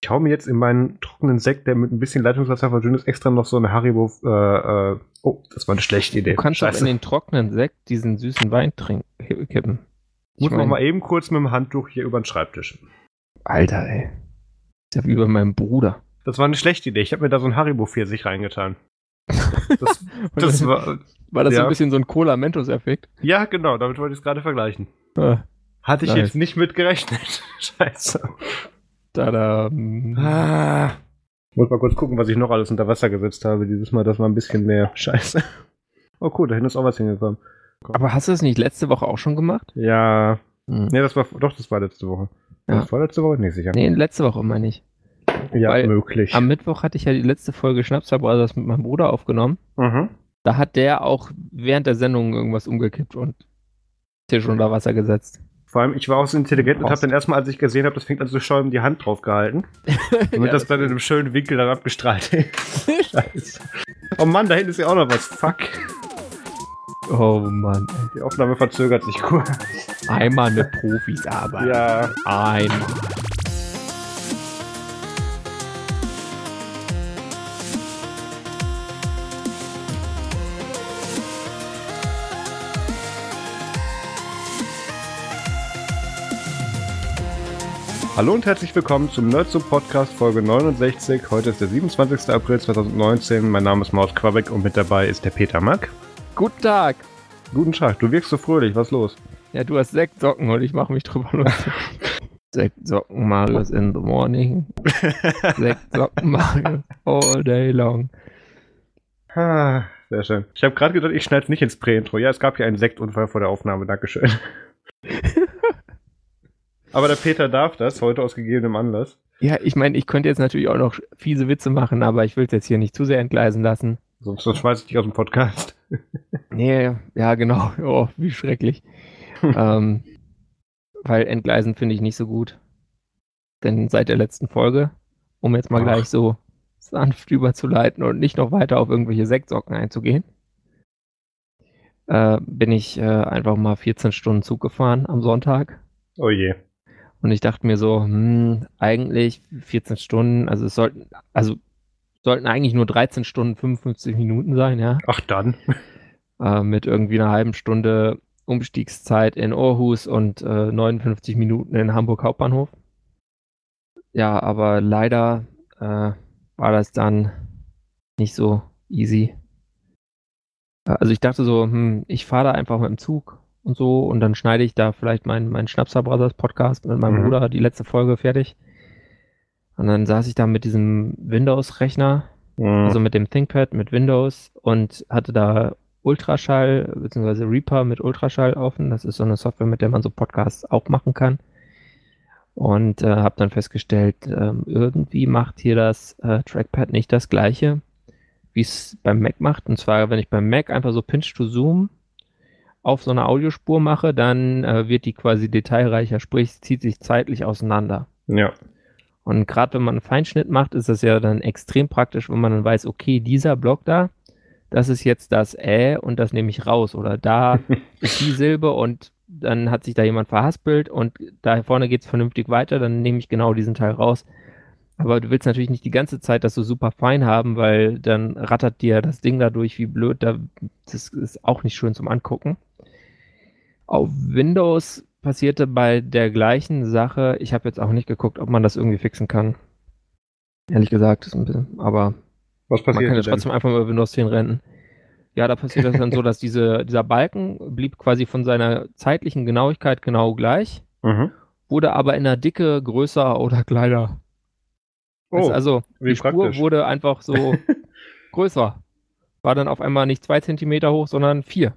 Ich hau mir jetzt in meinen trockenen Sekt, der mit ein bisschen Leitungswasser verdünnt ist, extra noch so eine Haribo. Äh, äh, oh, das war eine schlechte Idee. Du kannst auch in den trockenen Sekt diesen süßen Wein trinken, kippen. Ich muss noch mal eben kurz mit dem Handtuch hier über den Schreibtisch. Alter, ey. Ist ja wie bei meinem Bruder. Das war eine schlechte Idee. Ich habe mir da so ein Haribo Pfirsich reingetan. Das, das war, war das ja. so ein bisschen so ein Cola-Mentos-Effekt? Ja, genau, damit wollte ich es gerade vergleichen. Ah, Hatte ich nice. jetzt nicht mit gerechnet. Scheiße. Tada. Ah. Muss mal kurz gucken, was ich noch alles unter Wasser gesetzt habe. Dieses Mal, das war ein bisschen mehr. Scheiße. Oh cool, da hinten ist auch was hingekommen. Aber hast du das nicht letzte Woche auch schon gemacht? Ja. Hm. Nee, das war. Doch, das war letzte Woche. Ja. Das war letzte Woche? Nicht sicher. Nee, letzte Woche meine ich. ja, weil möglich. Am Mittwoch hatte ich ja die letzte Folge Schnapsar Brothers mit meinem Bruder aufgenommen. mhm. Da hat der auch während der Sendung irgendwas umgekippt und Tisch unter Wasser gesetzt. Vor allem, ich war auch so intelligent und habe dann erstmal, als ich gesehen habe, das fängt an zu schäumen, die Hand drauf gehalten. Damit Ja, das dann in einem schönen Winkel dann abgestrahlt ist. Scheiße. Oh Mann, da hinten ist ja auch noch was. Fuck. Oh Mann. Die Aufnahme verzögert sich kurz. Einmal mit Profis arbeiten. Ja. Einmal. Hallo und herzlich willkommen zum Nerdsub Podcast Folge 69. Heute ist der 27. April 2019. Mein Name ist Maus Quabeck und mit dabei ist der Peter Mack. Guten Tag. Guten Tag, du wirkst so fröhlich, was ist los? Ja, du hast Sektsocken und ich mache mich drüber lustig. Sektsocken Marius in the morning. Sektsocken Marius all day long. Ah, sehr schön. Ich habe gerade gedacht, ich schneide nicht ins Prä-Intro. Ja, es gab hier einen Sektunfall vor der Aufnahme, Dankeschön. Aber der Peter darf das, heute aus gegebenem Anlass. Ja, ich meine, ich könnte jetzt natürlich auch noch fiese Witze machen, aber ich will es jetzt hier nicht zu sehr entgleisen lassen. Sonst, schmeiß ich dich aus dem Podcast. Nee, ja, genau. Oh, wie schrecklich. ähm, weil entgleisen finde ich nicht so gut. Denn seit der letzten Folge, um jetzt mal Ach. gleich so sanft überzuleiten und nicht noch weiter auf irgendwelche Sektsocken einzugehen, äh, bin ich äh, einfach mal 14 Stunden Zug gefahren am Sonntag. Oh je. Und ich dachte mir so, hm, eigentlich 14 Stunden, also es sollten, also sollten eigentlich nur 13 Stunden 55 Minuten sein, ja. Ach dann. Äh, mit irgendwie einer halben Stunde Umstiegszeit in Aarhus und äh, 59 Minuten in Hamburg Hauptbahnhof. Ja, aber leider äh, war das dann nicht so easy. Äh, Also ich dachte so, hm, ich fahre da einfach mit dem Zug und so und dann schneide ich da vielleicht meinen mein Schnapser Brothers Podcast mit meinem Mhm. Bruder die letzte Folge fertig. Und dann saß ich da mit diesem Windows-Rechner also mit dem ThinkPad mit Windows und hatte da Ultraschall bzw. Reaper mit Ultraschall offen. Das ist so eine Software, mit der man so Podcasts auch machen kann. Und äh, habe dann festgestellt, ähm, irgendwie macht hier das äh, Trackpad nicht das gleiche, wie es beim Mac macht. Und zwar, wenn ich beim Mac einfach so Pinch to Zoom auf so eine Audiospur mache, dann äh, wird die quasi detailreicher, sprich, es zieht sich zeitlich auseinander. ja. Und gerade wenn man einen Feinschnitt macht, ist das ja dann extrem praktisch, wenn man dann weiß, okay, dieser Block da, das ist jetzt das Ä und das nehme ich raus. Oder da ist die Silbe und dann hat sich da jemand verhaspelt und da vorne geht es vernünftig weiter, dann nehme ich genau diesen Teil raus. Aber du willst natürlich nicht die ganze Zeit das so super fein haben, weil dann rattert dir das Ding dadurch wie blöd. Da, das ist auch nicht schön zum Angucken. Auf Windows passierte bei der gleichen Sache. Ich habe jetzt auch nicht geguckt, ob man das irgendwie fixen kann. Ehrlich gesagt, ist ein bisschen, aber Was man passiert kann ja denn? trotzdem einfach mal Windows 10 rennen. Ja, da passiert das dann so, dass diese, dieser Balken blieb quasi von seiner zeitlichen Genauigkeit genau gleich, Mhm. wurde aber in der Dicke größer oder kleiner. Oh, also die Spur praktisch. wurde einfach so größer. War dann auf einmal nicht zwei Zentimeter hoch, sondern vier.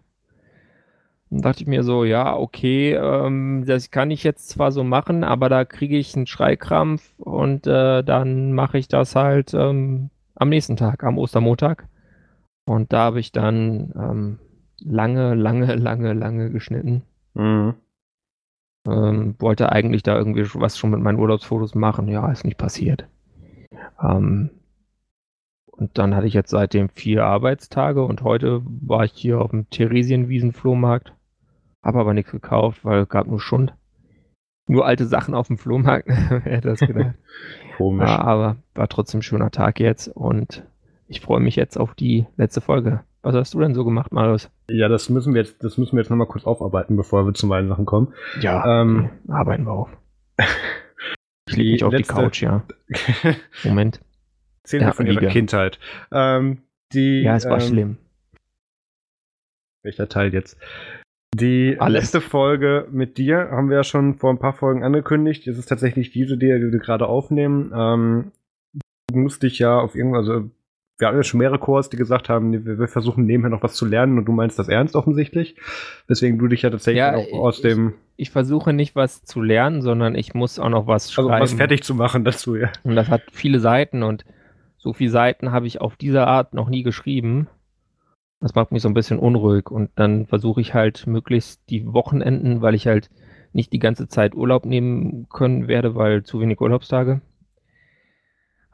Dann dachte ich mir so, ja, okay, ähm, das kann ich jetzt zwar so machen, aber da kriege ich einen Schreikrampf und äh, dann mache ich das halt ähm, am nächsten Tag, am Ostermontag. Und da habe ich dann ähm, lange, lange, lange, lange geschnitten. Mhm. Ähm, wollte eigentlich da irgendwie was schon mit meinen Urlaubsfotos machen. Ja, ist nicht passiert. Ähm, und dann hatte ich jetzt seitdem vier Arbeitstage und heute war ich hier auf dem Theresienwiesen-Flohmarkt. Habe aber nichts gekauft, weil es gab nur Schund. nur alte Sachen auf dem Flohmarkt. Wer hätte das gedacht? Komisch. Ja, aber war trotzdem ein schöner Tag jetzt und ich freue mich jetzt auf die letzte Folge. Was hast du denn so gemacht, Marius? Ja, das müssen wir jetzt, das müssen wir jetzt nochmal kurz aufarbeiten, bevor wir zu meinen Sachen kommen. Ja, Ähm, arbeiten wir auf. Ich lege mich auf die letzte- Couch, ja. Moment. Szene Ja, von ihrer Liga. Kindheit. Ähm, die, Ja, es war ähm, schlimm. Welcher Teil jetzt? Die Alles. letzte Folge mit dir haben wir ja schon vor ein paar Folgen angekündigt. Es ist tatsächlich diese, die wir gerade aufnehmen. Ähm, du musst dich ja auf irgendwas, also wir hatten ja schon mehrere Chors, die gesagt haben, wir, versuchen nebenher noch was zu lernen und du meinst das ernst offensichtlich. Weswegen du dich ja tatsächlich Ja, auch aus ich- dem, Ich versuche nicht was zu lernen, sondern ich muss auch noch was also schreiben. was fertig zu machen dazu, ja. Und das hat viele Seiten und so viele Seiten habe ich auf diese Art noch nie geschrieben. Das macht mich so ein bisschen unruhig und dann versuche ich halt möglichst die Wochenenden, weil ich halt nicht die ganze Zeit Urlaub nehmen können werde, weil zu wenig Urlaubstage.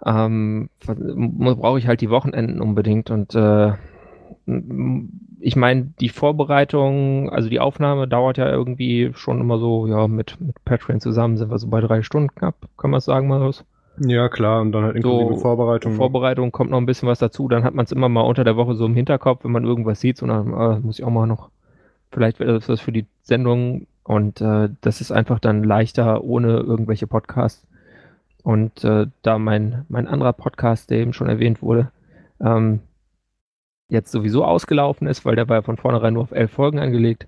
Ähm, brauche ich halt die Wochenenden unbedingt und äh, ich meine, die Vorbereitung, also die Aufnahme dauert ja irgendwie schon immer so, ja, mit, mit Patreon zusammen sind wir so bei drei Stunden knapp, kann man sagen, Marius? Ja, klar, und dann halt inklusive So, Vorbereitung. Vorbereitung kommt noch ein bisschen was dazu. Dann hat man es immer mal unter der Woche so im Hinterkopf, wenn man irgendwas sieht. Und dann äh, muss ich auch mal noch, vielleicht wäre das was für die Sendung. Und äh, das ist einfach dann leichter ohne irgendwelche Podcasts. Und äh, da mein, mein anderer Podcast, der eben schon erwähnt wurde, ähm, jetzt sowieso ausgelaufen ist, weil der war ja von vornherein nur auf elf Folgen angelegt,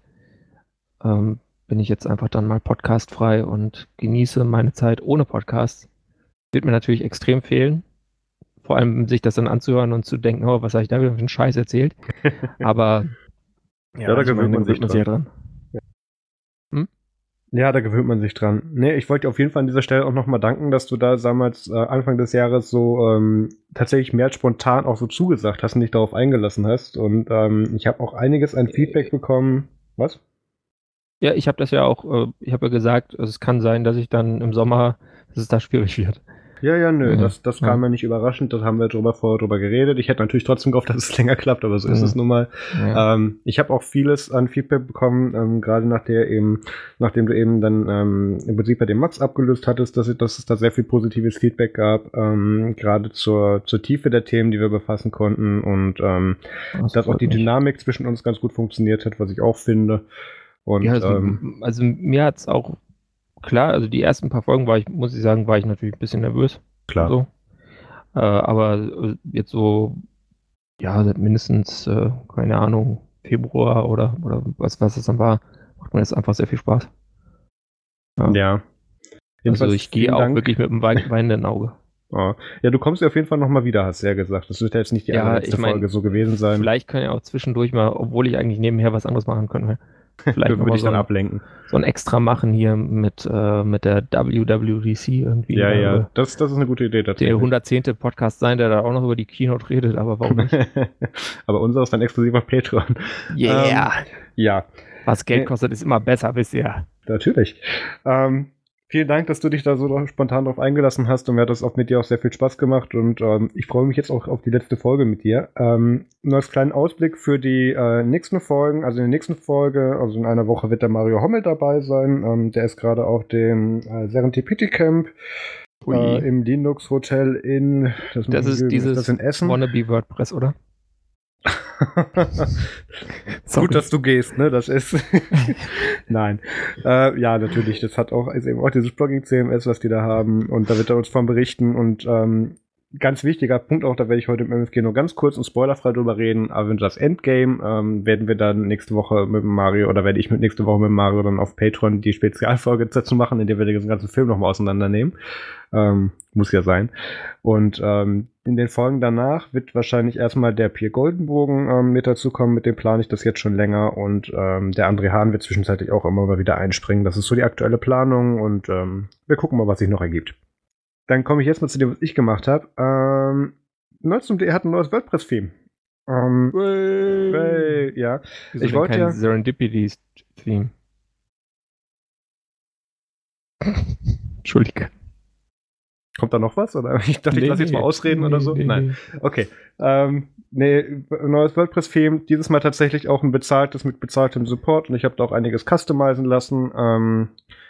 ähm, bin ich jetzt einfach dann mal podcastfrei und genieße meine Zeit ohne Podcasts. Wird mir natürlich extrem fehlen. Vor allem sich das dann anzuhören und zu denken, oh, was habe ich da wieder für einen Scheiß erzählt. Aber Ja, da ich gewöhnt man sich gewöhnt ja dran. Ja, da gewöhnt man sich dran. Nee, ich wollte dir auf jeden Fall an dieser Stelle auch nochmal danken, dass du da damals äh, Anfang des Jahres so ähm, tatsächlich mehr spontan auch so zugesagt hast und dich darauf eingelassen hast. Und ähm, ich habe auch einiges an Feedback bekommen. Was? Ja, ich habe das ja auch, äh, ich habe ja gesagt, also es kann sein, dass ich dann im Sommer, dass es da schwierig wird. Ja, ja, nö, Ja, das, das kam ja. nicht überraschend, das haben wir drüber vorher drüber geredet. Ich hätte natürlich trotzdem gehofft, dass es länger klappt, aber so ist Ja. es nun mal. Ja. Ähm, ich habe auch vieles an Feedback bekommen, ähm, gerade nach der eben, nachdem du eben dann ähm, im Prinzip bei dem Max abgelöst hattest, dass, dass es da sehr viel positives Feedback gab, ähm, gerade zur, zur Tiefe der Themen, die wir befassen konnten und ähm, Das dass auch die. Dynamik zwischen uns ganz gut funktioniert hat, was ich auch finde. Und ja, also, ähm, also mir hat es auch, klar, also die ersten paar Folgen war ich, muss ich sagen, war ich natürlich ein bisschen nervös. klar. So. Äh, aber äh, jetzt so, ja, seit mindestens, äh, keine Ahnung, Februar oder, oder was, was es dann war, macht mir jetzt einfach sehr viel Spaß. Ja. Also Jedenfalls ich gehe auch Dank. wirklich mit einem wein- weinenden Auge. Oh. Ja, du kommst ja auf jeden Fall nochmal wieder, hast du ja gesagt. Das wird ja jetzt nicht die Ja, allerletzte ich mein, Folge so gewesen sein. Vielleicht kann ich auch zwischendurch mal, obwohl ich eigentlich nebenher was anderes machen könnte, vielleicht würde ich so dann ein, ablenken. so ein Extra machen hier mit, äh, mit der WWDC irgendwie. Ja, Äh, ja, das, das ist eine gute Idee Der tatsächlich. 110. Podcast sein, der da auch noch über die Keynote redet, aber warum nicht? Aber unser ist dann exklusiv auf Patreon. Yeah! Ja, Was Geld Nee. kostet, ist immer besser, ihr. natürlich. Ähm, vielen Dank, dass du dich da so spontan drauf eingelassen hast und mir hat das auch mit dir auch sehr viel Spaß gemacht und ähm, ich freue mich jetzt auch auf die letzte Folge mit dir. Ähm, nur als kleinen Ausblick für die äh, nächsten Folgen, also in der nächsten Folge, also in einer Woche wird der Mario Hommel dabei sein. Ähm, der ist gerade auf dem äh, Serendipity Camp äh, im Linux Hotel in, Das ich ist dieses das in Essen. Wannabe WordPress, oder? Gut, dass du gehst, ne? Das ist. Nein. Äh, ja, natürlich. Das hat auch, ist eben auch dieses Blogging CMS, was die da haben. Und da wird er uns von berichten. Und ähm, ganz wichtiger Punkt auch, da werde ich heute im MFG nur ganz kurz und spoilerfrei drüber reden. Avengers Endgame ähm, werden wir dann nächste Woche mit Mario oder werde ich mit nächste Woche mit Mario dann auf Patreon die Spezialfolge dazu machen, in der wir den ganzen Film nochmal auseinandernehmen. Ähm, muss ja sein. Und ähm, in den Folgen danach wird wahrscheinlich erstmal der Pierre Goldenbogen ähm, mit dazukommen, mit dem plane ich das jetzt schon länger und ähm, der André Hahn wird zwischenzeitlich auch immer mal wieder einspringen. Das ist so die aktuelle Planung und ähm, wir gucken mal, was sich noch ergibt. Dann komme ich jetzt mal zu dem, was ich gemacht habe. Ähm, Nerds.de hat ein neues WordPress-Theme. Ähm, hey, ja. Wieso ich wollte ja- Serendipity-Theme? Entschuldige. Kommt da noch was? Oder ich dachte, ich lasse jetzt mal ausreden oder so. nee, Nein. nee. Okay. Ähm, nee, neues WordPress-Theme. Dieses Mal tatsächlich auch ein bezahltes mit bezahltem Support und ich habe da auch einiges customizen lassen. Ähm,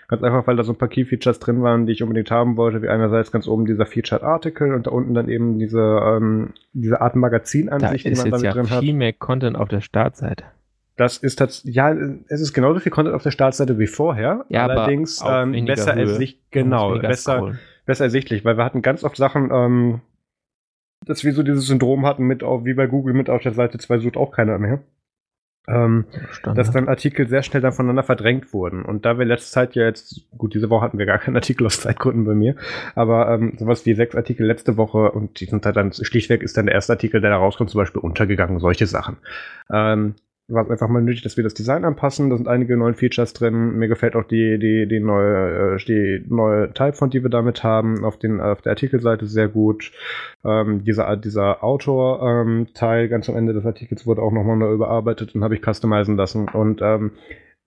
Ganz einfach, weil da so ein paar Key-Features drin waren, die ich unbedingt haben wollte, wie einerseits ganz oben dieser Featured Article und da unten dann eben diese, ähm, diese Art Magazin-Ansicht, die man damit ja drin hat. viel mehr Content auf der Startseite. Das ist tatsächlich, ja, es ist genauso viel Content auf der Startseite wie vorher. Ja, allerdings ähm, besser ersichtlich, genau, besser, besser ersichtlich, weil wir hatten ganz oft Sachen, ähm, dass wir so dieses Syndrom hatten mit, auf, wie bei Google mit auf der Seite 2 sucht auch keiner mehr. Ähm, dass dann Artikel sehr schnell dann voneinander verdrängt wurden. Und da wir letzte Zeit ja jetzt, gut, diese Woche hatten wir gar keinen Artikel aus Zeitgründen bei mir, aber ähm, sowas wie sechs Artikel letzte Woche und die sind halt dann schlichtweg ist dann der erste Artikel, der da rauskommt, zum Beispiel untergegangen, solche Sachen. Ähm, war es einfach mal nötig, dass wir das Design anpassen. Da sind einige neue Features drin. Mir gefällt auch die, die, die neue, äh, die neue Typefont, die wir damit haben, auf, den, auf der Artikelseite sehr gut. Ähm, dieser, dieser Autor-Teil ähm, ganz am Ende des Artikels wurde auch nochmal neu überarbeitet und habe ich customizen lassen. Und ähm,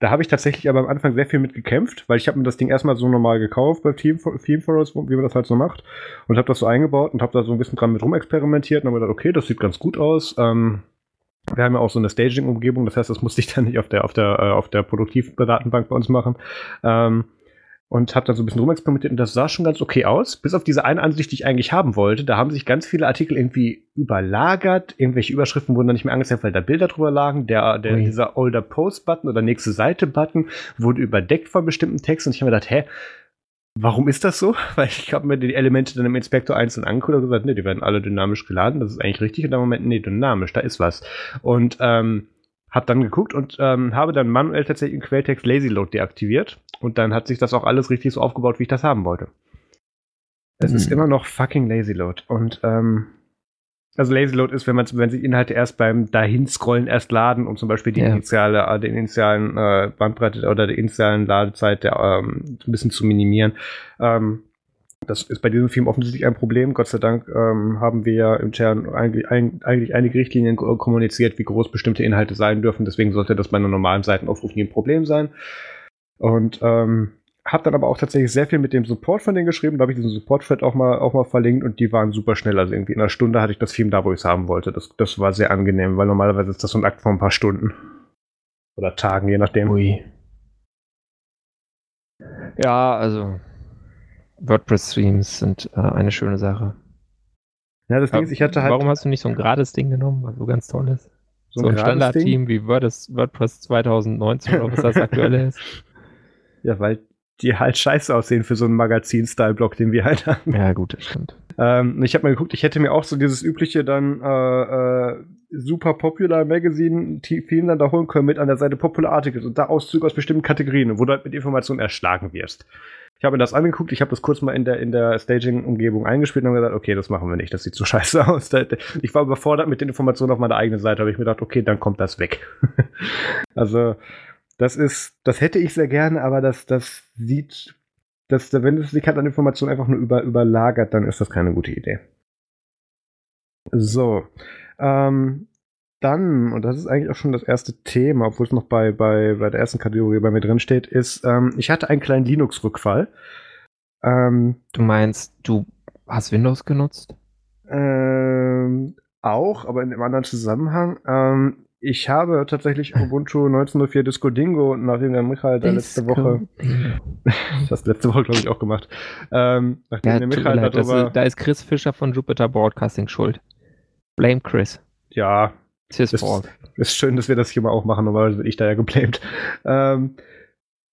da habe ich tatsächlich aber am Anfang sehr viel mit gekämpft, weil ich habe mir das Ding erstmal so normal gekauft bei Team, Team Forest, wie man das halt so macht, und habe das so eingebaut und habe da so ein bisschen dran mit rumexperimentiert und habe gedacht, okay, das sieht ganz gut aus. Ähm, wir haben ja auch so eine Staging-Umgebung, das heißt, das musste ich dann nicht auf der, auf der, äh, auf der Produktivdatenbank bei uns machen. Ähm, und habe dann so ein bisschen rumexperimentiert und das sah schon ganz okay aus. Bis auf diese eine Ansicht, die ich eigentlich haben wollte. Da haben sich ganz viele Artikel irgendwie überlagert. Irgendwelche Überschriften wurden dann nicht mehr angezeigt, weil da Bilder drüber lagen. Der, der, dieser Older Post-Button oder nächste Seite-Button wurde überdeckt von bestimmten Texten. Und ich habe mir gedacht, hä, Warum ist das so? Weil ich habe mir die Elemente dann im Inspektor einzeln angeguckt und gesagt, nee, die werden alle dynamisch geladen, das ist eigentlich richtig. Und dann Moment, nee, dynamisch, da ist was. Und ähm, habe dann geguckt und ähm, habe dann manuell tatsächlich im Quelltext Lazy Load deaktiviert. Und dann hat sich das auch alles richtig so aufgebaut, wie ich das haben wollte. Es hm. ist immer noch fucking Lazy Load. Und ähm, also Lazy Load ist, wenn man wenn sich Inhalte erst beim Dahinscrollen erst laden, um zum Beispiel die ja. initiale, äh, den initialen äh, Bandbreite oder die initialen Ladezeit der, ähm, ein bisschen zu minimieren. Ähm, das ist bei diesem Film offensichtlich ein Problem. Gott sei Dank ähm, haben wir ja im Chern eigentlich, ein, eigentlich einige Richtlinien kommuniziert, wie groß bestimmte Inhalte sein dürfen. Deswegen sollte das bei einer normalen Seitenaufruf nie ein Problem sein. Und ähm, habe dann aber auch tatsächlich sehr viel mit dem Support von denen geschrieben. Da habe ich diesen Support-Thread auch mal, auch mal verlinkt und die waren super schnell. Also irgendwie in einer Stunde hatte ich das Theme da, wo ich es haben wollte. Das, das war sehr angenehm, weil normalerweise ist das so ein Akt von ein paar Stunden. Oder Tagen, je nachdem. Ui. Ja, also WordPress-Streams sind äh, eine schöne Sache. Ja, das Ding ist, ich hatte halt. Warum hast du nicht so ein gerades Ding genommen, was so ganz toll ist? So, so ein, ein Standard-Team wie WordPress 2019 oder was das aktuelle ist. Ja, weil die halt scheiße aussehen für so einen Magazin-Style-Block, den wir halt haben. Ja, gut, das stimmt. Ähm, ich habe mal geguckt, ich hätte mir auch so dieses übliche dann äh, äh, super popular Magazine-Theme dann da holen können mit an der Seite Popular Articles und da Auszüge aus bestimmten Kategorien, wo du halt mit Informationen erschlagen wirst. Ich habe mir das angeguckt, ich habe das kurz mal in der, in der Staging-Umgebung eingespielt und habe gesagt, okay, das machen wir nicht, das sieht so scheiße aus. Ich war überfordert mit den Informationen auf meiner eigenen Seite, habe ich mir gedacht, okay, dann kommt das weg. also, das ist, das hätte ich sehr gerne, aber das, das sieht, das, wenn es sich halt an Informationen einfach nur über, überlagert, dann ist das keine gute Idee. So. Ähm, dann, und das ist eigentlich auch schon das erste Thema, obwohl es noch bei, bei, bei der ersten Kategorie bei mir drin steht, ist, ähm, ich hatte einen kleinen Linux-Rückfall. Ähm, du meinst, du hast Windows genutzt? Ähm, auch, aber in einem anderen Zusammenhang. Ähm, ich habe tatsächlich Ubuntu 1904 Disco Dingo, nachdem der Michael da letzte Woche, das hast du letzte Woche, glaube ich, auch gemacht, ähm, nachdem ja, der Michael leid, darüber, ist, da ist Chris Fischer von Jupiter Broadcasting schuld. Blame Chris. Ja, ist, ist schön, dass wir das hier mal auch machen, normalerweise bin ich da ja geblamed. Ähm,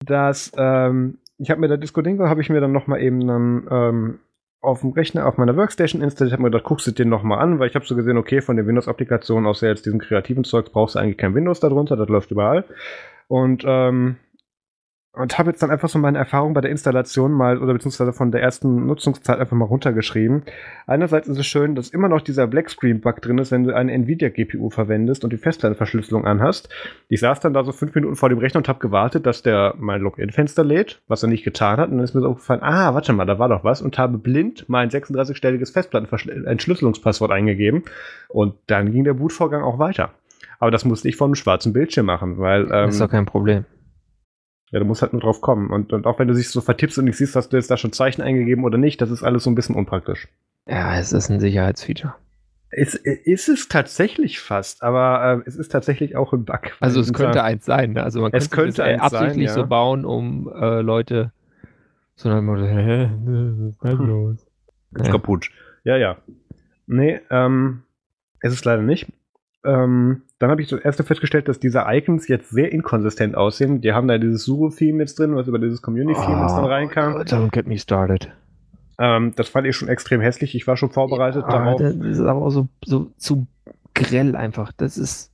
das, ähm, ich habe mir da Disco Dingo, habe ich mir dann nochmal eben dann ähm, auf dem Rechner, auf meiner Workstation installiert, habe mir gedacht, guckst du den nochmal an, weil ich habe so gesehen, okay, von den Windows-Applikationen, außer jetzt diesem kreativen Zeugs, brauchst du eigentlich kein Windows darunter, das läuft überall. Und ähm, und habe jetzt dann einfach so meine Erfahrung bei der Installation mal oder beziehungsweise von der ersten Nutzungszeit einfach mal runtergeschrieben. Einerseits ist es schön, dass immer noch dieser Blackscreen-Bug drin ist, wenn du eine Nvidia-GPU verwendest und die Festplattenverschlüsselung anhast. Ich saß dann da so fünf Minuten vor dem Rechner und habe gewartet, dass der mein Login-Fenster lädt, was er nicht getan hat. Und dann ist mir so aufgefallen, ah, warte mal, da war doch was und habe blind mein 36-stelliges Festplattenentschlüsselungspasswort eingegeben und dann ging der Bootvorgang auch weiter. Aber das musste ich von einem schwarzen Bildschirm machen, weil. Ähm, das ist doch kein Problem. Ja, du musst halt nur drauf kommen. Und, und auch wenn du dich so vertippst und nicht siehst, hast du jetzt da schon Zeichen eingegeben oder nicht, das ist alles so ein bisschen unpraktisch. Ja, es ist ein Sicherheitsfeature. Es ist es tatsächlich fast, aber äh, es ist tatsächlich auch ein Bug. Also es könnte eins sein. Ne? Also man es könnte es, äh, absichtlich sein, ja. so bauen, um äh, Leute immer so, hä, was ist denn los? Ist Ja. kaputt. Ja, ja. Nee, ähm, es ist leider nicht. Ähm, dann habe ich zuerst festgestellt, dass diese Icons jetzt sehr inkonsistent aussehen. Die haben da dieses Suro-Theme jetzt drin, was über dieses Community-Theme jetzt dann reinkam. Don't get me started. Ähm, das fand ich schon extrem hässlich. Ich war schon vorbereitet Ah, darauf. Das ist aber auch so, so zu grell einfach. Das ist,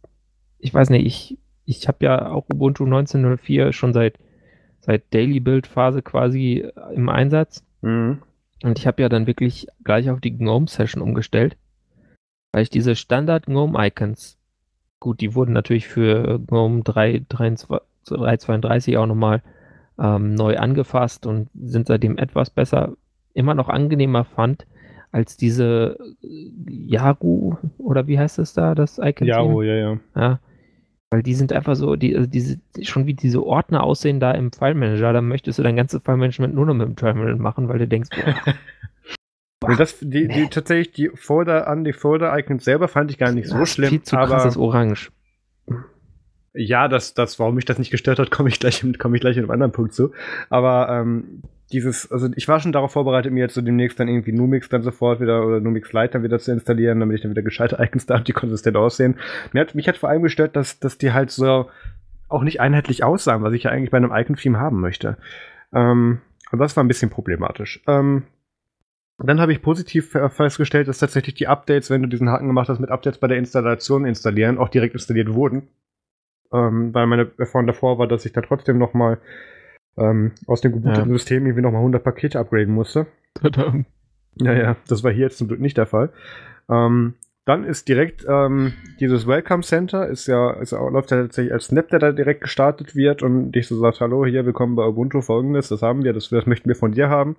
ich weiß nicht, ich, ich habe ja auch Ubuntu 19.04 schon seit, seit Daily Build Phase quasi im Einsatz. Mhm. Und ich habe ja dann wirklich gleich auf die GNOME Session umgestellt, weil ich diese Standard GNOME Icons, gut, die wurden natürlich für GNOME 3, 332 auch nochmal ähm, neu angefasst und sind seitdem etwas besser, immer noch angenehmer fand als diese äh, Yaru oder wie heißt es da, das Icon? Oh, ja, ja. Ja. Weil die sind einfach so, die, also diese, schon wie diese Ordner aussehen da im File Manager, da möchtest du dein ganzes File Management nur noch mit dem Terminal machen, weil du denkst, boah, Und das, die, die, tatsächlich, die Folder an die Folder-Icons selber fand ich gar nicht so das schlimm. Viel zu aber krasses Orange. Ja, das, das, warum mich das nicht gestört hat, komme ich gleich, komme ich gleich in einem anderen Punkt zu. Aber ähm, dieses, also ich war schon darauf vorbereitet, mir jetzt so demnächst dann irgendwie Numix dann sofort wieder oder Numix Lite dann wieder zu installieren, damit ich dann wieder gescheite Icons da habe, die konsistent aussehen. Mir hat, mich hat vor allem gestört, dass, dass die halt so auch nicht einheitlich aussahen, was ich ja eigentlich bei einem Icon-Theme haben möchte. Ähm, und das war ein bisschen problematisch. Ähm, dann habe ich positiv fe- festgestellt, dass tatsächlich die Updates, wenn du diesen Haken gemacht hast, mit Updates bei der Installation installieren, auch direkt installiert wurden. Ähm, weil meine Erfahrung davor war, dass ich da trotzdem noch mal ähm, aus dem gebooteten Ja. System irgendwie noch mal 100 Pakete upgraden musste. Ja, ja, das war hier jetzt zum Glück nicht der Fall. Ähm, dann ist direkt ähm, dieses Welcome Center, ist ja, ist läuft ja tatsächlich als Snap, der da direkt gestartet wird und dich so sagt, hallo, hier, willkommen bei Ubuntu, folgendes, das haben wir, das, das möchten wir von dir haben.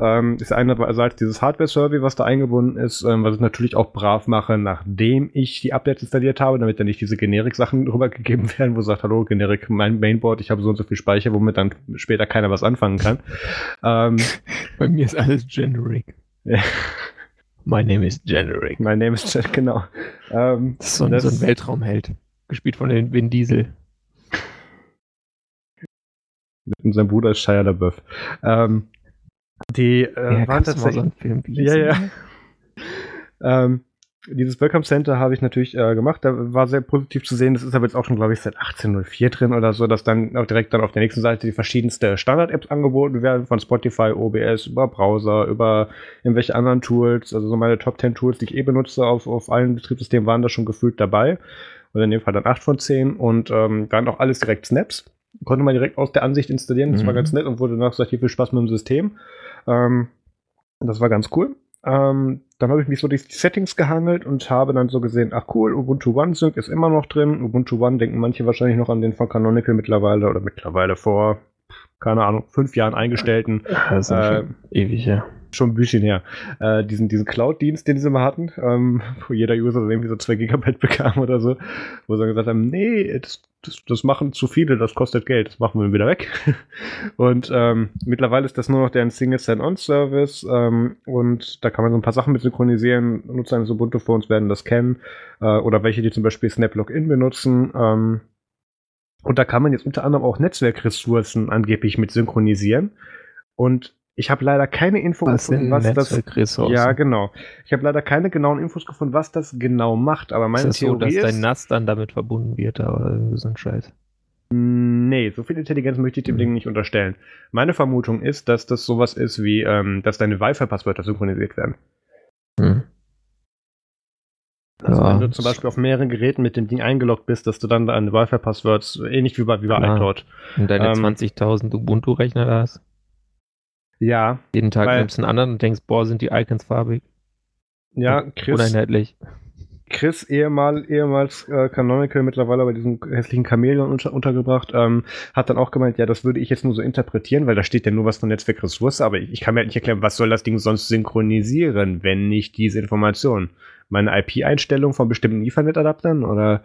Ähm, ist einerseits dieses Hardware-Survey, was da eingebunden ist, ähm, was ich natürlich auch brav mache, nachdem ich die Updates installiert habe, damit dann nicht diese Generik-Sachen rübergegeben werden, wo sagt, hallo, Generik, mein Mainboard, ich habe so und so viel Speicher, womit dann später keiner was anfangen kann. ähm, Bei mir ist alles generic. Ja. My name is generic. mein Name ist Chat, genau. Ähm, Das ist so ein, Das- so ein Weltraumheld. Gespielt von den Vin Diesel. und sein Bruder ist Shia LaBeouf. Ähm, die äh, ja, waren so tatsächlich. Wie Ja, ja. Ähm, dieses Welcome Center habe ich natürlich äh, gemacht. Da war sehr positiv zu sehen. Das ist aber jetzt auch schon, glaube ich, seit 1804 drin oder so, dass dann auch direkt dann auf der nächsten Seite die verschiedenste Standard-Apps angeboten werden, von Spotify, OBS, über Browser, über irgendwelche anderen Tools. Also so meine Top 10 Tools, die ich eh benutze auf, auf allen Betriebssystemen, waren da schon gefühlt dabei. Oder in dem Fall dann 8 von 10 und ähm, dann auch alles direkt Snaps. Konnte man direkt aus der Ansicht installieren. Das war Mhm. ganz nett und wurde danach gesagt, hier viel Spaß mit dem System. Ähm, das war ganz cool. Ähm, dann habe ich mich so durch die Settings gehangelt und habe dann so gesehen, ach cool, Ubuntu One Sync ist immer noch drin. Ubuntu One denken manche wahrscheinlich noch an den von Canonical mittlerweile oder mittlerweile vor, keine Ahnung, fünf Jahren eingestellten. Das ist Äh, ewig, ja. schon ein bisschen her. Äh, diesen diesen Cloud-Dienst, den sie mal hatten, ähm, wo jeder User irgendwie so 2 Gigabyte bekam oder so, wo sie dann gesagt haben, nee, das, das, das machen zu viele, das kostet Geld, das machen wir wieder weg. und ähm, mittlerweile ist das nur noch deren Single Sign-On-Service ähm, und da kann man so ein paar Sachen mit synchronisieren. Nutzer eines Ubuntu-Phones werden das kennen äh, oder welche, die zum Beispiel Snap Login benutzen. Ähm, und da kann man jetzt unter anderem auch Netzwerkressourcen angeblich mit synchronisieren. Und ich habe leider keine Info Was gefunden, was das. Ja, genau. Ich habe leider keine genauen Infos gefunden, was das genau macht. Aber Ist meine das so, Theorie dass dein ist, NAS dann damit verbunden wird, aber so ein Scheiß. nee, so viel Intelligenz möchte ich dem Mhm. Ding nicht unterstellen. Meine Vermutung ist, dass das sowas ist wie, ähm, dass deine Wi-Fi-Passwörter synchronisiert werden. Hm. Also Ja. wenn du zum Beispiel auf mehreren Geräten mit dem Ding eingeloggt bist, dass du dann deine Wi-Fi-Passwörter, ähnlich wie bei, wie bei Klar. iCloud. Und deine Ähm, 20.000 Ubuntu-Rechner hast. Ja, Jeden Tag weil- nimmst du einen anderen und denkst, boah, sind die Icons farbig. ja, Chris, Uneinheitlich. Chris, ehemal, ehemals äh, Canonical, mittlerweile bei diesem hässlichen Chamäleon unter, untergebracht, ähm, hat dann auch gemeint, ja, das würde ich jetzt nur so interpretieren, weil da steht ja nur was von Netzwerkressource, aber ich, ich kann mir halt nicht erklären, was soll das Ding sonst synchronisieren, wenn nicht diese Information? Meine IP-Einstellung von bestimmten Ethernet-Adaptern oder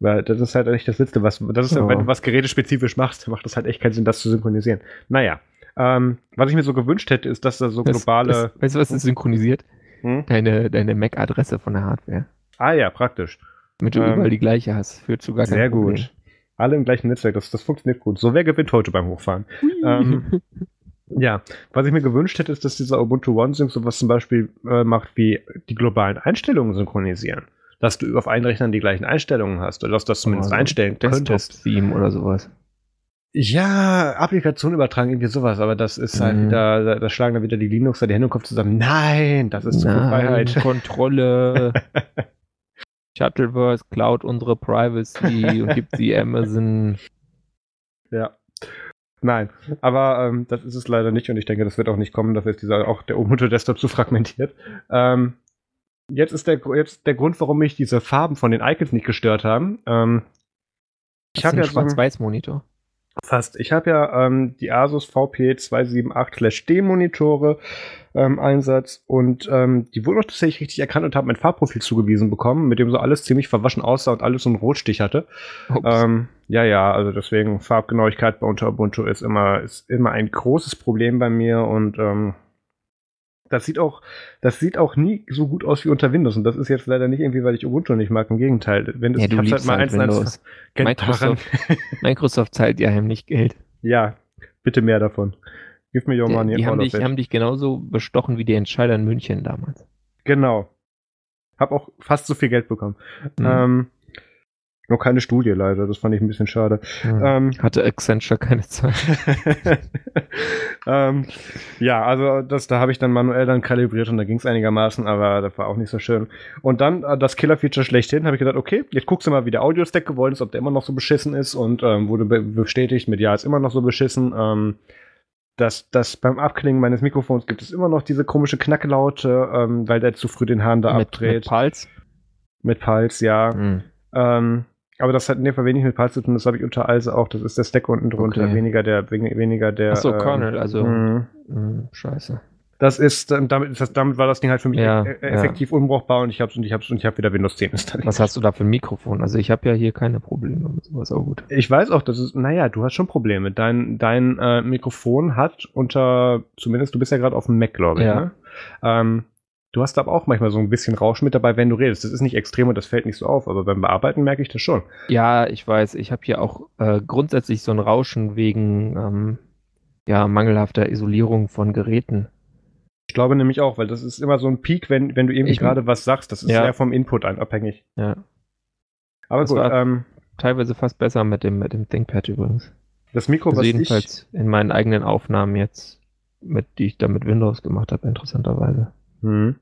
weil das ist halt echt das Letzte, was das ist. Ja. wenn du was gerätespezifisch machst, macht das halt echt keinen Sinn, das zu synchronisieren. Naja. Ähm, was ich mir so gewünscht hätte, ist, dass da so Das- globale. Das, weißt du, was ist synchronisiert? hm? Deine, deine MAC-Adresse von der Hardware. Ah ja, praktisch. Damit du Ähm, überall die gleiche hast. Führt zu gar Sehr Problem. gut. Alle im gleichen Netzwerk, das, das funktioniert gut. So, wer gewinnt heute beim Hochfahren? Ähm, Ja, was ich mir gewünscht hätte, ist, dass dieser Ubuntu One Sync sowas zum Beispiel äh, macht wie die globalen Einstellungen synchronisieren. Dass du auf allen Rechnern die gleichen Einstellungen hast oder dass du das zumindest Also einstellen könntest. Desktop-Theme oder sowas. Ja, Applikation übertragen, irgendwie sowas, aber das ist halt Mhm. wieder, da, da schlagen dann wieder die Linux da die Hände im Kopf zusammen. Nein, das ist Nein, Freiheit. Kontrolle. Shuttleverse klaut unsere Privacy und gibt sie Amazon. Ja. Nein, aber ähm, das ist es leider nicht und ich denke, das wird auch nicht kommen. Dafür ist dieser auch der Ubuntu Desktop zu fragmentiert. Ähm, jetzt ist der jetzt der Grund, warum mich diese Farben von den Icons nicht gestört haben. Ähm, ich habe ja so einen- Schwarz-Weiß-Monitor. Fast. Ich habe ja ähm, die Asus VP278-D Monitore ähm, Einsatz und ähm, die wurden auch tatsächlich richtig erkannt und haben mein Farbprofil zugewiesen bekommen, mit dem so alles ziemlich verwaschen aussah und alles so einen Rotstich hatte. Ähm, ja, ja, also deswegen Farbgenauigkeit bei unter Ubuntu ist immer, ist immer ein großes Problem bei mir und ähm, das sieht auch, das sieht auch nie so gut aus wie unter Windows und das ist jetzt leider nicht irgendwie, weil ich Ubuntu nicht mag. Im Gegenteil, wenn ja, du hab's liebst halt eins in eins Windows. ver- Microsoft. Microsoft zahlt ja heimlich Geld. ja, bitte mehr davon. Give me your Die, money die, haben dich, haben dich genauso bestochen wie die Entscheider in München damals. Genau. Hab auch fast so viel Geld bekommen. Mhm. Ähm, noch keine Studie leider, das fand ich ein bisschen schade. Mhm. Ähm, Hatte Accenture keine Zeit. ähm, ja, also das, da habe ich dann manuell dann kalibriert und da ging es einigermaßen, aber das war auch nicht so schön. Und dann äh, das Killer-Feature schlechthin, habe ich gedacht, okay, jetzt guckst du mal, wie der Audio-Stack gewollt ist, ob der immer noch so beschissen ist und ähm, wurde be bestätigt mit ja, ist immer noch so beschissen. Ähm, dass, dass beim Abklingen meines Mikrofons gibt es immer noch diese komische Knacklaute, ähm, weil der zu früh den Hahn da mit, abdreht. mit Pulse. Mit Pulse, ja. Mhm. Ähm, aber das hat in dem Fall wenig mit Pulse zu tun, das habe ich unter also auch, das ist der Stack unten drunter, Okay. weniger der, wen- weniger der. Achso, ähm, Kernel, also. mh. mh, scheiße. Das ist, ähm, damit, das, damit war das Ding halt für mich Ja, e- e- ja. effektiv unbrauchbar und ich hab's und ich hab's und ich habe wieder Windows 10 installiert. Was hast du da für ein Mikrofon? Also ich habe ja hier keine Probleme mit sowas, auch gut. Ich weiß auch, dass es, naja, du hast schon Probleme. Dein, dein äh, Mikrofon hat unter, zumindest du bist ja gerade auf dem Mac, glaube ich, Ja. ne? Ähm, du hast aber auch manchmal so ein bisschen Rausch mit dabei, wenn du redest. Das ist nicht extrem und das fällt nicht so auf, aber beim Bearbeiten merke ich das schon. Ja, ich weiß, ich habe hier auch äh, grundsätzlich so ein Rauschen wegen ähm, ja, mangelhafter Isolierung von Geräten. Ich glaube nämlich auch, weil das ist immer so ein Peak, wenn, wenn du irgendwie Ich- gerade was sagst. Das ist Ja. sehr vom Input abhängig. Ja. Aber Das gut, war- ähm, Teilweise fast besser mit dem, mit dem ThinkPad übrigens. das Mikro, Also was ich, jedenfalls in meinen eigenen Aufnahmen jetzt, mit, die ich da mit Windows gemacht habe, interessanterweise. Hm.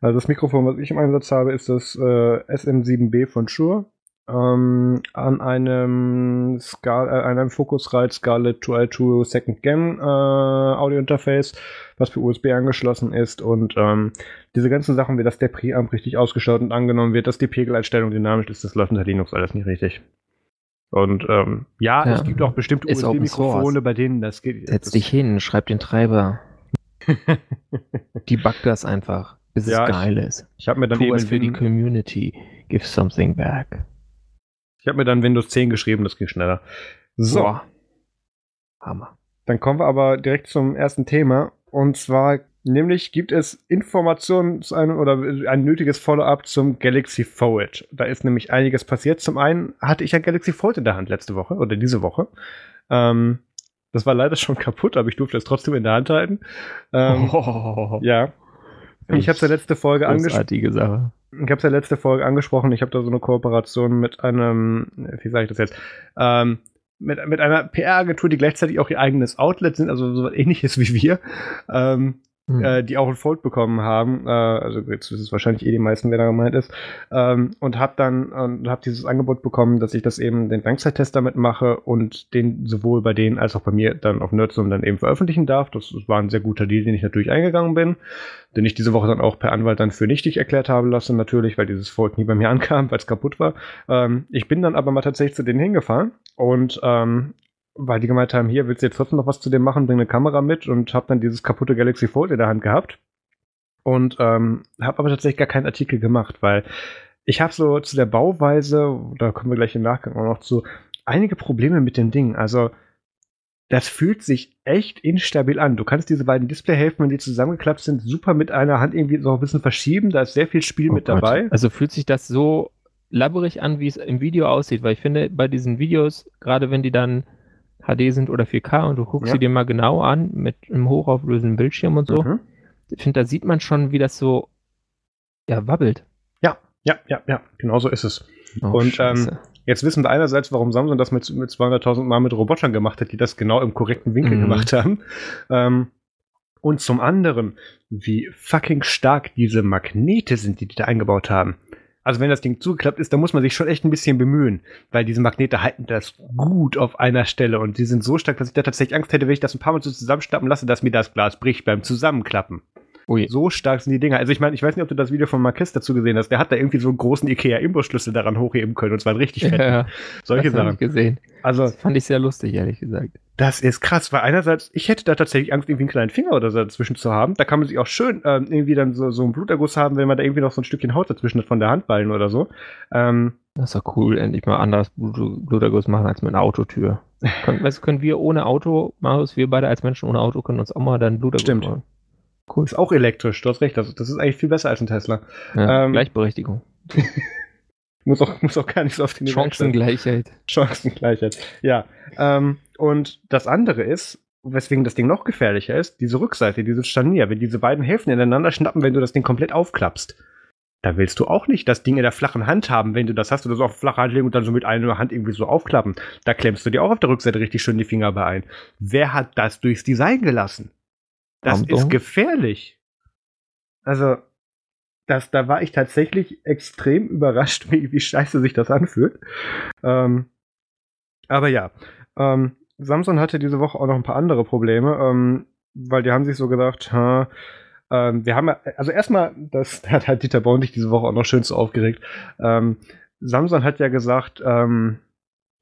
Also das Mikrofon, was ich im Einsatz habe, ist das äh, SM7B von Shure. Ähm, an einem, Skal äh, einem Focusrite Scarlett 2i2 Second Gen äh, Audio Interface, was per USB angeschlossen ist und ähm, diese ganzen Sachen, wie das der Preamp richtig ausgestattet und angenommen wird, dass die Pegeleinstellung dynamisch ist, das läuft unter Linux alles nicht richtig. Und ähm, ja, Ja. es gibt auch bestimmte. USB-Mikrofone, bei denen das geht. Setz das, dich hin, schreib den Treiber. Debug das einfach, bis Ja, es ich- geil ist. Ich habe mir dann Tu eben was für die Community. Give something back. Ich habe mir dann Windows 10 geschrieben, das ging schneller. So, Boah. Hammer. dann kommen wir aber direkt zum ersten Thema. Und zwar, nämlich gibt es Informationen zu einem oder ein nötiges Follow-up zum Galaxy Fold. Da ist nämlich einiges passiert. Zum einen hatte ich ja Galaxy Fold in der Hand letzte Woche oder diese Woche. Ähm, das war leider schon kaputt, aber ich durfte es trotzdem in der Hand halten. Ähm, oh, Ja. Ich habe es ja letzte Folge angesprochen. Ich habe es ja letzte Folge angesprochen. Ich habe da so eine Kooperation mit einem, wie sage ich das jetzt, ähm, mit, mit einer PR-Agentur, die gleichzeitig auch ihr eigenes Outlet sind, also so was ähnliches wie wir, ähm, Hm. äh, die auch ein Fold bekommen haben. Äh, also jetzt ist es wahrscheinlich eh die meisten, wer da gemeint ist. Ähm, und habe dann und hab dieses Angebot bekommen, dass ich das eben den Langzeittest damit mache und den sowohl bei denen als auch bei mir dann auf Nerdsum dann eben veröffentlichen darf. Das war ein sehr guter Deal, den ich natürlich eingegangen bin, den ich diese Woche dann auch per Anwalt dann für nichtig erklärt habe lassen, natürlich, weil dieses Fold nie bei mir ankam, weil es kaputt war. Ähm, ich bin dann aber mal tatsächlich zu denen hingefahren und ähm, weil die gemeint haben, hier willst du jetzt trotzdem noch was zu dem machen, bring eine Kamera mit und habe dann dieses kaputte Galaxy Fold in der Hand gehabt und ähm, habe aber tatsächlich gar keinen Artikel gemacht, weil ich habe so zu der Bauweise, da kommen wir gleich im Nachgang auch noch zu, einige Probleme mit dem Ding. Also das fühlt sich echt instabil an. Du kannst diese beiden Displayhälften, wenn die zusammengeklappt sind, super mit einer Hand irgendwie so ein bisschen verschieben. Da ist sehr viel Spiel Oh mit Gott. dabei. Also fühlt sich das so labberig an, wie es im Video aussieht, weil ich finde, bei diesen Videos, gerade wenn die dann HD sind oder 4K und du guckst ja. sie dir mal genau an mit einem hochauflösenden Bildschirm und so. Mhm. Ich finde, da sieht man schon, wie das so ja, wabbelt. Ja, ja, ja, ja, genau so ist es. Oh, und ähm, jetzt wissen wir einerseits, warum Samsung das mit, mit 200.000 Mal mit Robotern gemacht hat, die das genau im korrekten Winkel mhm. gemacht haben. Ähm, und zum anderen, wie fucking stark diese Magnete sind, die die da eingebaut haben. Also wenn das Ding zugeklappt ist, dann muss man sich schon echt ein bisschen bemühen, weil diese Magnete halten das gut auf einer Stelle und die sind so stark, dass ich da tatsächlich Angst hätte, wenn ich das ein paar Mal so zusammenstappen lasse, dass mir das Glas bricht beim Zusammenklappen. Ui. So stark sind die Dinger. Also ich meine, ich weiß nicht, ob du das Video von Marquez dazu gesehen hast. Der hat da irgendwie so einen großen Ikea-Imbusschlüssel daran hochheben können und zwar richtig fett. Ja, Solche Sachen. Ich gesehen. Also, das fand ich sehr lustig, ehrlich gesagt. Das ist krass, weil einerseits, ich hätte da tatsächlich Angst, irgendwie einen kleinen Finger oder so dazwischen zu haben. Da kann man sich auch schön ähm, irgendwie dann so, so einen Bluterguss haben, wenn man da irgendwie noch so ein Stückchen Haut dazwischen hat von der Handballen oder so. Ähm, das ist doch cool, endlich mal anders Bluterguss machen als mit einer Autotür. Können, weißt, können wir ohne Auto, Marius, wir beide als Menschen ohne Auto können uns auch mal dann Bluterguss Stimmt. machen. Cool. Ist auch elektrisch, du hast recht. Das, das ist eigentlich viel besser als ein Tesla. Ja, ähm, Gleichberechtigung. muss, auch, muss auch gar nicht so auf den Chancengleichheit. Chancengleichheit, ja. Ähm, und das andere ist, weswegen das Ding noch gefährlicher ist, diese Rückseite, dieses Scharnier. Wenn diese beiden Hälften ineinander schnappen, wenn du das Ding komplett aufklappst, da willst du auch nicht das Ding in der flachen Hand haben, wenn du das hast oder so auf flache Hand legen und dann so mit einer Hand irgendwie so aufklappen. Da klemmst du dir auch auf der Rückseite richtig schön die Finger bei ein. Wer hat das durchs Design gelassen? Das Ampung. ist gefährlich. Also, das, da war ich tatsächlich extrem überrascht, wie, wie scheiße sich das anfühlt. Ähm, aber ja, ähm, Samsung hatte diese Woche auch noch ein paar andere Probleme, ähm, weil die haben sich so gedacht, ha, ähm, wir haben, also erstmal, das hat halt Dieter Bauer diese Woche auch noch schön so aufgeregt. Ähm, Samsung hat ja gesagt, ähm,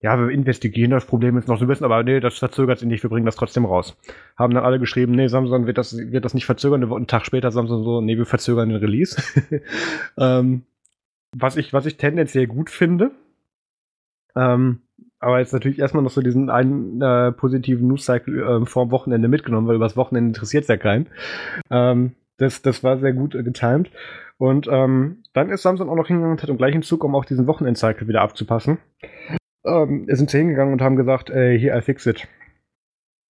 ja, wir investigieren das Problem jetzt noch so ein bisschen, aber nee, das verzögert sich nicht, wir bringen das trotzdem raus. Haben dann alle geschrieben, nee, Samsung wird das, wird das nicht verzögern, einen Tag später Samsung so, nee, wir verzögern den Release. ähm, was ich, was ich tendenziell gut finde. Ähm, aber jetzt natürlich erstmal noch so diesen einen äh, positiven News-Cycle äh, vor Wochenende mitgenommen, weil übers Wochenende interessiert es ja keinen. Ähm, das, das war sehr gut äh, getimed. Und ähm, dann ist Samsung auch noch hingegangen und hat im gleichen Zug, um auch diesen Wochenend-Cycle wieder abzupassen, ähm, sind sie hingegangen und haben gesagt, äh, hier, I fix it.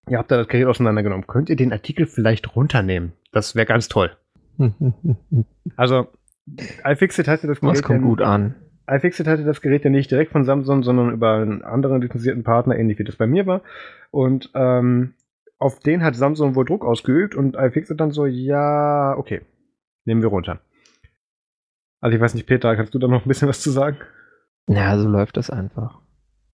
Ihr habt da das Gerät auseinandergenommen. Könnt ihr den Artikel vielleicht runternehmen? Das wäre ganz toll. also, iFixit heißt ja das Gerät. Das kommt gut an. iFixit hatte das Gerät ja nicht direkt von Samsung, sondern über einen anderen lizenzierten Partner, ähnlich wie das bei mir war. Und ähm, auf den hat Samsung wohl Druck ausgeübt und iFixit dann so, ja, okay, nehmen wir runter. Also ich weiß nicht, Peter, kannst du da noch ein bisschen was zu sagen? Ja, so läuft das einfach.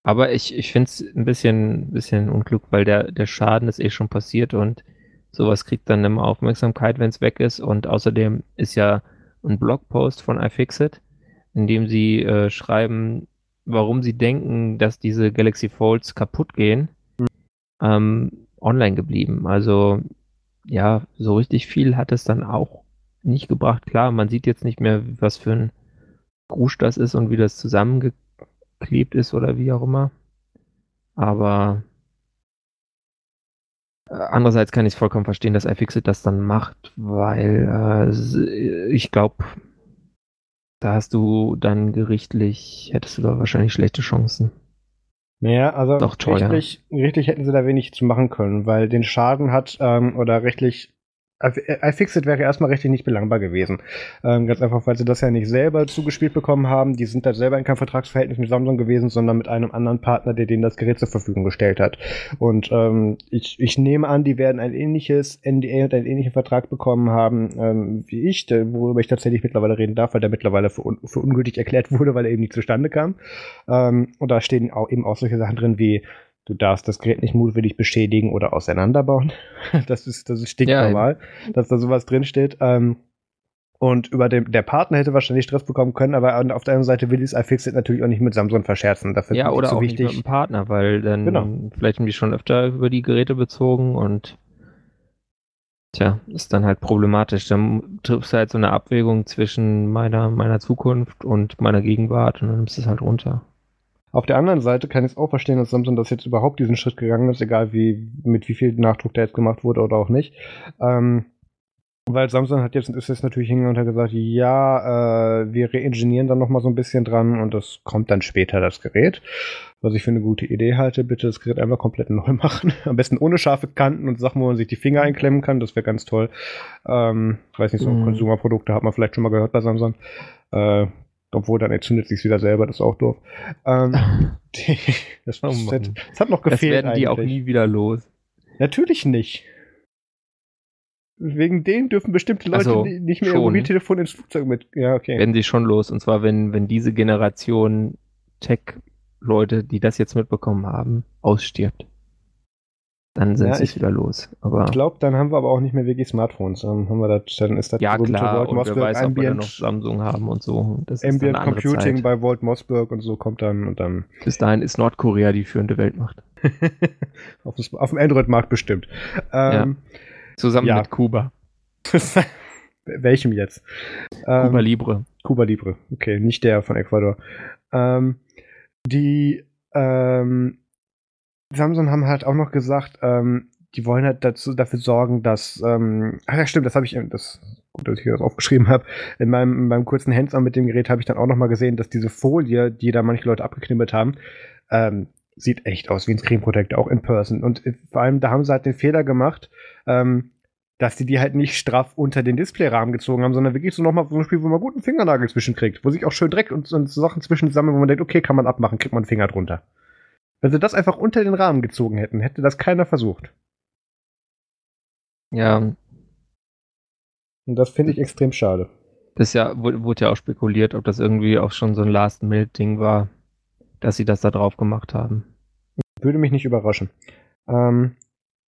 Aber ich, ich finde es ein bisschen, bisschen unklug, weil der, der Schaden ist eh schon passiert und sowas kriegt dann immer Aufmerksamkeit, wenn es weg ist. Und außerdem ist ja ein Blogpost von iFixit, in dem sie äh, schreiben, warum sie denken, dass diese Galaxy Folds kaputt gehen, mhm. ähm, online geblieben. Also ja, so richtig viel hat es dann auch nicht gebracht. Klar, man sieht jetzt nicht mehr, was für ein Grusch das ist und wie das zusammenge geklebt ist oder wie auch immer. Aber äh, andererseits kann ich es vollkommen verstehen, dass iFixit das dann macht, weil äh, ich glaube, da hast du dann gerichtlich, hättest du da wahrscheinlich schlechte Chancen. Naja, also Doch, rechtlich, rechtlich hätten sie da wenig zu machen können, weil den Schaden hat ähm, oder rechtlich iFixit wäre erstmal richtig nicht belangbar gewesen. Ähm, ganz einfach, weil sie das ja nicht selber zugespielt bekommen haben. Die sind da selber in keinem Vertragsverhältnis mit Samsung gewesen, sondern mit einem anderen Partner, der denen das Gerät zur Verfügung gestellt hat. Und ähm, ich, ich nehme an, die werden ein ähnliches NDA und einen ähnlichen Vertrag bekommen haben ähm, wie ich, der, worüber ich tatsächlich mittlerweile reden darf, weil der mittlerweile für, un für ungültig erklärt wurde, weil er eben nicht zustande kam. Ähm, und da stehen auch eben auch solche Sachen drin wie Du darfst das Gerät nicht mutwillig beschädigen oder auseinanderbauen. Das ist, das ist stinknormal, ja, dass da sowas drinsteht. Ähm, und über dem, der Partner hätte wahrscheinlich Stress bekommen können, aber auf der anderen Seite will ich es iFixit natürlich auch nicht mit Samsung verscherzen. Dafür ja, oder so auch wichtig. nicht mit dem Partner, weil dann genau. vielleicht haben die schon öfter über die Geräte bezogen und tja, ist dann halt problematisch. Dann triffst du halt so eine Abwägung zwischen meiner, meiner Zukunft und meiner Gegenwart und dann nimmst du es halt runter. Auf der anderen Seite kann ich es auch verstehen, dass Samsung das jetzt überhaupt diesen Schritt gegangen ist, egal wie, mit wie viel Nachdruck der jetzt gemacht wurde oder auch nicht. Ähm, Weil Samsung hat jetzt, ist jetzt natürlich hingegangen und hat gesagt, ja, äh, wir reingenieren dann nochmal so ein bisschen dran und das kommt dann später, das Gerät. Was ich für eine gute Idee halte, bitte das Gerät einfach komplett neu machen. Am besten ohne scharfe Kanten und Sachen, wo man sich die Finger einklemmen kann, das wäre ganz toll. Ähm, weiß nicht, so mm. Konsumerprodukte hat man vielleicht schon mal gehört bei Samsung. Äh, obwohl dann entzündet sich wieder selber, das ist auch doof. Ähm, die, das, oh das, das, hat noch gefehlt. Das werden die eigentlich. auch nie wieder los. Natürlich nicht. Wegen denen dürfen bestimmte Leute also, nicht mehr ihr Mobiltelefon ins Flugzeug mit. Ja, okay. Werden sie schon los. Und zwar, wenn, wenn diese Generation Tech-Leute, die das jetzt mitbekommen haben, ausstirbt. Dann sind ja, sie ich, wieder los. Aber ich glaube, dann haben wir aber auch nicht mehr wirklich Smartphones. Dann haben wir das, dann ist das ja klar. Und wer weiß, Ambient, ob wir noch Samsung haben und so. Das Ambient Computing Zeit. bei Volt Mossberg und so kommt dann und dann. Bis dahin ist Nordkorea die führende Weltmacht. auf, auf, dem Android-Markt bestimmt. Ähm, ja. Zusammen mit Kuba. Welchem jetzt? Kuba ähm, Libre. Kuba Libre, okay, nicht der von Ecuador. Ähm, die ähm, Samsung haben halt auch noch gesagt, ähm, die wollen halt dazu, dafür sorgen, dass, ähm, ach ja, stimmt, das habe ich, das, gut, dass ich das aufgeschrieben habe. In meinem, in meinem kurzen Hands-on mit dem Gerät habe ich dann auch noch mal gesehen, dass diese Folie, die da manche Leute abgeknibbelt haben, ähm, sieht echt aus wie ein Screen Protector, auch in Person. Und vor allem, da haben sie halt den Fehler gemacht, ähm, dass die die halt nicht straff unter den Displayrahmen gezogen haben, sondern wirklich so nochmal so ein Spiel, wo man guten Fingernagel zwischenkriegt, wo sich auch schön Dreck und, und so Sachen zwischen sammeln, wo man denkt, okay, kann man abmachen, kriegt man einen Finger drunter. Wenn sie das einfach unter den Rahmen gezogen hätten, hätte das keiner versucht. Ja. Und das finde ich extrem schade. Das ja, wurde ja auch spekuliert, ob das irgendwie auch schon so ein Last-Minute-Ding war, dass sie das da drauf gemacht haben. Würde mich nicht überraschen. Ähm,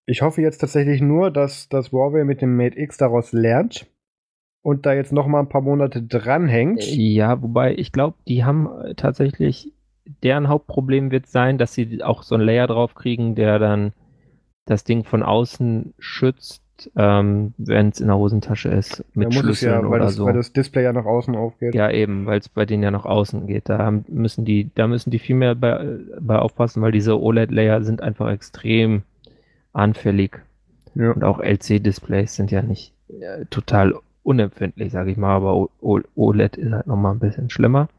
ich hoffe jetzt tatsächlich nur, dass das Huawei mit dem Mate X daraus lernt und da jetzt noch mal ein paar Monate dranhängt. Ja, wobei ich glaube, die haben tatsächlich deren Hauptproblem wird sein, dass sie auch so einen Layer drauf kriegen, der dann das Ding von außen schützt, ähm, wenn es in der Hosentasche ist, mit ja, Schlüsseln ja, weil oder das, so. Weil das Display ja nach außen aufgeht. Ja, eben, weil es bei denen ja nach außen geht. Da müssen die, da müssen die viel mehr bei, bei aufpassen, weil diese OLED-Layer sind einfach extrem anfällig. Ja. Und auch LC-Displays sind ja nicht äh, total unempfindlich, sage ich mal, aber o OLED ist halt nochmal ein bisschen schlimmer,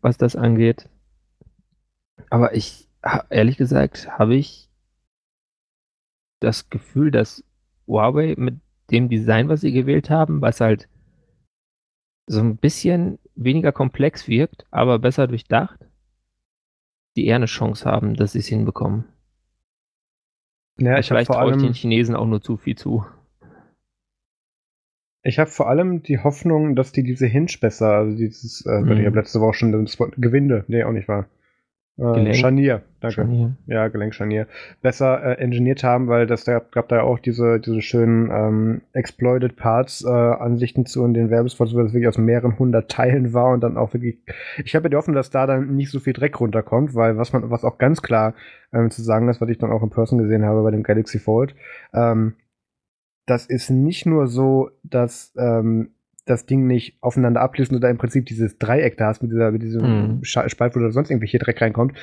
was das angeht. Aber ich, ehrlich gesagt, habe ich das Gefühl, dass Huawei mit dem Design, was sie gewählt haben, was halt so ein bisschen weniger komplex wirkt, aber besser durchdacht, die eher eine Chance haben, dass sie es hinbekommen. Ja, ich Vielleicht traue ich den Chinesen auch nur zu viel zu. Ich habe vor allem die Hoffnung, dass die diese Hinge besser, also dieses, äh, mhm. ich habe letzte Woche schon das Wort Gewinde, nee, auch nicht wahr. Äh, Scharnier, danke. Scharnier. Ja, Gelenkscharnier. Besser äh, engineert haben, weil das da gab da ja auch diese, diese schönen ähm, Exploited Parts äh, Ansichten zu in den Werbespots, wo das wirklich aus mehreren hundert Teilen war und dann auch wirklich. Ich habe ja die Hoffnung, dass da dann nicht so viel Dreck runterkommt, weil was man, was auch ganz klar ähm, zu sagen ist, was ich dann auch in Person gesehen habe bei dem Galaxy Fold, ähm, das ist nicht nur so, dass ähm, das Ding nicht aufeinander ablesen oder im Prinzip dieses Dreieck da hast mit, dieser, mit diesem mhm. Spalt, wo da sonst irgendwelche Dreck reinkommt.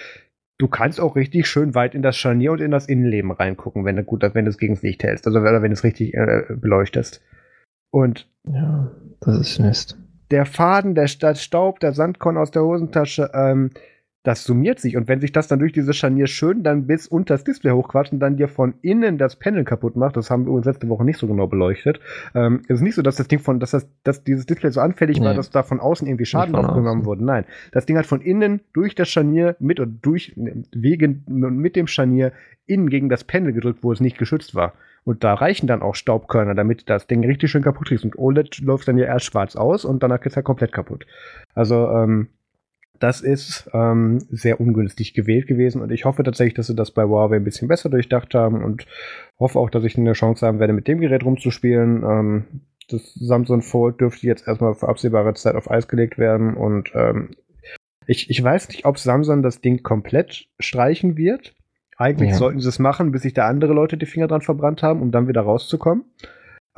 Du kannst auch richtig schön weit in das Scharnier und in das Innenleben reingucken, wenn du gut, wenn du es gegen das Licht hältst, also wenn du es richtig äh, beleuchtest. Und ja, das ist Mist. Der Faden, der, der Staub, der Sandkorn aus der Hosentasche, ähm, das summiert sich. Und wenn sich das dann durch dieses Scharnier schön dann bis unter das Display hochquatscht und dann dir von innen das Panel kaputt macht, das haben wir uns letzte Woche nicht so genau beleuchtet. Ähm, es ist nicht so, dass das Ding von, dass das, dass dieses Display so anfällig nee. war, dass da von außen irgendwie Schaden aufgenommen wurde. Nein. Das Ding hat von innen durch das Scharnier mit oder durch, wegen, mit dem Scharnier innen gegen das Panel gedrückt, wo es nicht geschützt war. Und da reichen dann auch Staubkörner, damit das Ding richtig schön kaputt kriegst. Und OLED läuft dann ja erst schwarz aus und danach ist er komplett kaputt. Also, ähm, das ist ähm, sehr ungünstig gewählt gewesen und ich hoffe tatsächlich, dass sie das bei Huawei ein bisschen besser durchdacht haben und hoffe auch, dass ich eine Chance haben werde, mit dem Gerät rumzuspielen. Ähm, das Samsung Fold dürfte jetzt erstmal für absehbare Zeit auf Eis gelegt werden und ähm, ich, ich weiß nicht, ob Samsung das Ding komplett streichen wird. Eigentlich ja. sollten sie es machen, bis sich da andere Leute die Finger dran verbrannt haben, um dann wieder rauszukommen.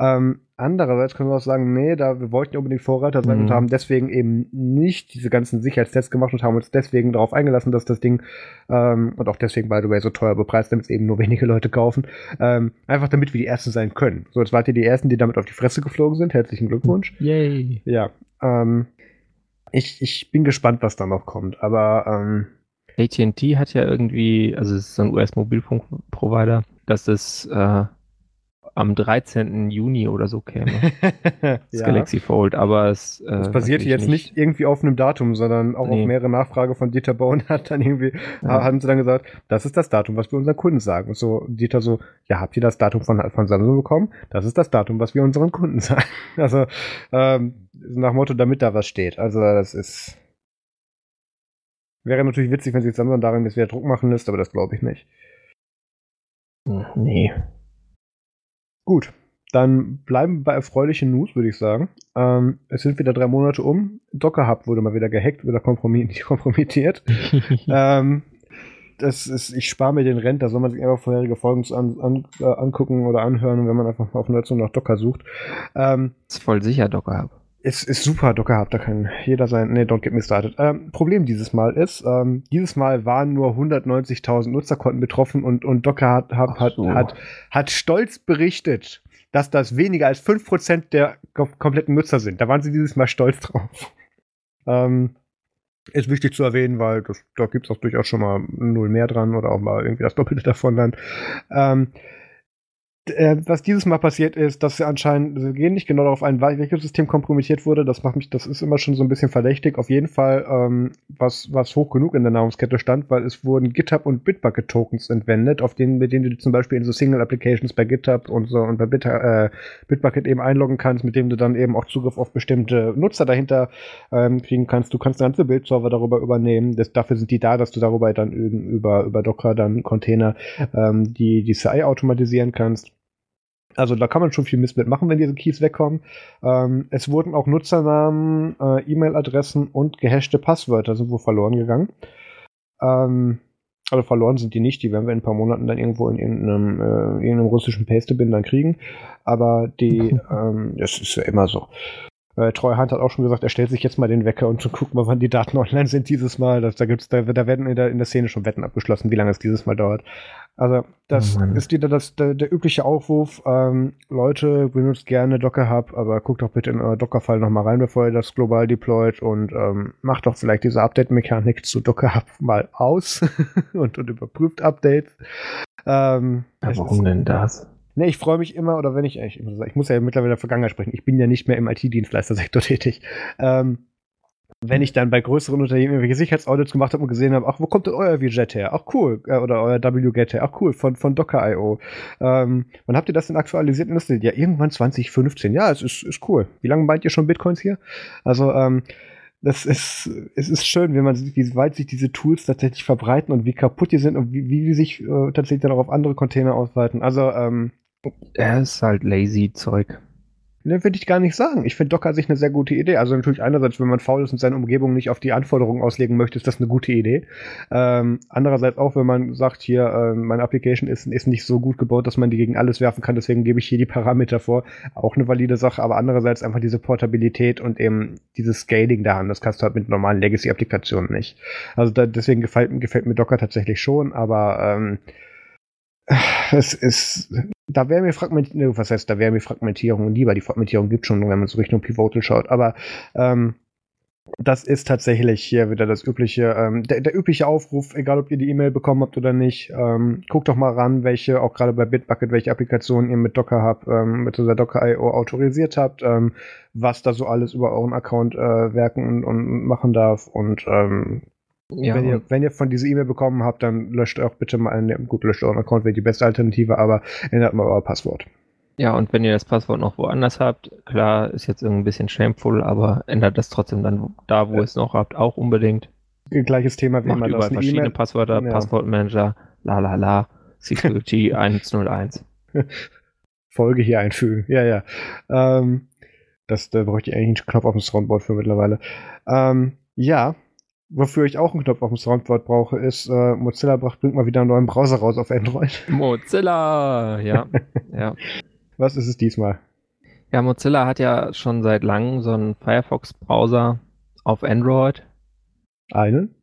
Ähm, Andererseits können wir auch sagen, nee, da wir wollten unbedingt Vorreiter sein mhm. und haben deswegen eben nicht diese ganzen Sicherheitstests gemacht und haben uns deswegen darauf eingelassen, dass das Ding ähm, und auch deswegen, by the way, so teuer bepreist, damit es eben nur wenige Leute kaufen. Ähm, einfach damit wir die Ersten sein können. So, jetzt wart ihr die Ersten, die damit auf die Fresse geflogen sind. Herzlichen Glückwunsch. Yay. Ja. Ähm, ich, ich bin gespannt, was da noch kommt, aber ähm, AT&T hat ja irgendwie, also es ist so ein US-Mobilfunkprovider, dass es äh, am 13. Juni oder so käme. das ja. Galaxy Fold, aber es. Äh, das basiert jetzt nicht. nicht. irgendwie auf einem Datum, sondern auch nee. auf mehrere Nachfrage von Dieter Bauen hat dann irgendwie, ja. haben sie dann gesagt, das ist das Datum, was wir unseren Kunden sagen. Und so Dieter so, ja, habt ihr das Datum von, von Samsung bekommen? Das ist das Datum, was wir unseren Kunden sagen. Also, ähm, nach Motto, damit da was steht. Also, das ist. Wäre natürlich witzig, wenn sich Samsung darin jetzt wieder Druck machen lässt, aber das glaube ich nicht. Nee. Gut, dann bleiben wir bei erfreulichen News, würde ich sagen. Ähm, es sind wieder drei Monate um. Docker Hub wurde mal wieder gehackt, wieder kompromittiert. ähm, das ist, ich spare mir den Rent, da soll man sich einfach vorherige Folgen an, an, äh, angucken oder anhören, wenn man einfach auf Nerds nach Docker sucht. Ähm, ist voll sicher Docker Hub. Ist, ist super, Docker Hub, da kann jeder sein. Nee, don't get me started. Ähm, Problem dieses Mal ist, ähm, dieses Mal waren nur 190.000 Nutzerkonten betroffen und, und Docker Hub hat, so. hat, hat stolz berichtet, dass das weniger als 5% der kompletten Nutzer sind. Da waren sie dieses Mal stolz drauf. Ähm, ist wichtig zu erwähnen, weil das, da gibt es auch durchaus schon mal null mehr dran oder auch mal irgendwie das Doppelte davon dann. Ähm, äh, was dieses Mal passiert ist, dass sie anscheinend, sie gehen nicht genau darauf ein, welches System kompromittiert wurde. Das macht mich, das ist immer schon so ein bisschen verdächtig. Auf jeden Fall, ähm, was, was hoch genug in der Nahrungskette stand, weil es wurden GitHub und Bitbucket Tokens entwendet, auf denen, mit denen du zum Beispiel in so Single Applications bei GitHub und so und bei Bit, äh, Bitbucket eben einloggen kannst, mit dem du dann eben auch Zugriff auf bestimmte Nutzer dahinter ähm, kriegen kannst. Du kannst ganze Bildserver darüber übernehmen. Das, dafür sind die da, dass du darüber dann über, über Docker dann Container ähm, die, die CI automatisieren kannst. Also da kann man schon viel Mist mitmachen, wenn diese Keys wegkommen. Ähm, es wurden auch Nutzernamen, äh, E-Mail-Adressen und gehashte Passwörter sind wohl verloren gegangen. Ähm, also verloren sind die nicht, die werden wir in ein paar Monaten dann irgendwo in irgendeinem, äh, irgendeinem russischen Paste-Bin dann kriegen. Aber die, ähm, das ist ja immer so. Äh, Treuhand hat auch schon gesagt, er stellt sich jetzt mal den Wecker und guckt mal, wann die Daten online sind dieses Mal. Das, da, gibt's, da, da werden in der, in der Szene schon Wetten abgeschlossen, wie lange es dieses Mal dauert. Also, das oh ist wieder das, der, der übliche Aufruf. Ähm, Leute, benutzt gerne Docker Hub, aber guckt doch bitte in euer Docker-File nochmal rein, bevor ihr das global deployt und ähm, macht doch vielleicht diese Update-Mechanik zu Docker Hub mal aus und, und überprüft Updates. Ähm, ja, warum ist, denn das? Ne, ich freue mich immer, oder wenn ich, ich, ich muss ja mittlerweile der Vergangenheit sprechen, ich bin ja nicht mehr im IT-Dienstleistersektor tätig. Ähm, wenn ich dann bei größeren Unternehmen irgendwelche Sicherheitsaudits gemacht habe und gesehen habe, ach, wo kommt denn euer VJet her? Ach, cool. Äh, oder euer WGET her? Ach, cool, von, von Docker.io. Ähm, wann habt ihr das denn aktualisiert? Ja, irgendwann 2015. Ja, es ist, ist cool. Wie lange meint ihr schon Bitcoins hier? Also, ähm, das ist, es ist schön, wenn man sieht, wie weit sich diese Tools tatsächlich verbreiten und wie kaputt die sind und wie, wie die sich äh, tatsächlich dann auch auf andere Container ausweiten. Also, ähm, er ist halt lazy Zeug. Ne, würde ich gar nicht sagen. Ich finde Docker sich eine sehr gute Idee. Also natürlich einerseits, wenn man faul ist und seine Umgebung nicht auf die Anforderungen auslegen möchte, ist das eine gute Idee. Ähm, andererseits auch, wenn man sagt, hier, äh, meine Application ist, ist nicht so gut gebaut, dass man die gegen alles werfen kann, deswegen gebe ich hier die Parameter vor. Auch eine valide Sache, aber andererseits einfach diese Portabilität und eben dieses Scaling da haben. Das kannst du halt mit normalen Legacy-Applikationen nicht. Also da, deswegen gefällt, gefällt mir Docker tatsächlich schon, aber ähm, es ist, da wäre mir Fragmentierung, was heißt, da wäre mir Fragmentierung lieber. Die Fragmentierung gibt schon, wenn man so Richtung Pivotal schaut. Aber ähm, das ist tatsächlich hier wieder das übliche, ähm, der, der, übliche Aufruf, egal ob ihr die E-Mail bekommen habt oder nicht. Ähm, guckt doch mal ran, welche, auch gerade bei Bitbucket, welche Applikationen ihr mit Docker habt, ähm, mit dieser Docker.io autorisiert habt, ähm, was da so alles über euren Account äh, werken und, und machen darf. Und ähm, ja, wenn, ihr, wenn ihr von dieser E-Mail bekommen habt, dann löscht auch bitte mal einen, gut, löscht euren Account, wäre die beste Alternative, aber ändert mal euer Passwort. Ja, und wenn ihr das Passwort noch woanders habt, klar, ist jetzt irgendwie ein bisschen shameful, aber ändert das trotzdem dann da, wo ihr es noch habt, auch unbedingt. Gleiches Thema wie Macht immer überall das verschiedene e Passwörter, ja. Passwortmanager, la la la, Security 101. Folge hier einfügen, ja, ja. Ähm, das, da bräuchte ich eigentlich einen Knopf auf dem Soundboard für mittlerweile. Ähm, ja, Wofür ich auch einen Knopf auf dem Soundboard brauche, ist, äh, Mozilla bringt mal wieder einen neuen Browser raus auf Android. Mozilla, ja. ja. Was ist es diesmal? Ja, Mozilla hat ja schon seit langem so einen Firefox-Browser auf Android. Einen?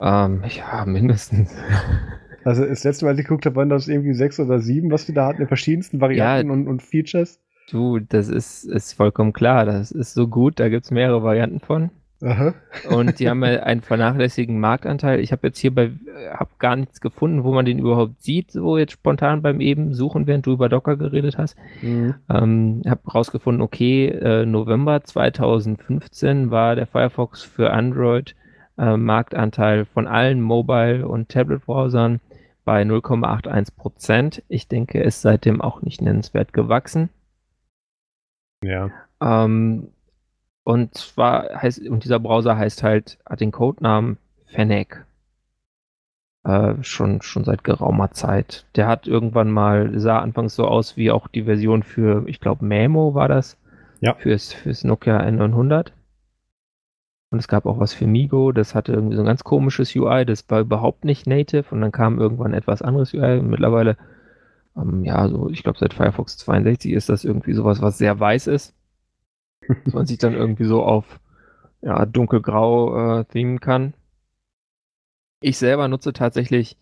Ähm, ja, mindestens. Also das letzte Mal, als ich geguckt habe, waren das irgendwie sechs oder sieben, was wir da hatten, in verschiedensten Varianten ja, und, und Features. Du, das ist, ist vollkommen klar. Das ist so gut, da gibt es mehrere Varianten von. Aha. Und die haben einen vernachlässigen Marktanteil. Ich habe jetzt hier bei, habe gar nichts gefunden, wo man den überhaupt sieht, so jetzt spontan beim eben suchen, während du über Docker geredet hast. Mhm. Ähm, habe rausgefunden, okay, äh, November 2015 war der Firefox für Android äh, Marktanteil von allen Mobile- und Tablet-Browsern bei 0,81 Prozent. Ich denke, ist seitdem auch nicht nennenswert gewachsen. Ja. Ähm, und zwar heißt, und dieser Browser heißt halt, hat den Codenamen Fennec. Äh, schon, schon seit geraumer Zeit. Der hat irgendwann mal, sah anfangs so aus wie auch die Version für, ich glaube, Memo war das. Ja. Fürs, fürs Nokia N900. Und es gab auch was für Migo, das hatte irgendwie so ein ganz komisches UI, das war überhaupt nicht native und dann kam irgendwann etwas anderes UI. Und mittlerweile, ähm, ja, so, ich glaube, seit Firefox 62 ist das irgendwie sowas, was sehr weiß ist dass man sich dann irgendwie so auf ja, dunkelgrau äh, themen kann. Ich selber nutze tatsächlich,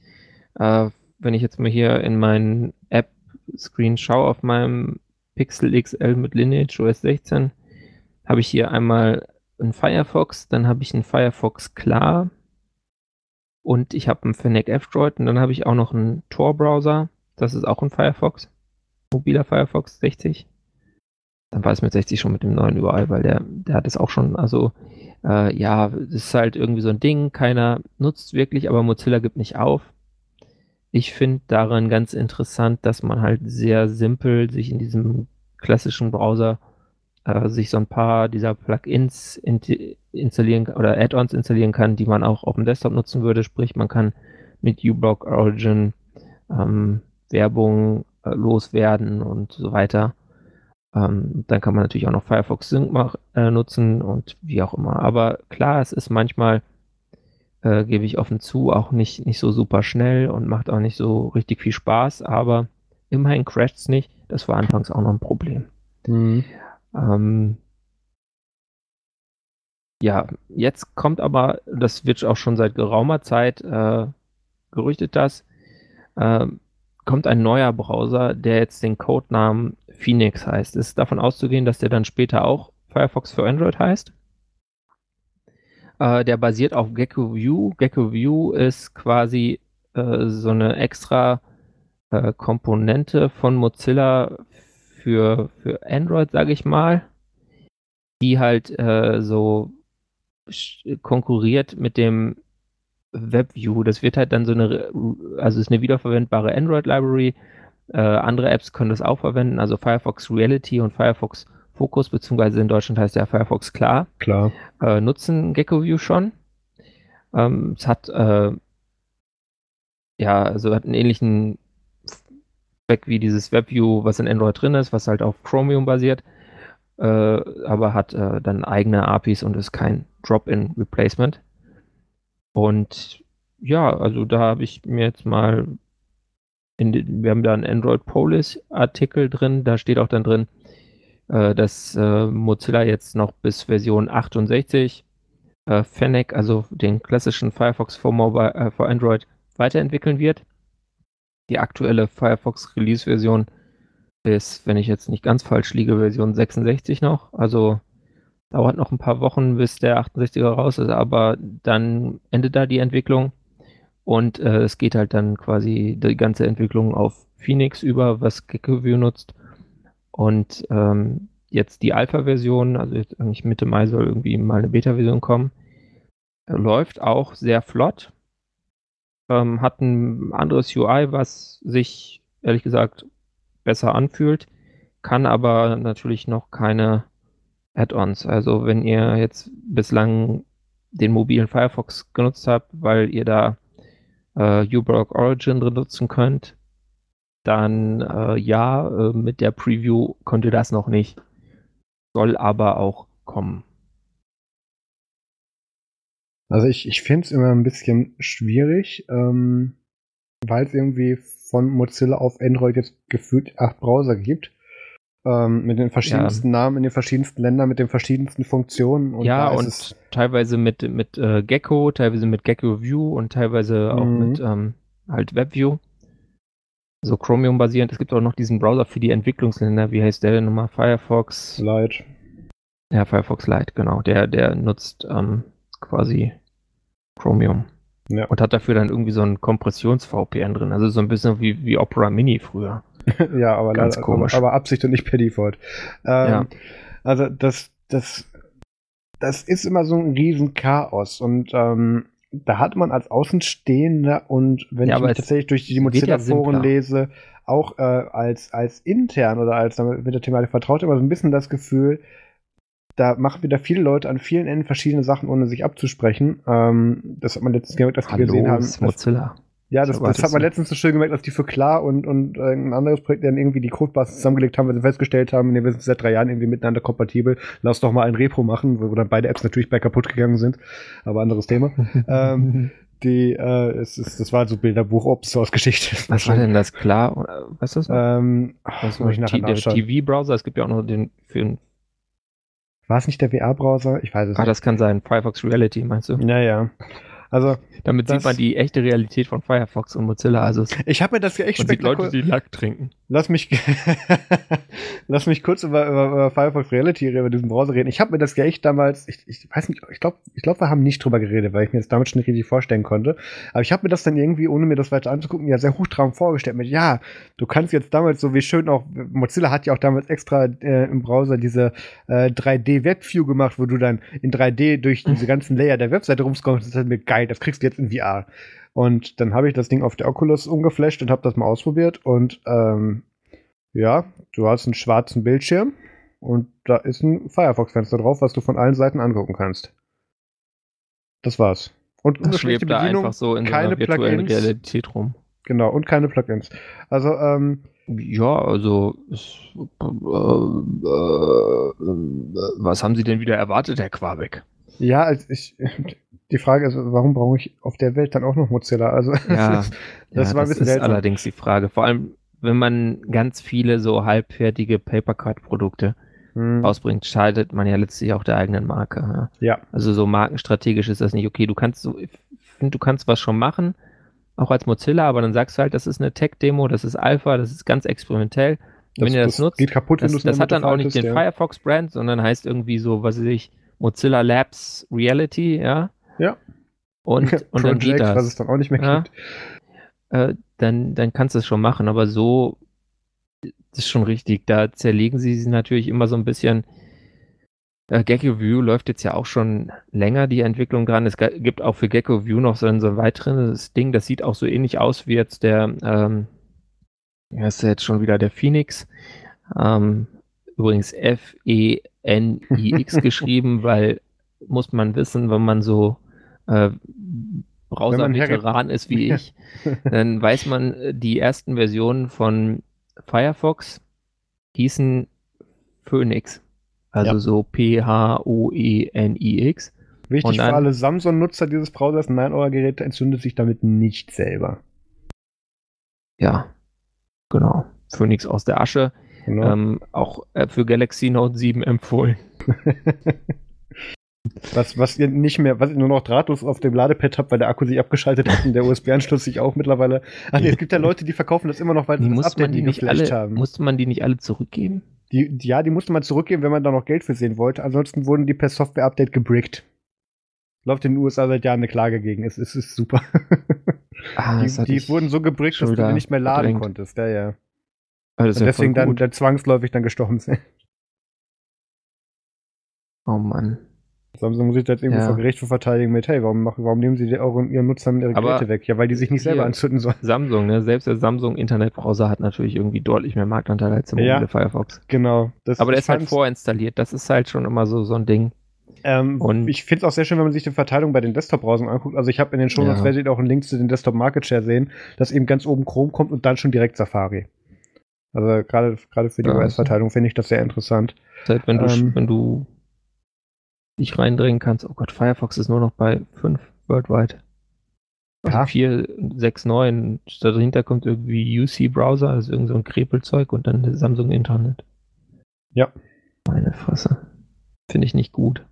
äh, wenn ich jetzt mal hier in meinen App-Screen schaue auf meinem Pixel XL mit Lineage OS 16, habe ich hier einmal einen Firefox, dann habe ich einen Firefox Klar und ich habe einen Fennec F-Droid und dann habe ich auch noch einen Tor-Browser, das ist auch ein Firefox, mobiler Firefox 60 dann war es mit 60 schon mit dem neuen überall, weil der, der hat es auch schon, also äh, ja, das ist halt irgendwie so ein Ding, keiner nutzt wirklich, aber Mozilla gibt nicht auf. Ich finde daran ganz interessant, dass man halt sehr simpel sich in diesem klassischen Browser äh, sich so ein paar dieser Plugins in, installieren oder Add-ons installieren kann, die man auch auf dem Desktop nutzen würde. Sprich, man kann mit uBlock Origin ähm, Werbung äh, loswerden und so weiter. Ähm, dann kann man natürlich auch noch Firefox Sync mach, äh, nutzen und wie auch immer. Aber klar, es ist manchmal, äh, gebe ich offen zu, auch nicht, nicht so super schnell und macht auch nicht so richtig viel Spaß, aber immerhin crasht es nicht. Das war anfangs auch noch ein Problem. Mhm. Ähm, ja, jetzt kommt aber, das wird auch schon seit geraumer Zeit äh, gerüchtet, dass äh, kommt ein neuer Browser, der jetzt den Codenamen Phoenix heißt. Ist davon auszugehen, dass der dann später auch Firefox für Android heißt? Äh, der basiert auf Gecko View. Gecko View ist quasi äh, so eine extra äh, Komponente von Mozilla für, für Android, sage ich mal, die halt äh, so konkurriert mit dem WebView. Das wird halt dann so eine, also ist eine wiederverwendbare Android-Library. Äh, andere Apps können das auch verwenden, also Firefox Reality und Firefox Focus, beziehungsweise in Deutschland heißt der Firefox Klar. Klar. Äh, nutzen GeckoView schon. Ähm, es hat äh, ja, also hat einen ähnlichen Zweck wie dieses WebView, was in Android drin ist, was halt auf Chromium basiert, äh, aber hat äh, dann eigene APIs und ist kein Drop-in-Replacement. Und ja, also da habe ich mir jetzt mal, in, wir haben da einen Android Police Artikel drin, da steht auch dann drin, äh, dass äh, Mozilla jetzt noch bis Version 68 äh, Fennec, also den klassischen Firefox for, Mobile, äh, for Android, weiterentwickeln wird. Die aktuelle Firefox Release Version ist, wenn ich jetzt nicht ganz falsch liege, Version 66 noch. Also Dauert noch ein paar Wochen, bis der 68er raus ist, aber dann endet da die Entwicklung und äh, es geht halt dann quasi die ganze Entwicklung auf Phoenix über, was GeckoView nutzt. Und ähm, jetzt die Alpha-Version, also jetzt eigentlich Mitte Mai soll irgendwie mal eine Beta-Version kommen, läuft auch sehr flott. Ähm, hat ein anderes UI, was sich ehrlich gesagt besser anfühlt, kann aber natürlich noch keine Add-ons. Also wenn ihr jetzt bislang den mobilen Firefox genutzt habt, weil ihr da äh, uBlock Origin nutzen könnt, dann äh, ja, äh, mit der Preview könnt ihr das noch nicht. Soll aber auch kommen. Also ich, ich finde es immer ein bisschen schwierig, ähm, weil es irgendwie von Mozilla auf Android jetzt gefühlt acht Browser gibt ähm, mit den verschiedensten ja. Namen in den verschiedensten Ländern, mit den verschiedensten Funktionen. Und ja, und teilweise mit, mit äh, Gecko, teilweise mit Gecko View und teilweise auch mhm. mit ähm, halt WebView. So Chromium basierend. Es gibt auch noch diesen Browser für die Entwicklungsländer. Wie heißt der denn nochmal? Firefox. Lite. Ja, Firefox Lite, genau. Der, der nutzt ähm, quasi Chromium. Ja. Und hat dafür dann irgendwie so ein Kompressions-VPN drin. Also so ein bisschen wie, wie Opera Mini früher. ja, aber, Ganz leider, komisch. aber Absicht und nicht per Default. Ähm, ja. Also das, das, das ist immer so ein riesen Chaos und ähm, da hat man als Außenstehender und wenn ja, ich mich tatsächlich durch die Mozilla-Foren ja lese, auch äh, als, als intern oder als mit der Thematik vertraut, immer so ein bisschen das Gefühl, da machen wieder viele Leute an vielen Enden verschiedene Sachen, ohne sich abzusprechen. Ähm, das hat man letztens gemerkt, als wir gesehen haben. Mozilla. Ja, das, das hat man letztens so schön gemerkt, dass die für Klar und, und äh, ein anderes Projekt dann irgendwie die Codebasis zusammengelegt haben, weil sie festgestellt haben, nee, wir sind seit drei Jahren irgendwie miteinander kompatibel, lass doch mal ein Repo machen, wo dann beide Apps natürlich bei kaputt gegangen sind, aber anderes Thema. ähm, die, äh, es ist, das war so Bilderbuch Open Source Geschichte. Was war denn das klar? Was ist das? Ähm, Was ich nachher der TV-Browser, es gibt ja auch noch den für war es nicht der VR-Browser? Ich weiß es ah, nicht. Ah, das kann sein. Firefox Reality, meinst du? Naja. Also, Damit sieht man die echte Realität von Firefox und Mozilla. Also ich habe mir das ja echt sieht Leute, die Lack trinken. Lass mich, lass mich kurz über, über, über Firefox Reality über diesen Browser reden. Ich habe mir das ja echt damals, ich, ich weiß nicht, ich glaube, ich glaube, wir haben nicht drüber geredet, weil ich mir das damals schon nicht richtig vorstellen konnte. Aber ich habe mir das dann irgendwie, ohne mir das weiter anzugucken, ja sehr hochtrabend vorgestellt mit, ja, du kannst jetzt damals so wie schön auch, Mozilla hat ja auch damals extra äh, im Browser diese äh, 3D-Webview gemacht, wo du dann in 3D durch diese ganzen Layer der Webseite rumscrollst. Das halt mir geil, das kriegst du jetzt in VR. Und dann habe ich das Ding auf der Oculus umgeflasht und habe das mal ausprobiert. Und ähm, ja, du hast einen schwarzen Bildschirm und da ist ein Firefox-Fenster drauf, was du von allen Seiten angucken kannst. Das war's. Und das schwebt da einfach so in keine so virtuellen Realität rum. Genau, und keine Plugins. Also, ähm, ja, also es, äh, äh, was haben Sie denn wieder erwartet, Herr Quabeck? Ja, also ich, die Frage ist, warum brauche ich auf der Welt dann auch noch Mozilla? Also ja, das, das ja, war ein bisschen das ist allerdings die Frage. Vor allem, wenn man ganz viele so halbfertige Papercard-Produkte hm. ausbringt, schaltet man ja letztlich auch der eigenen Marke. Ja. ja. Also so markenstrategisch ist das nicht okay. Du kannst so, du kannst was schon machen, auch als Mozilla, aber dann sagst du halt, das ist eine Tech-Demo, das ist Alpha, das ist ganz experimentell. Das, wenn ihr das, das nutzt, geht kaputt, das, das hat dann auch nicht den ja. Firefox-Brand, sondern heißt irgendwie so, was weiß ich, Mozilla Labs Reality, ja. Ja. Und, und dann geht das. was es dann auch nicht mehr ja. gibt. Äh, dann, dann kannst du es schon machen, aber so das ist schon richtig. Da zerlegen sie sie natürlich immer so ein bisschen. Äh, Gecko View läuft jetzt ja auch schon länger die Entwicklung dran. Es gibt auch für Gecko View noch so ein, so ein weiteres Ding, das sieht auch so ähnlich aus wie jetzt der, ähm, ja, ist ja jetzt schon wieder der Phoenix. Ähm, übrigens F-E-N-I-X geschrieben, weil muss man wissen, wenn man so äh, Browser-Veteran ist wie ich, dann weiß man, äh, die ersten Versionen von Firefox hießen Phoenix. Also ja. so P-H-O-E-N-I-X. Wichtig dann, für alle Samsung-Nutzer dieses Browsers, nein, euer Gerät entzündet sich damit nicht selber. Ja, genau. Phoenix aus der Asche. Genau. Ähm, auch für Galaxy Note 7 empfohlen. Was, was ihr nicht mehr, was ihr nur noch drahtlos auf dem Ladepad habt, weil der Akku sich abgeschaltet hat und der USB-Anschluss sich auch mittlerweile. Ach nee, es gibt ja Leute, die verkaufen das immer noch, weil sie das Update die nicht alle, haben. Musste man die nicht alle zurückgeben? Die, die, ja, die musste man zurückgeben, wenn man da noch Geld für sehen wollte. Ansonsten wurden die per Software-Update gebrickt. Läuft in den USA seit Jahren eine Klage gegen. Es, es ist super. Ah, die, die wurden so gebrickt, dass du nicht mehr laden gedrängt. konntest. Ja, ja. Also und deswegen dann, dann zwangsläufig dann gestorben sind. Oh Mann. Samsung muss sich jetzt irgendwie ja. vor Gericht verteidigen mit, hey, warum, machen, warum nehmen sie euren, ihren Nutzern ihre Aber Geräte weg? Ja, weil die sich nicht selber anzünden sollen. Samsung, ne? Selbst der Samsung Internetbrowser hat natürlich irgendwie deutlich mehr Marktanteil als der mobile ja, Firefox. Genau. Das Aber der ist halt vorinstalliert. Das ist halt schon immer so, so ein Ding. Ähm, und ich finde es auch sehr schön, wenn man sich die Verteilung bei den Desktop-Browsern anguckt. Also ich habe in den Show Notes ja. werdet ihr auch einen Link zu den Desktop Market Share sehen, dass eben ganz oben Chrome kommt und dann schon direkt Safari. Also gerade gerade für die ja, US-Verteilung finde ich das sehr interessant. Heißt, wenn du, ähm, wenn du dich reindrängen kannst. Oh Gott, Firefox ist nur noch bei 5 worldwide. Also ja. 4, 6, 9. Dahinter kommt irgendwie UC-Browser, also irgend so ein Krepelzeug und dann Samsung Internet. Ja. Meine Fresse. Finde ich nicht gut.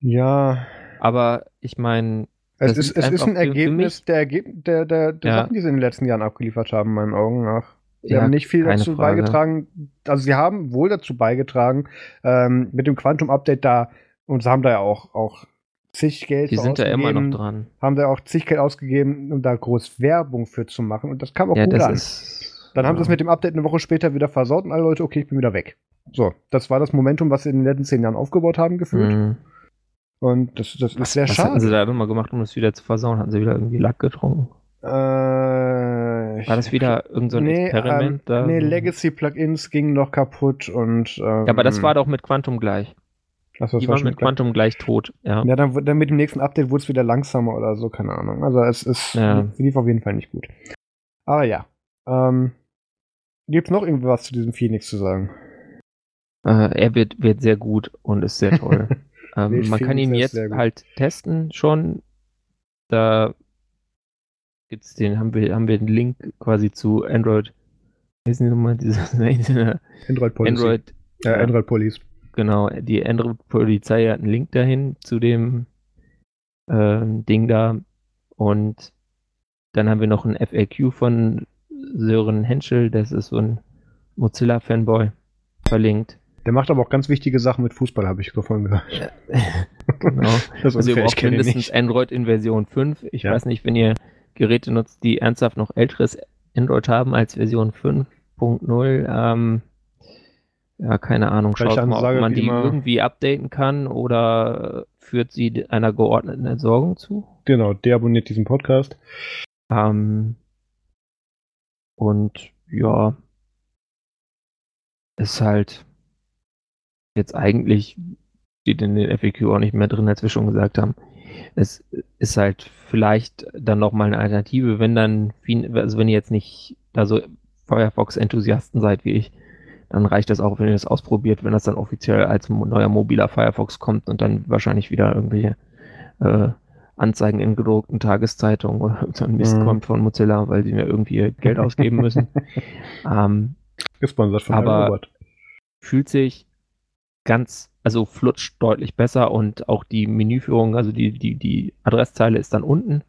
Ja. Aber ich meine. Es ist, es ist ein Ergebnis der, der, der, der ja. Sachen, die sie in den letzten Jahren abgeliefert haben, in meinen Augen nach. Sie ja, haben nicht viel dazu Frage. beigetragen. Also sie haben wohl dazu beigetragen, ähm, mit dem Quantum-Update da, und sie haben da ja auch, auch zig Geld Die sind da immer noch dran. Haben da auch zig Geld ausgegeben, um da groß Werbung für zu machen. Und das kam auch ja, gut an. Ist, Dann haben sie es mit dem Update eine Woche später wieder versaut und alle Leute, okay, ich bin wieder weg. So, das war das Momentum, was sie in den letzten zehn Jahren aufgebaut haben, gefühlt. Mhm. Und das, das was, ist sehr was schade. Was hatten sie da nochmal gemacht, um es wieder zu versauen? Hatten sie wieder irgendwie Lack getrunken? Äh, war das wieder irgendein so nee, Experiment? Ähm? Nee, Legacy-Plugins gingen noch kaputt und. Ähm, ja, aber das war doch mit Quantum gleich. Achso, die waren mit Quantum gleich tot, ja. Ja, dann, dann mit dem nächsten Update wurde es wieder langsamer oder so, keine Ahnung. Also es ist ja. lief auf jeden Fall nicht gut. Aber ja. Ähm, Gibt es noch irgendwas zu diesem Phoenix zu sagen? Äh, er wird, wird sehr gut und ist sehr toll. ähm, man kann ihn jetzt halt testen schon. Da gibt's den, haben wir, haben wir den Link quasi zu Android. Wie ist nochmal dieses Android Policy. Android, ja, Android Police. Genau, die Android-Polizei hat einen Link dahin zu dem äh, Ding da. Und dann haben wir noch ein FAQ von Sören Henschel, das ist so ein Mozilla-Fanboy, verlinkt. Der macht aber auch ganz wichtige Sachen mit Fußball, habe ich davon gehört. Genau. also ihr braucht mindestens Android in Version 5. Ich ja. weiß nicht, wenn ihr Geräte nutzt, die ernsthaft noch älteres Android haben als Version 5.0. Ähm, ja, keine Ahnung. Schaut mal, ob man die irgendwie updaten kann oder führt sie einer geordneten Entsorgung zu. Genau, deabonniert diesen Podcast. Ähm, und ja, ist halt jetzt eigentlich, steht in den FAQ auch nicht mehr drin, als wir schon gesagt haben. Es ist halt vielleicht dann nochmal eine Alternative, wenn dann, also wenn ihr jetzt nicht da so Firefox-Enthusiasten seid wie ich, dann reicht das auch, wenn ihr das ausprobiert, wenn das dann offiziell als neuer mobiler Firefox kommt und dann wahrscheinlich wieder irgendwelche äh, Anzeigen in gedruckten Tageszeitungen oder so ein Mist mhm. kommt von Mozilla, weil sie mir irgendwie Geld ausgeben müssen. ähm, Gesponsert von aber Robert. fühlt sich ganz, also flutscht deutlich besser und auch die Menüführung, also die, die, die Adresszeile ist dann unten.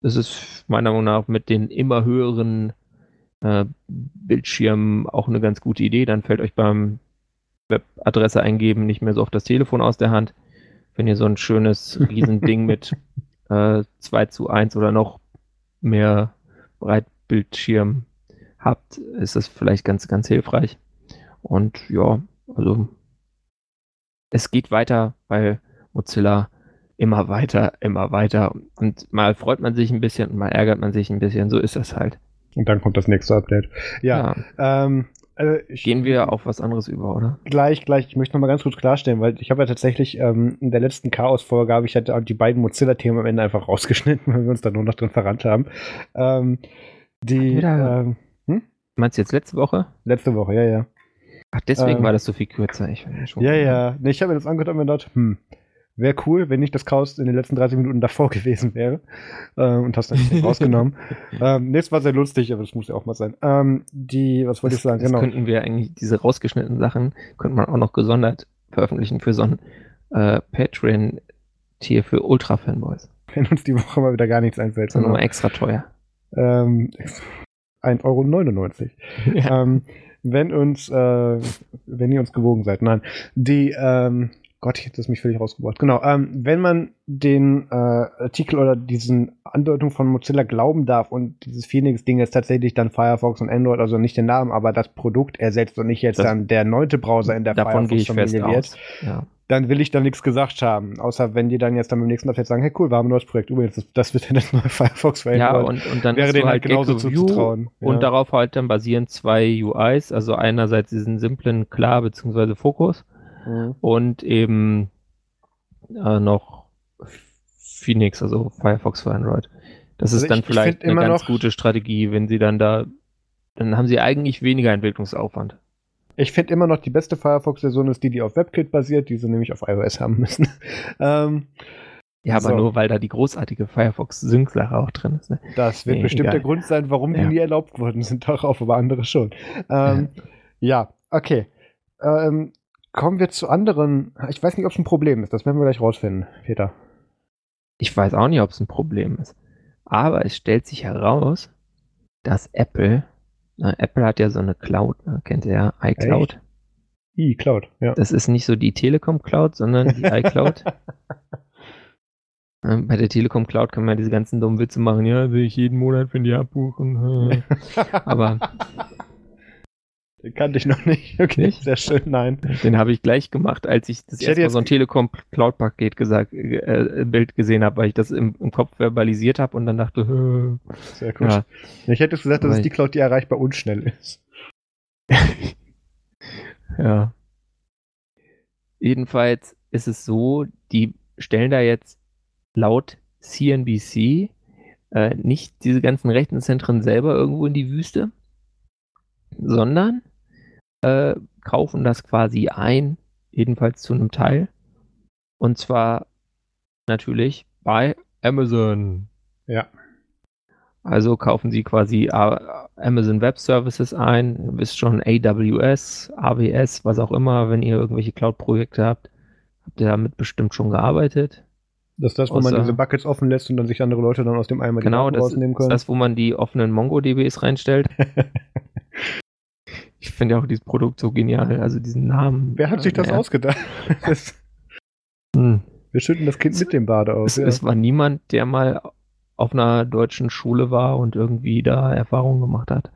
Das ist meiner Meinung nach mit den immer höheren äh, Bildschirm auch eine ganz gute Idee. Dann fällt euch beim Webadresse eingeben nicht mehr so oft das Telefon aus der Hand. Wenn ihr so ein schönes Riesending mit äh, 2 zu 1 oder noch mehr Breitbildschirm habt, ist das vielleicht ganz, ganz hilfreich. Und ja, also es geht weiter, weil Mozilla immer weiter, immer weiter. Und mal freut man sich ein bisschen und mal ärgert man sich ein bisschen. So ist das halt. Und dann kommt das nächste Update. Ja. ja. Ähm, also ich, Gehen wir auf was anderes über, oder? Gleich, gleich. Ich möchte noch mal ganz kurz klarstellen, weil ich habe ja tatsächlich ähm, in der letzten Chaos-Folge habe ich halt die beiden Mozilla-Themen am Ende einfach rausgeschnitten, weil wir uns da nur noch drin verrannt haben. Ähm, die. Ähm, hm? Meinst du jetzt letzte Woche? Letzte Woche, ja, ja. Ach, deswegen ähm, war das so viel kürzer. Ich ja, ja. Nee, ich habe mir das angehört und mir gedacht, hm, Wäre cool, wenn nicht das Chaos in den letzten 30 Minuten davor gewesen wäre. Äh, und hast dann nicht rausgenommen. ähm, nee, es war sehr lustig, aber das muss ja auch mal sein. Ähm, die, was wollte ich sagen? Das genau. könnten wir eigentlich, diese rausgeschnittenen Sachen, könnte man auch noch gesondert veröffentlichen für so ein äh, Patreon-Tier für Ultra-Fanboys. Wenn uns die Woche mal wieder gar nichts einfällt. Sondern extra teuer. Ähm, 1,99 Euro. Ja. Ähm, wenn uns, äh, wenn ihr uns gewogen seid. Nein, die, ähm, Gott, ich hätte das mich völlig rausgebracht. Genau, ähm, wenn man den äh, Artikel oder diesen Andeutung von Mozilla glauben darf und dieses Phoenix-Ding ist tatsächlich dann Firefox und Android, also nicht der Name, aber das Produkt ersetzt und nicht jetzt das, dann der neunte Browser in der Firefox-Familie wird, ja. Dann will ich da nichts gesagt haben. Außer wenn die dann jetzt dann beim nächsten Update sagen, hey cool, wir haben ein neues Projekt, übrigens, das, das wird dann das neue Firefox für Ja, und, und dann wäre denen halt genauso zuzutrauen. Und ja. darauf halt dann basieren zwei UIs, also einerseits diesen simplen Klar bzw. Fokus mhm. und eben äh, noch Phoenix, also Firefox für Android. Das also ist dann ich, vielleicht ich eine ganz gute Strategie, wenn sie dann da, dann haben sie eigentlich weniger Entwicklungsaufwand. Ich finde immer noch die beste Firefox-Version ist die, die auf WebKit basiert, die sie nämlich auf iOS haben müssen. ähm, ja, aber so. nur weil da die großartige Firefox-Sync-Sache auch drin ist. Ne? Das wird nee, bestimmt egal. der Grund sein, warum ja. die nie erlaubt worden sind, doch auch aber andere schon. Ähm, ja. ja, okay. ähm, kommen wir zu anderen. Ich weiß nicht, ob es ein Problem ist. Das werden wir gleich rausfinden, Peter. Ich weiß auch nicht, ob es ein Problem ist. Aber es stellt sich heraus, dass Apple, Apple hat ja so eine Cloud, ne, kennt ihr ja, iCloud. iCloud, ja. Das ist nicht so die Telekom Cloud, sondern die iCloud. Ähm, Bei der Telekom Cloud kann man diese ganzen dummen Witze machen. Ja, will ich jeden Monat für die abbuchen. Aber Den kannte ich noch nicht. Okay, Nicht? sehr schön, nein. den habe ich gleich gemacht, als ich das Ich erste Mal so ein Telekom Cloud Paket gesagt, äh, Bild gesehen habe, weil ich das im, im Kopf verbalisiert habe und dann dachte, äh, Sehr gut. ja, Ich hätte gesagt, dass es die Cloud, die erreichbar unschnell ist. Ja. Jedenfalls ist es so, die stellen da jetzt laut CNBC äh, nicht diese ganzen Rechenzentren selber irgendwo in die Wüste, sondern äh, kaufen das quasi ein, jedenfalls zu einem Teil. Und zwar natürlich bei Amazon. Ja. Also kaufen sie quasi äh, Amazon Web Services ein, ihr wisst schon AWS, AWS, was auch immer, wenn ihr irgendwelche Cloud-Projekte habt, habt ihr damit bestimmt schon gearbeitet. Das ist das, wo man Außer- diese Buckets offen lässt und dann sich andere Leute dann aus dem Eimer die Genau, Daten das rausnehmen ist können. das, wo man die offenen MongoDBs reinstellt. ich finde ja auch dieses Produkt so genial, also diesen Namen. Wer hat sich das Ja. ausgedacht? Das, Hm. wir schütten das Kind mit dem Bade aus. Es, ja. es war niemand, der mal auf einer deutschen Schule war und irgendwie da Erfahrungen gemacht hat.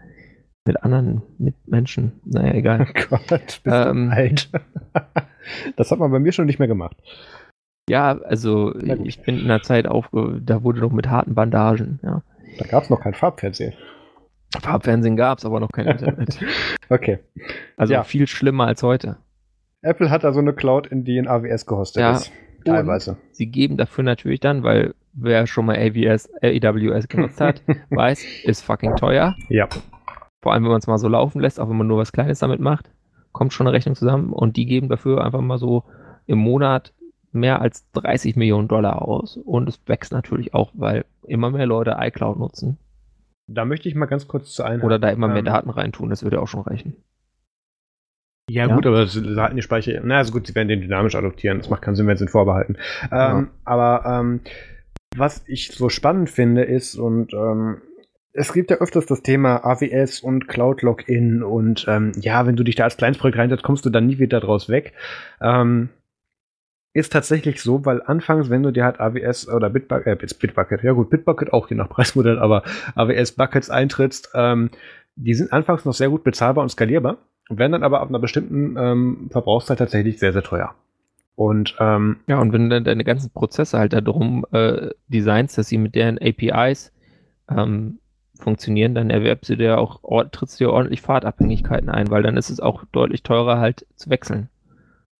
Mit anderen Mitmenschen. Naja, egal. Oh Gott, bist Ähm. du alt. das hat man bei mir schon nicht mehr gemacht. Ja, also ich bin in einer Zeit aufge... Da wurde noch mit harten Bandagen, ja. Da gab es noch kein Farbfernsehen. Farbfernsehen gab es, aber noch kein Internet. Okay. Also Ja. viel schlimmer als heute. Apple hat da so eine Cloud, in die in AWS gehostet Ja. ist. Teilweise. Sie geben dafür natürlich dann, weil wer schon mal AWS, AWS genutzt hat, weiß, ist fucking teuer. Ja. Vor allem, wenn man es mal so laufen lässt, auch wenn man nur was Kleines damit macht, kommt schon eine Rechnung zusammen und die geben dafür einfach mal so im Monat mehr als 30 Millionen Dollar aus. Und es wächst natürlich auch, weil immer mehr Leute iCloud nutzen Da möchte ich mal ganz kurz zu einhaken. oder da immer mehr Ähm, Daten reintun. Das würde auch schon reichen. Ja, Ja. gut, aber das halten die Speicher. Na, also gut, sie werden den dynamisch adoptieren. Das macht keinen Sinn, wenn sie ihn vorbehalten. Ähm, Aber ähm, was ich so spannend finde, ist, und ähm, es gibt ja öfters das Thema AWS und Cloud Login und ähm, ja, wenn du dich da als Kleinstprojekt reinsetzt, kommst du dann nie wieder draus weg. Ähm, ist tatsächlich so, weil anfangs, wenn du dir halt AWS oder Bitbucket, äh, Bitbucket, ja gut, Bitbucket auch je nach Preismodell, aber AWS Buckets eintrittst, ähm, die sind anfangs noch sehr gut bezahlbar und skalierbar, werden dann aber ab einer bestimmten ähm, Verbrauchszeit tatsächlich sehr, sehr teuer. Und ähm, Ja, und wenn du dann deine ganzen Prozesse halt darum äh, designst, dass sie mit deren APIs ähm, funktionieren, dann erwerbst du dir auch, trittst dir ordentlich Fahrtabhängigkeiten ein, weil dann ist es auch deutlich teurer halt zu wechseln.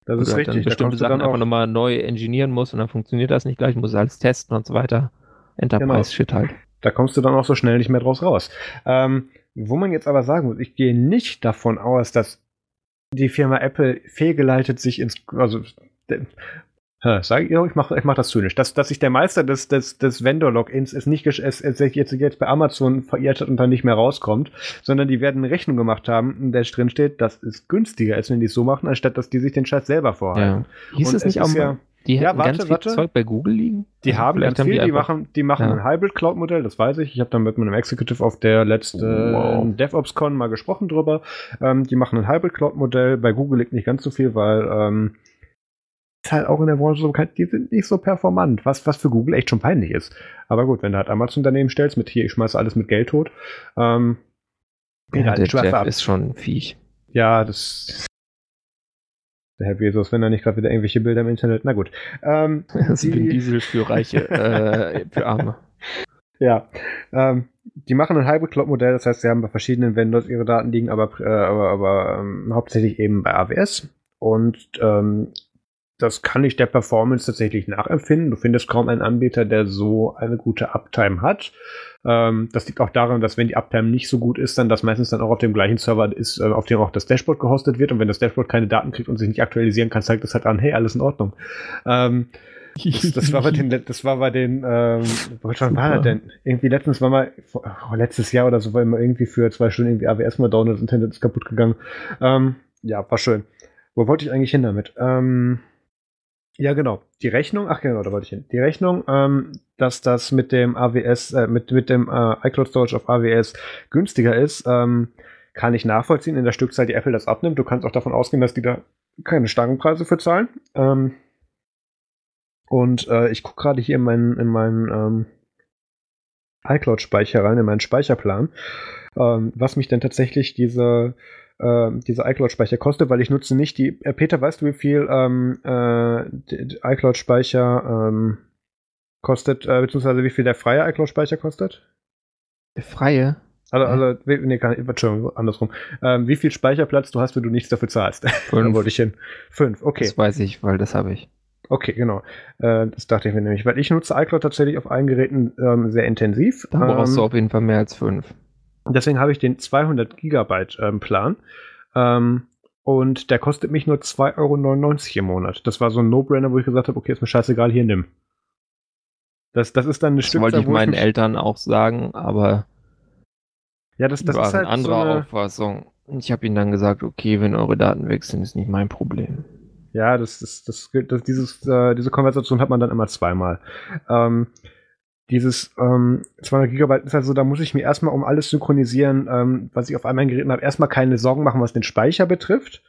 Das ist halt richtig. dann Da bestimmte du Sachen dann einfach nochmal neu engineeren musst und dann funktioniert das nicht gleich, musst du alles testen und so weiter. Enterprise-Shit halt. da kommst du dann auch so schnell nicht mehr draus raus. Ähm, wo man jetzt aber sagen muss, ich gehe nicht davon aus, dass die Firma Apple fehlgeleitet sich ins, also Sag ich, ich mache ich mach das zynisch. Dass, dass sich der Meister des, des, des Vendor-Logins es nicht es, es jetzt, jetzt bei Amazon verirrt hat und dann nicht mehr rauskommt, sondern die werden eine Rechnung gemacht haben, in der drin steht, dass es günstiger ist, wenn die es so machen, anstatt dass die sich den Scheiß selber vorhalten. Ja. Hieß Und es nicht auch ist mal, ja, die Ja, hätten warte, ganz viel warte. Zeug bei Google liegen? Die Also haben vielleicht ganz viel, die einfach- machen, die machen Ja. ein Hybrid-Cloud-Modell, das weiß ich. Ich habe dann mit meinem Executive auf der letzten Wow. DevOps-Con mal gesprochen drüber. Ähm, die machen ein Hybrid-Cloud-Modell. Bei Google liegt nicht ganz so viel, weil ähm, ist halt auch in der Branche so bekannt, die sind nicht so performant, was, was für Google echt schon peinlich ist. Aber gut, wenn du halt Amazon daneben stellst, mit hier, ich schmeiße alles mit Geld tot, ähm, Ja, halt der Jeff ab. ist schon ein Viech. Ja, das. Der Herr Bezos, wenn er nicht gerade wieder irgendwelche Bilder im Internet. Na gut. Ähm, Das ist Die- Diesel für Reiche, äh, für Arme. Ja, ähm, die machen ein Hybrid Cloud Modell, das heißt, sie haben bei verschiedenen Vendors ihre Daten liegen, aber, äh, aber, aber ähm, hauptsächlich eben bei AWS. Und ähm, das kann ich der Performance tatsächlich nachempfinden. Du findest kaum einen Anbieter, der so eine gute Uptime hat. Ähm, das liegt auch daran, dass wenn die Uptime nicht so gut ist, dann das meistens dann auch auf dem gleichen Server ist, äh, auf dem auch das Dashboard gehostet wird. Und wenn das Dashboard keine Daten kriegt und sich nicht aktualisieren kann, zeigt das halt an, hey, alles in Ordnung. Ähm, das, das war bei den, das war bei den, ähm, wann war das denn? Irgendwie letztens war mal, oh, letztes Jahr oder so, war immer irgendwie für zwei Stunden irgendwie AWS mal down und das Internet ist kaputt gegangen. Ähm, ja, war schön. Wo wollte ich eigentlich hin damit? Ähm, ja, genau. Die Rechnung, ach genau, da wollte ich hin. Die Rechnung, ähm, dass das mit dem AWS, äh, mit, mit dem äh, iCloud Storage auf AWS günstiger ist, ähm, kann ich nachvollziehen in der Stückzahl, die Apple das abnimmt. Du kannst auch davon ausgehen, dass die da keine Stangenpreise für zahlen. Ähm, und äh, ich gucke gerade hier in meinen, in meinen ähm, iCloud-Speicher rein, in meinen Speicherplan, ähm, was mich denn tatsächlich diese, äh, diese iCloud-Speicher kostet, weil ich nutze nicht die. Äh, Peter, weißt du, wie viel ähm, äh, iCloud-Speicher ähm, kostet, äh, beziehungsweise wie viel der freie iCloud-Speicher kostet? Der freie? Also, also nee, kann, Entschuldigung, andersrum. Ähm, wie viel Speicherplatz du hast, wenn du nichts dafür zahlst? Fünf. wollte ich hin. Fünf, okay. Das weiß ich, weil das habe ich. Okay, genau. Äh, das dachte ich mir nämlich, weil ich nutze iCloud tatsächlich auf allen Geräten ähm, sehr intensiv. Da brauchst ähm, du auf jeden Fall mehr als fünf. Deswegen habe ich den 200 Gigabyte ähm, Plan. Ähm, und der kostet mich nur 2,99 Euro im Monat. Das war so ein No-Brainer, wo ich gesagt habe, okay, ist mir scheißegal, hier nimm. Das, das ist dann eine das Stückzahl, wollte ich meinen ich Eltern auch sagen, aber ja, das, das ist halt eine andere so eine... Auffassung. Ich habe ihnen dann gesagt, okay, wenn eure Daten wechseln, ist nicht mein Problem. Ja, das, das, das, das dieses, äh, diese Konversation hat man dann immer zweimal. Ähm, dieses ähm, 200 Gigabyte ist halt so, da muss ich mir erstmal um alles synchronisieren, ähm, was ich auf all meinen Geräten habe, erstmal keine Sorgen machen, was den Speicher betrifft.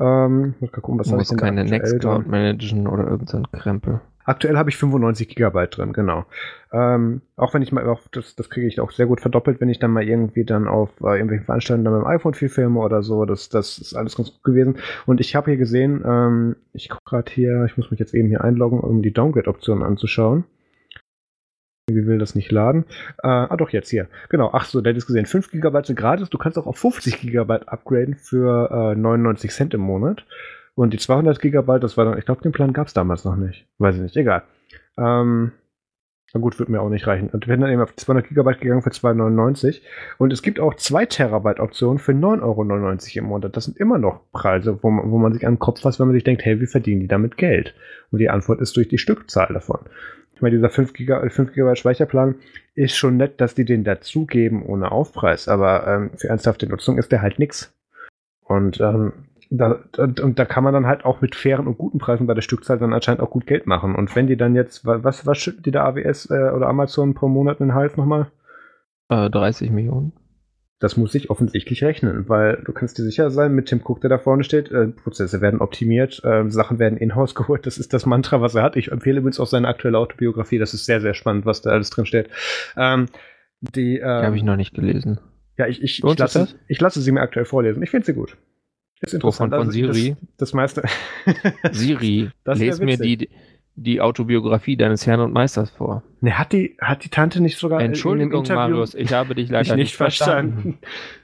Ähm, muss gucken, was du musst keine Nextcloud managen oder irgendein Krempel. Aktuell habe ich 95 Gigabyte drin, genau. Ähm, auch wenn ich mal, auch das, das kriege ich auch sehr gut verdoppelt, wenn ich dann mal irgendwie dann auf äh, irgendwelchen Veranstaltungen dann mit dem iPhone viel filme oder so. Das, das ist alles ganz gut gewesen. Und ich habe hier gesehen, ähm, ich gucke gerade hier, ich muss mich jetzt eben hier einloggen, um die Downgrade-Option anzuschauen. Wie will das nicht laden? Äh, ah, doch, jetzt hier. Genau. Ach so, hat es gesehen. 5 GB sind gratis. Du kannst auch auf 50 GB upgraden für äh, 99 Cent im Monat. Und die 200 GB, das war dann, ich glaube, den Plan gab es damals noch nicht. Weiß ich nicht, egal. Ähm, na gut, wird mir auch nicht reichen. Und wir sind dann eben auf 200 GB gegangen für 2,99. Und es gibt auch 2 Terabyte Optionen für 9,99 Euro im Monat. Das sind immer noch Preise, wo man, wo man sich an den Kopf fasst, wenn man sich denkt, hey, wie verdienen die damit Geld? Und die Antwort ist durch die Stückzahl davon. Ich meine, dieser 5 GB, 5 GB Speicherplan ist schon nett, dass die den dazugeben ohne Aufpreis. Aber ähm, für ernsthafte Nutzung ist der halt nix. Und ähm, da, und da kann man dann halt auch mit fairen und guten Preisen bei der Stückzahl dann anscheinend auch gut Geld machen. Und wenn die dann jetzt, was, was schüttet die da AWS äh, oder Amazon pro Monat in den Hals nochmal? Äh, 30 Millionen. Das muss sich offensichtlich rechnen, weil du kannst dir sicher sein, mit Tim Cook, der da vorne steht, äh, Prozesse werden optimiert, äh, Sachen werden in-house geholt. Das ist das Mantra, was er hat. Ich empfehle übrigens auch seine aktuelle Autobiografie. Das ist sehr, sehr spannend, was da alles drin steht. Ähm, die, äh, die habe ich noch nicht gelesen. Ja, ich, ich, ich, lasse, ich lasse sie mir aktuell vorlesen. Ich finde sie gut. Ist interessant. Von, von also, Siri. Das, das meiste. Siri, lese mir die, die Autobiografie deines Herrn und Meisters vor. Ne, hat die, hat die Tante nicht sogar Entschuldigung, Marius, ich habe dich leider nicht, verstanden. verstanden.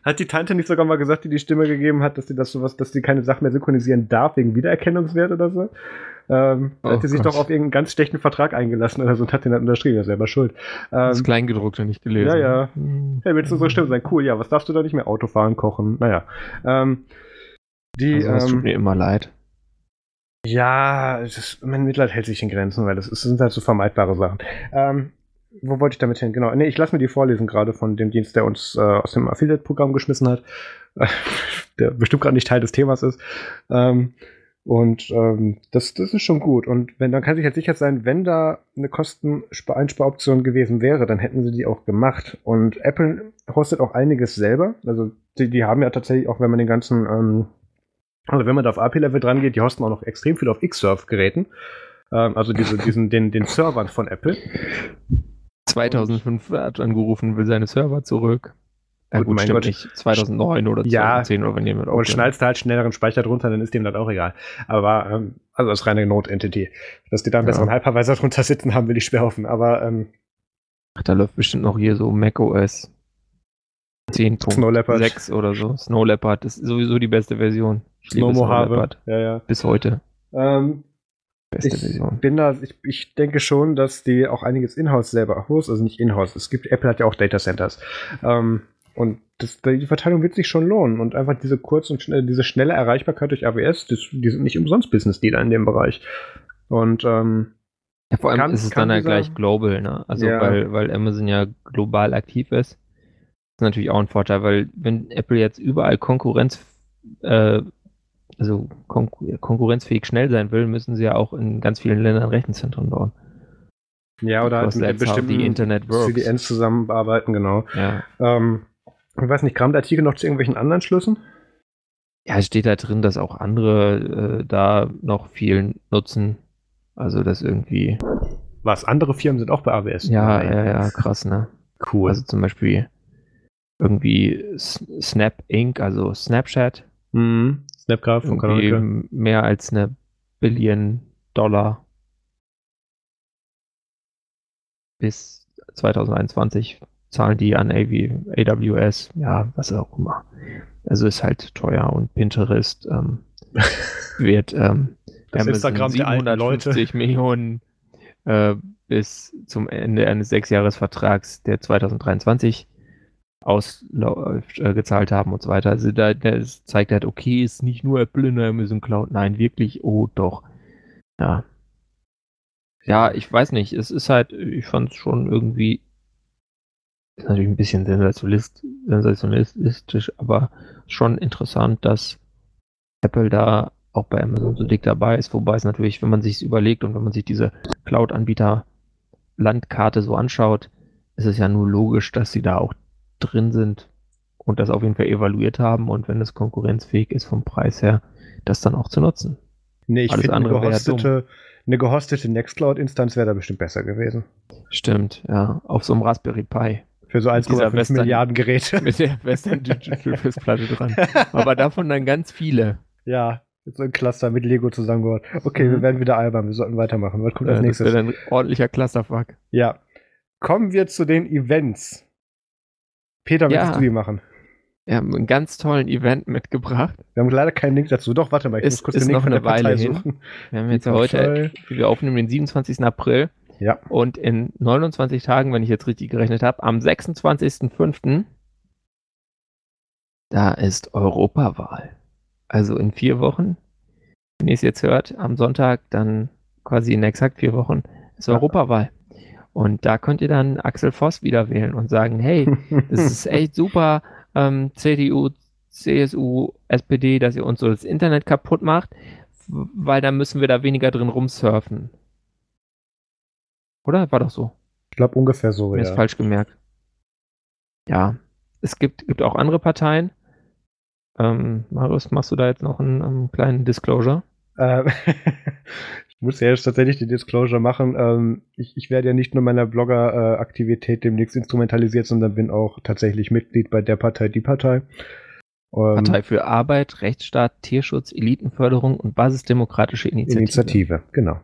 Hat die Tante nicht sogar mal gesagt, die die Stimme gegeben hat, dass sie das sowas, dass sie keine Sachen mehr synchronisieren darf wegen Wiedererkennungswert oder so? Ähm, oh hat sie sich doch auf irgendeinen ganz schlechten Vertrag eingelassen oder so und hat den dann unterschrieben, er selber schuld. Ähm, das Kleingedruckte nicht gelesen. Ja, ja. Hey, willst du so Stimme sein? Cool, ja, was darfst du da nicht mehr? Auto fahren, kochen, naja. Ähm, die, also, das ähm, tut mir immer leid. Ja, ist, mein Mitleid hält sich in Grenzen, weil das, das sind halt so vermeidbare Sachen. Ähm, wo wollte ich damit hin? Genau. Nee, ich lasse mir die vorlesen, gerade von dem Dienst, der uns äh, aus dem Affiliate-Programm geschmissen hat, der bestimmt gerade nicht Teil des Themas ist. Ähm, und ähm, das, das ist schon gut. Und wenn, dann kann sich halt sicher sein, wenn da eine Kosteneinsparoption gewesen wäre, dann hätten sie die auch gemacht. Und Apple hostet auch einiges selber. Also die, die haben ja tatsächlich auch, wenn man den ganzen ähm, also wenn man da auf AP-Level dran geht, die hosten auch noch extrem viel auf Xserve-Geräten. Ähm, also diese, diesen, den, den Servern von Apple. 2005 hat angerufen, will seine Server zurück. Ja, gut, gut mein Gott. nicht 2009 oder 2010 ja, oder wenn jemand Und schnallst du halt schnelleren Speicher drunter, dann ist dem das auch egal. Aber, ähm, also als reine Not-Entity. Dass die da einen ja. besseren Hypervisor drunter sitzen haben, will ich schwer hoffen. Aber, ähm, Ach, da läuft bestimmt noch hier so macOS 10.6 oder so. Snow Leopard ist sowieso die beste Version. Ich Snow Leopard. Ja, ja. Bis heute. Ähm, beste ich Version. Bin da, ich, ich denke schon, dass die auch einiges in-house selber host, also nicht in-house. Es gibt, Apple hat ja auch Data Centers. Ähm, und das, die Verteilung wird sich schon lohnen. Und einfach diese kurz und schnell, diese schnelle Erreichbarkeit durch AWS, das, die sind nicht umsonst Business-Dealer in dem Bereich. Und ähm, ja, vor allem kann, ist es dann ja gleich global, ne? Also ja. weil, weil Amazon ja global aktiv ist ist natürlich auch ein Vorteil, weil wenn Apple jetzt überall Konkurrenz äh, also konkur konkurrenzfähig schnell sein will, müssen sie ja auch in ganz vielen Ländern Rechenzentren bauen. Ja, oder halt mit bestimmten Internet CDNs zusammenarbeiten, genau. Ja. Ähm, ich weiß nicht, kam der Artikel noch zu irgendwelchen anderen Schlüssen? Ja, es steht da drin, dass auch andere äh, da noch viel nutzen. Also das irgendwie. Was? Andere Firmen sind auch bei AWS? Ja, ja, ja, krass, ne? Cool. Also zum Beispiel irgendwie Snap Inc., also Snapchat. Mhm. Snapcraft von Canonical. Mehr als eine Billion Dollar bis 2021 zahlen die an AWS, ja, was auch immer. Also ist halt teuer und Pinterest ähm, wird ähm, das Instagram 750 Millionen äh, bis zum Ende eines Sechsjahresvertrags, der 2023 ausgezahlt äh, haben und so weiter. Also da, das zeigt halt, okay, ist nicht nur Apple in der Amazon Cloud, nein, wirklich, oh doch. Ja. Ja, ich weiß nicht, es ist halt, ich fand es schon irgendwie, ist natürlich ein bisschen sensationalist, sensationistisch, aber schon interessant, dass Apple da auch bei Amazon so dick dabei ist, wobei es natürlich, wenn man sich überlegt und wenn man sich diese Cloud-Anbieter Landkarte so anschaut, ist es ja nur logisch, dass sie da auch drin sind und das auf jeden Fall evaluiert haben und wenn es konkurrenzfähig ist vom Preis her, das dann auch zu nutzen. Nee, ich finde eine gehostete, eine gehostete Nextcloud-Instanz wäre da bestimmt besser gewesen. Stimmt, ja. Auf so einem Raspberry Pi. Für so 1,5 Milliarden Geräte. Mit der Western Digital Festplatte dran. Aber davon dann ganz viele. Ja, so ein Cluster mit Lego zusammengebaut. Okay, mhm. wir werden wieder albern. Wir sollten weitermachen. Was kommt ja, als nächstes? Das wäre ein ordentlicher Clusterfuck. Ja. Kommen wir zu den Events. Peter, ja. möchtest du die machen? Wir haben einen ganz tollen Event mitgebracht. Wir haben leider keinen Link dazu. Doch, warte mal, ich ist, muss kurz den Link noch von der Weile suchen. Wir haben jetzt heute, wie wir aufnehmen, den 27. April. Ja. Und in 29 Tagen, wenn ich jetzt richtig gerechnet habe, am 26.05. da ist Europawahl. Also in vier Wochen. Wenn ihr es jetzt hört, am Sonntag, dann quasi in exakt vier Wochen ist Europawahl. Und da könnt ihr dann Axel Voss wieder wählen und sagen, hey, das ist echt super, ähm, CDU, CSU, SPD, dass ihr uns so das Internet kaputt macht, weil dann müssen wir da weniger drin rumsurfen. Oder? War doch so. Ich glaube ungefähr so, Mir ja. ist falsch gemerkt. Ja, es gibt, gibt auch andere Parteien. Ähm, Marius, machst du da jetzt noch einen, einen kleinen Disclosure? Ich muss ja jetzt tatsächlich die Disclosure machen. Ähm, ich, ich werde ja nicht nur meiner Blogger-Aktivität demnächst instrumentalisiert, sondern bin auch tatsächlich Mitglied bei der Partei, die Partei. Ähm, Partei für Arbeit, Rechtsstaat, Tierschutz, Elitenförderung und basisdemokratische Initiative. Initiative, genau.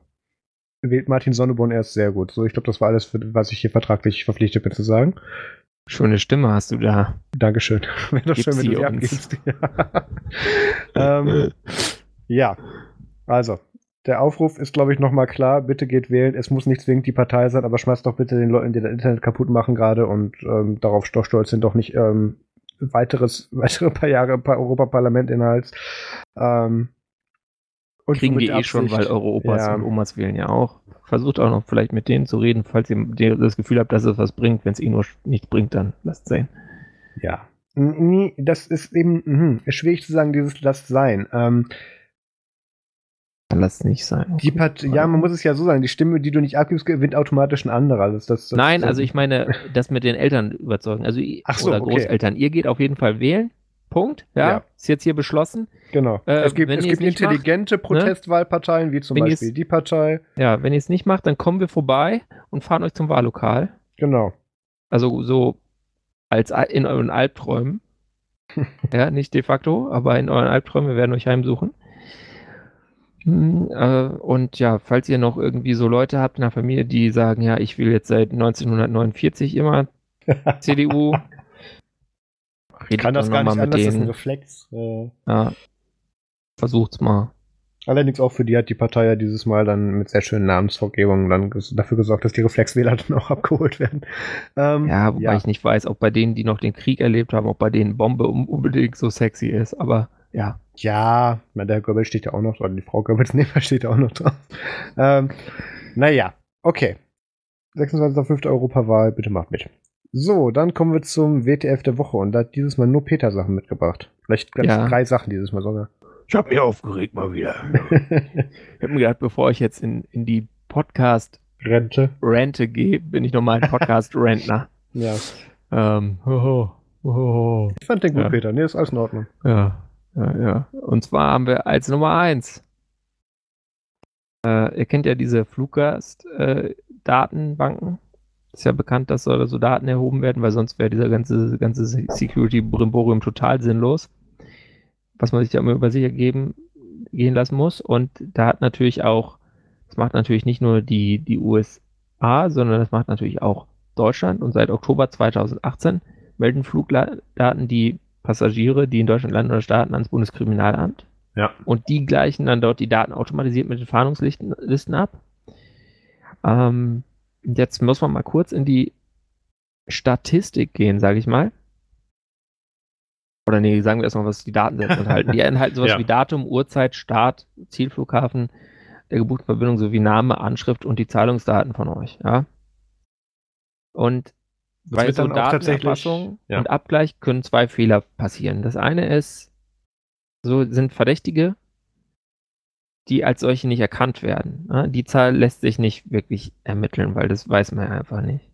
Wählt Martin Sonneborn erst sehr gut. So, ich glaube, das war alles, was ich hier vertraglich verpflichtet bin zu sagen. Schöne Stimme hast du da. Dankeschön. Wäre doch schön, wenn du die abgibst. Ja. ähm, ja, also, der Aufruf ist, glaube ich, nochmal klar. Bitte geht wählen. Es muss nicht zwingend die Partei sein, aber schmeißt doch bitte den Leuten, die das Internet kaputt machen gerade und ähm, darauf stolz sind, doch nicht ähm, weiteres, weitere paar Jahre paar Europaparlament-Inhalts. Ähm, und Kriegen die eh schon, weil eure Opas ja. und Omas wählen ja auch. Versucht auch noch vielleicht mit denen zu reden, falls ihr das Gefühl habt, dass es was bringt. Wenn es eh nur nichts bringt, dann lasst es sein. Ja. Das ist eben mh, schwierig zu sagen, dieses lasst sein. Ähm, kann das nicht sein. Die Part ja, man muss es ja so sagen, die Stimme, die du nicht abgibst, gewinnt automatisch ein anderer. Das, das, das, Nein, also ich meine, das mit den Eltern überzeugen. Also Ach so, oder okay. Großeltern. Ihr geht auf jeden Fall wählen. Punkt. Ja, ja. ist jetzt hier beschlossen. Genau. Äh, es gibt, es gibt intelligente macht, ne? Protestwahlparteien, wie zum wenn Beispiel die Partei. Ja, wenn ihr es nicht macht, dann kommen wir vorbei und fahren euch zum Wahllokal. Genau. Also so als in euren Albträumen. ja, nicht de facto, aber in euren Albträumen, wir werden euch heimsuchen. Hm, äh, und ja, falls ihr noch irgendwie so Leute habt in der Familie, die sagen, ja, ich will jetzt seit 1949 immer CDU, redet kann das gar nicht anders, das ist ein Reflex. Äh. Ja, versucht's mal. Allerdings auch für die hat die Partei ja dieses Mal dann mit sehr schönen Namensvorgebungen dann dafür gesorgt, dass die Reflexwähler dann auch abgeholt werden. Ähm, ja, wobei ja. ich nicht weiß, ob bei denen, die noch den Krieg erlebt haben, ob bei denen Bombe unbedingt so sexy ist, aber ja. Ja, na, der Goebbels steht ja auch noch, oder die Frau Goebbels Nehmer steht ja auch noch drauf. Ähm, naja, okay. 26.05. Europawahl, bitte macht mit. So, dann kommen wir zum WTF der Woche und da hat dieses Mal nur Peter Sachen mitgebracht. Vielleicht ganz ja. drei Sachen dieses Mal sogar. Ich habe mich aufgeregt mal wieder. ich habe mir gedacht, bevor ich jetzt in, in die Podcast Rente. Rente gehe, bin ich nochmal ein Podcast-Rentner. Ja. Ähm, hoho, hoho. Ich fand den gut, Ja. Peter. Nee, ist alles in Ordnung. Ja, ja, ja. Und zwar haben wir als Nummer eins. Äh, ihr kennt ja diese Fluggast-Datenbanken. Ist ja bekannt, dass da so Daten erhoben werden, weil sonst wäre dieser ganze, ganze Security-Brimborium total sinnlos. Was man sich da immer über sich ergeben, gehen lassen muss. Und da hat natürlich auch, das macht natürlich nicht nur die, die USA, sondern das macht natürlich auch Deutschland. Und seit Oktober 2018 melden Flugdaten die Passagiere, die in Deutschland landen oder starten, ans Bundeskriminalamt. Ja. Und die gleichen dann dort die Daten automatisiert mit den Fahndungslisten Listen ab. Ähm, jetzt muss man mal kurz in die Statistik gehen, sage ich mal. Oder nee, sagen wir erstmal, was die Datensätze enthalten. Die enthalten sowas Ja. wie Datum, Uhrzeit, Start, Zielflughafen, der gebuchten Verbindung sowie Name, Anschrift und die Zahlungsdaten von euch. Ja. Und Das bei wird so dann auch tatsächlich- ja. und Abgleich können zwei Fehler passieren. Das eine ist, so sind Verdächtige, die als solche nicht erkannt werden. Die Zahl lässt sich nicht wirklich ermitteln, weil das weiß man ja einfach nicht.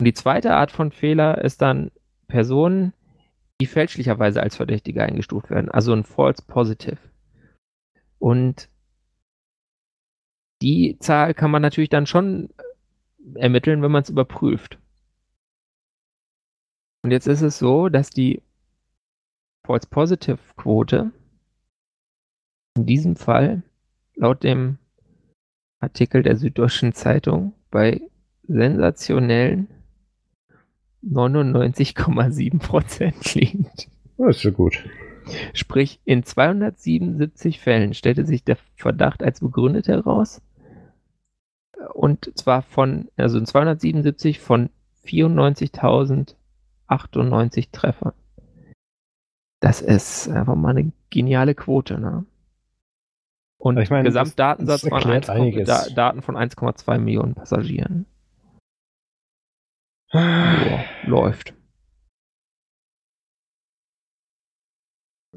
Und die zweite Art von Fehler ist dann Personen, die fälschlicherweise als Verdächtige eingestuft werden, also ein False Positive. Und die Zahl kann man natürlich dann schon ermitteln, wenn man es überprüft. Und jetzt ist es so, dass die False Positive Quote in diesem Fall laut dem Artikel der Süddeutschen Zeitung bei sensationellen 99,7 Prozent liegt. Das ist ja gut. Sprich, in 277 Fällen stellte sich der Verdacht als begründet heraus. Und zwar von, also in 277 von 94.098 Treffern. Das ist einfach mal eine geniale Quote, ne? Und Ich meine, das- Gesamtdatensatz das waren erklärt 1, einiges. da, Daten von 1,2 Millionen Passagieren. Ah. Joa, läuft.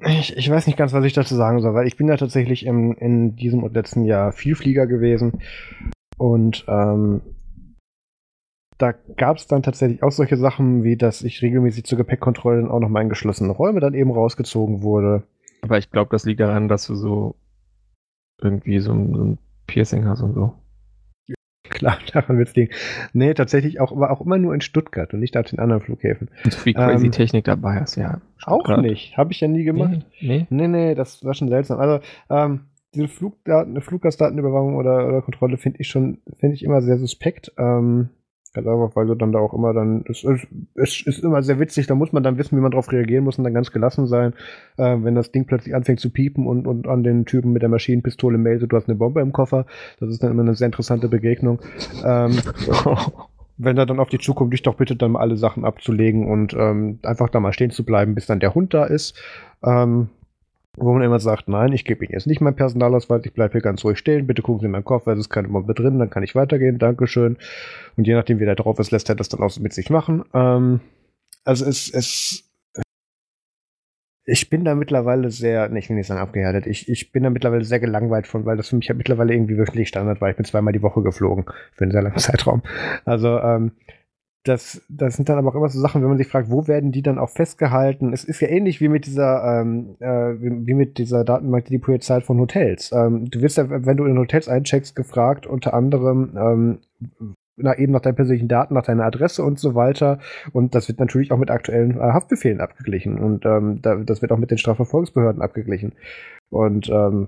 Ich, ich weiß nicht ganz, was ich dazu sagen soll, weil ich bin ja tatsächlich im, in diesem und letzten Jahr Vielflieger gewesen. Und ähm, da gab es dann tatsächlich auch solche Sachen, wie dass ich regelmäßig zur Gepäckkontrolle auch noch mal in geschlossene Räume dann eben rausgezogen wurde. Aber ich glaube, das liegt daran, dass du so irgendwie so ein, so ein Piercing hast und so. Klar, daran wird's liegen. Nee, tatsächlich auch, aber auch immer nur in Stuttgart und nicht auf den anderen Flughäfen. Und viel crazy Ähm, Technik dabei hast, ja. Auch Stuttgart. nicht. Habe ich ja nie gemacht. Nee, nee. Nee, nee, das war schon seltsam. Also, ähm, diese Flugdaten, Fluggastdatenüberwachung oder, oder Kontrolle finde ich schon, finde ich immer sehr suspekt. Ähm, ganz einfach, weil du dann da auch immer dann, es ist, es ist immer sehr witzig, da muss man dann wissen, wie man darauf reagieren muss und dann ganz gelassen sein, äh, wenn das Ding plötzlich anfängt zu piepen und, und an den Typen mit der Maschinenpistole meldet, du hast eine Bombe im Koffer. Das ist dann immer eine sehr interessante Begegnung. Ähm, wenn er dann auf die Zukunft dich doch bittet, dann mal alle Sachen abzulegen und ähm, einfach da mal stehen zu bleiben, bis dann der Hund da ist. Ähm, wo man immer sagt, nein, ich gebe Ihnen jetzt nicht meinen Personalausweis, ich bleibe hier ganz ruhig stehen, bitte gucken Sie in meinen Koffer, es ist keine Bombe drin, dann kann ich weitergehen, Dankeschön. Und je nachdem, wie der drauf ist, lässt er das dann auch mit sich machen. Ähm, also es, es ich bin da mittlerweile sehr, ne, ich will nicht sagen abgehärtet, ich, ich bin da mittlerweile sehr gelangweilt von, weil das für mich ja mittlerweile irgendwie wirklich Standard war. Ich bin zweimal die Woche geflogen für einen sehr langen Zeitraum. Also, ähm, das, das sind dann aber auch immer so Sachen, wenn man sich fragt, wo werden die dann auch festgehalten? Es ist ja ähnlich wie mit dieser, ähm, äh, wie, wie mit dieser Datenbank, die die Polizei von Hotels. Ähm, du wirst ja, wenn du in Hotels eincheckst, gefragt, unter anderem, ähm, na, eben nach deinen persönlichen Daten, nach deiner Adresse und so weiter. Und das wird natürlich auch mit aktuellen äh, Haftbefehlen abgeglichen. Und ähm, da, das wird auch mit den Strafverfolgungsbehörden abgeglichen. Und ähm,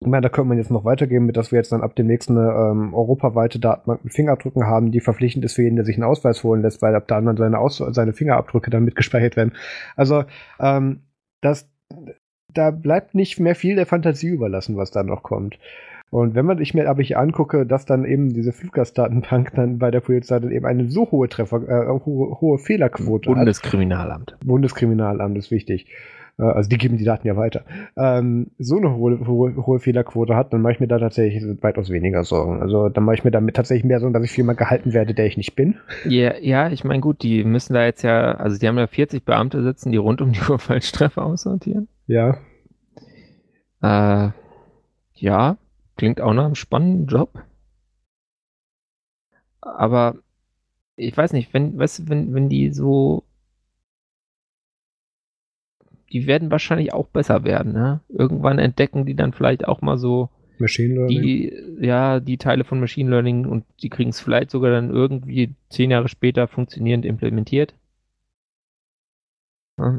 ich meine, da könnte man jetzt noch weitergehen, mit dass wir jetzt dann ab dem nächsten ähm, europaweite Datenbank mit Fingerabdrücken haben, die verpflichtend ist für jeden, der sich einen Ausweis holen lässt, weil ab da dann seine, Aus seine Fingerabdrücke dann mitgespeichert werden. Also, ähm, das, da bleibt nicht mehr viel der Fantasie überlassen, was da noch kommt. Und wenn man sich mir aber hier angucke, dass dann eben diese Fluggastdatenbank dann bei der Polizei dann eben eine so hohe Treffer, äh, hohe, hohe Fehlerquote hat. Bundeskriminalamt. Bundeskriminalamt ist wichtig. Äh, Also die geben die Daten ja weiter. Ähm, so eine hohe, hohe, hohe Fehlerquote hat, dann mache ich mir da tatsächlich weitaus weniger Sorgen. Also dann mache ich mir damit tatsächlich mehr Sorgen, dass ich jemand gehalten werde, der ich nicht bin. Ja, ja, ich meine, gut, die müssen da jetzt ja, also die haben ja 40 Beamte sitzen, die rund um die Uhr Falschtreffer aussortieren. Ja. Äh, ja, klingt auch nach einem spannenden Job. Aber ich weiß nicht, wenn, weißt, wenn, wenn die so. Die werden wahrscheinlich auch besser werden, ne? Irgendwann entdecken die dann vielleicht auch mal so Machine Learning. die, ja, die Teile von Machine Learning und die kriegen es vielleicht sogar dann irgendwie zehn Jahre später funktionierend implementiert.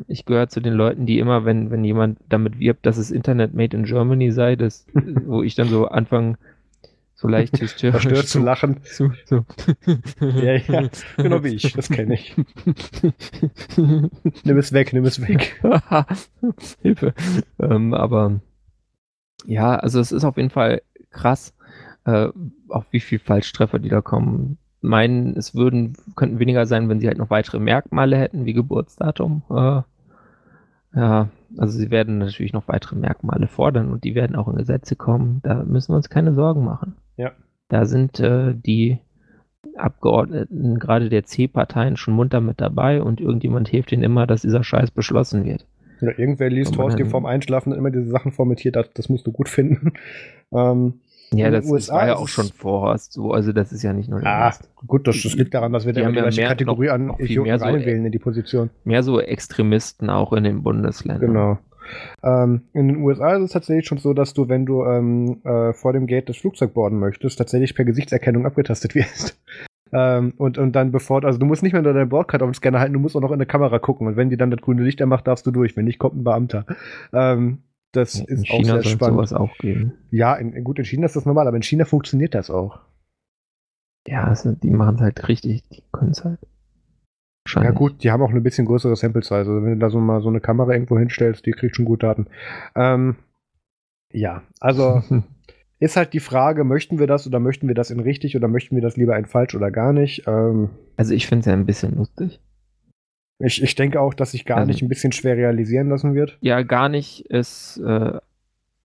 Ich gehöre zu den Leuten, die immer, wenn, wenn jemand damit wirbt, dass es Internet made in Germany sei, das, wo ich dann so anfange, so leicht hysterisch Verstört zu lachen. zu, so. Ja, ja, genau wie ich, das kenne ich. Nimm es weg, nimm es weg. Hilfe. Ähm, aber ja, also es ist auf jeden Fall krass, äh, auch wie viel Falschtreffer die da kommen. Meinen, es würden, könnten weniger sein, wenn sie halt noch weitere Merkmale hätten, wie Geburtsdatum. Äh, ja, also sie werden natürlich noch weitere Merkmale fordern und die werden auch in Gesetze kommen. Da müssen wir uns keine Sorgen machen. Ja. Da sind äh, die Abgeordneten, gerade der C-Parteien, schon munter mit dabei und irgendjemand hilft ihnen immer, dass dieser Scheiß beschlossen wird. Ja, irgendwer liest Horst dann- vorm Einschlafen immer diese Sachen formatiert, das, das musst du gut finden. Ähm, Ja, das, USA war ja auch schon vor Horst so, also das ist ja nicht nur ah, gut, das, das liegt daran, dass wir Die da immer haben die gleiche mehr- Kategorie noch- an Idioten mehr so, reinwählen in die Position. Mehr so Extremisten auch in den Bundesländern. Genau. Ähm, in den USA ist es tatsächlich schon so, dass du, wenn du ähm, äh, vor dem Gate das Flugzeug boarden möchtest, tatsächlich per Gesichtserkennung abgetastet wirst. ähm, und, und dann bevor, also du musst nicht mehr nur deine Bordkarte auf den Scanner halten, du musst auch noch in der Kamera gucken. Und wenn die dann das grüne Licht anmacht, darfst du durch. Wenn nicht, kommt ein Beamter. Ähm, das In ist auch China sehr soll spannend. sowas auch geben. Ja, in, in, gut, in China ist das normal, aber in China funktioniert das auch. Ja, also die machen es halt richtig, die können es halt. Ja gut, die haben auch eine bisschen größere Sample Size. Also wenn du da so mal so eine Kamera irgendwo hinstellst, die kriegt schon gut Daten. Ähm, ja, also ist halt die Frage, möchten wir das oder möchten wir das in richtig oder möchten wir das lieber in falsch oder gar nicht? Ähm, Also ich finde es ja ein bisschen lustig. Ich, ich denke auch, dass sich gar Also- nicht ein bisschen schwer realisieren lassen wird. Ja, gar nicht ist äh,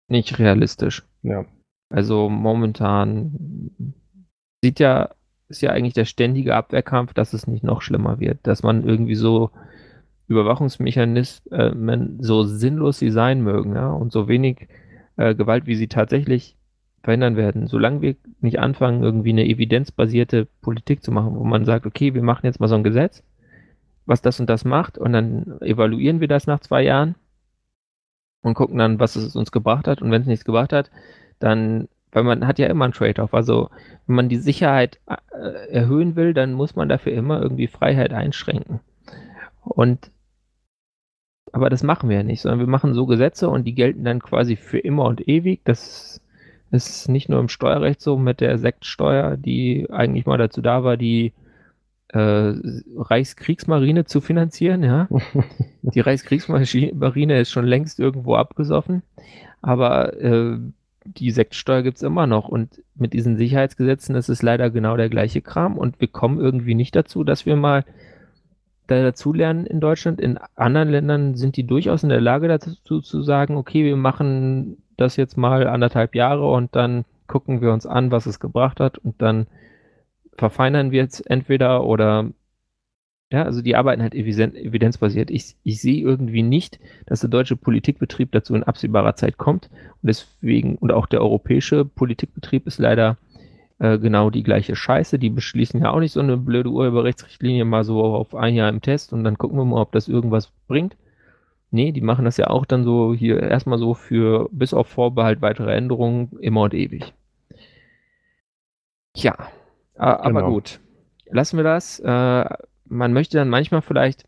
nicht realistisch. Ja. Also momentan sieht ja, ist ja eigentlich der ständige Abwehrkampf, dass es nicht noch schlimmer wird, dass man irgendwie so Überwachungsmechanismen, so sinnlos sie sein mögen, ja, und so wenig äh, Gewalt, wie sie tatsächlich verhindern werden. Solange wir nicht anfangen, irgendwie eine evidenzbasierte Politik zu machen, wo man sagt, okay, wir machen jetzt mal so ein Gesetz, was das und das macht, und dann evaluieren wir das nach zwei Jahren und gucken dann, was es uns gebracht hat. Und wenn es nichts gebracht hat, dann, weil man hat ja immer einen Trade-off. Also wenn man die Sicherheit äh, erhöhen will, dann muss man dafür immer irgendwie Freiheit einschränken. Und aber das machen wir ja nicht, sondern wir machen so Gesetze und die gelten dann quasi für immer und ewig. Das ist nicht nur im Steuerrecht so mit der Sektsteuer, die eigentlich mal dazu da war, die äh, Reichskriegsmarine zu finanzieren, ja. Die Reichskriegsmarine ist schon längst irgendwo abgesoffen, aber äh, die Sektsteuer gibt es immer noch. Und mit diesen Sicherheitsgesetzen ist es leider genau der gleiche Kram. Und wir kommen irgendwie nicht dazu, dass wir mal da dazulernen in Deutschland. In anderen Ländern sind die durchaus in der Lage dazu zu sagen, okay, wir machen das jetzt mal anderthalb Jahre und dann gucken wir uns an, was es gebracht hat und dann verfeinern wir es entweder oder ja, also die arbeiten halt eviden- evidenzbasiert. Ich, ich sehe irgendwie nicht, dass der deutsche Politikbetrieb dazu in absehbarer Zeit kommt. Und deswegen, und auch der europäische Politikbetrieb ist leider äh, genau die gleiche Scheiße. Die beschließen ja auch nicht so eine blöde Urheberrechtsrichtlinie mal so auf ein Jahr im Test und dann gucken wir mal, ob das irgendwas bringt. Nee, die machen das ja auch dann so hier erstmal so für bis auf Vorbehalt weitere Änderungen immer und ewig. Ja, a- aber Genau. gut. Lassen wir das. Äh, man möchte dann manchmal vielleicht,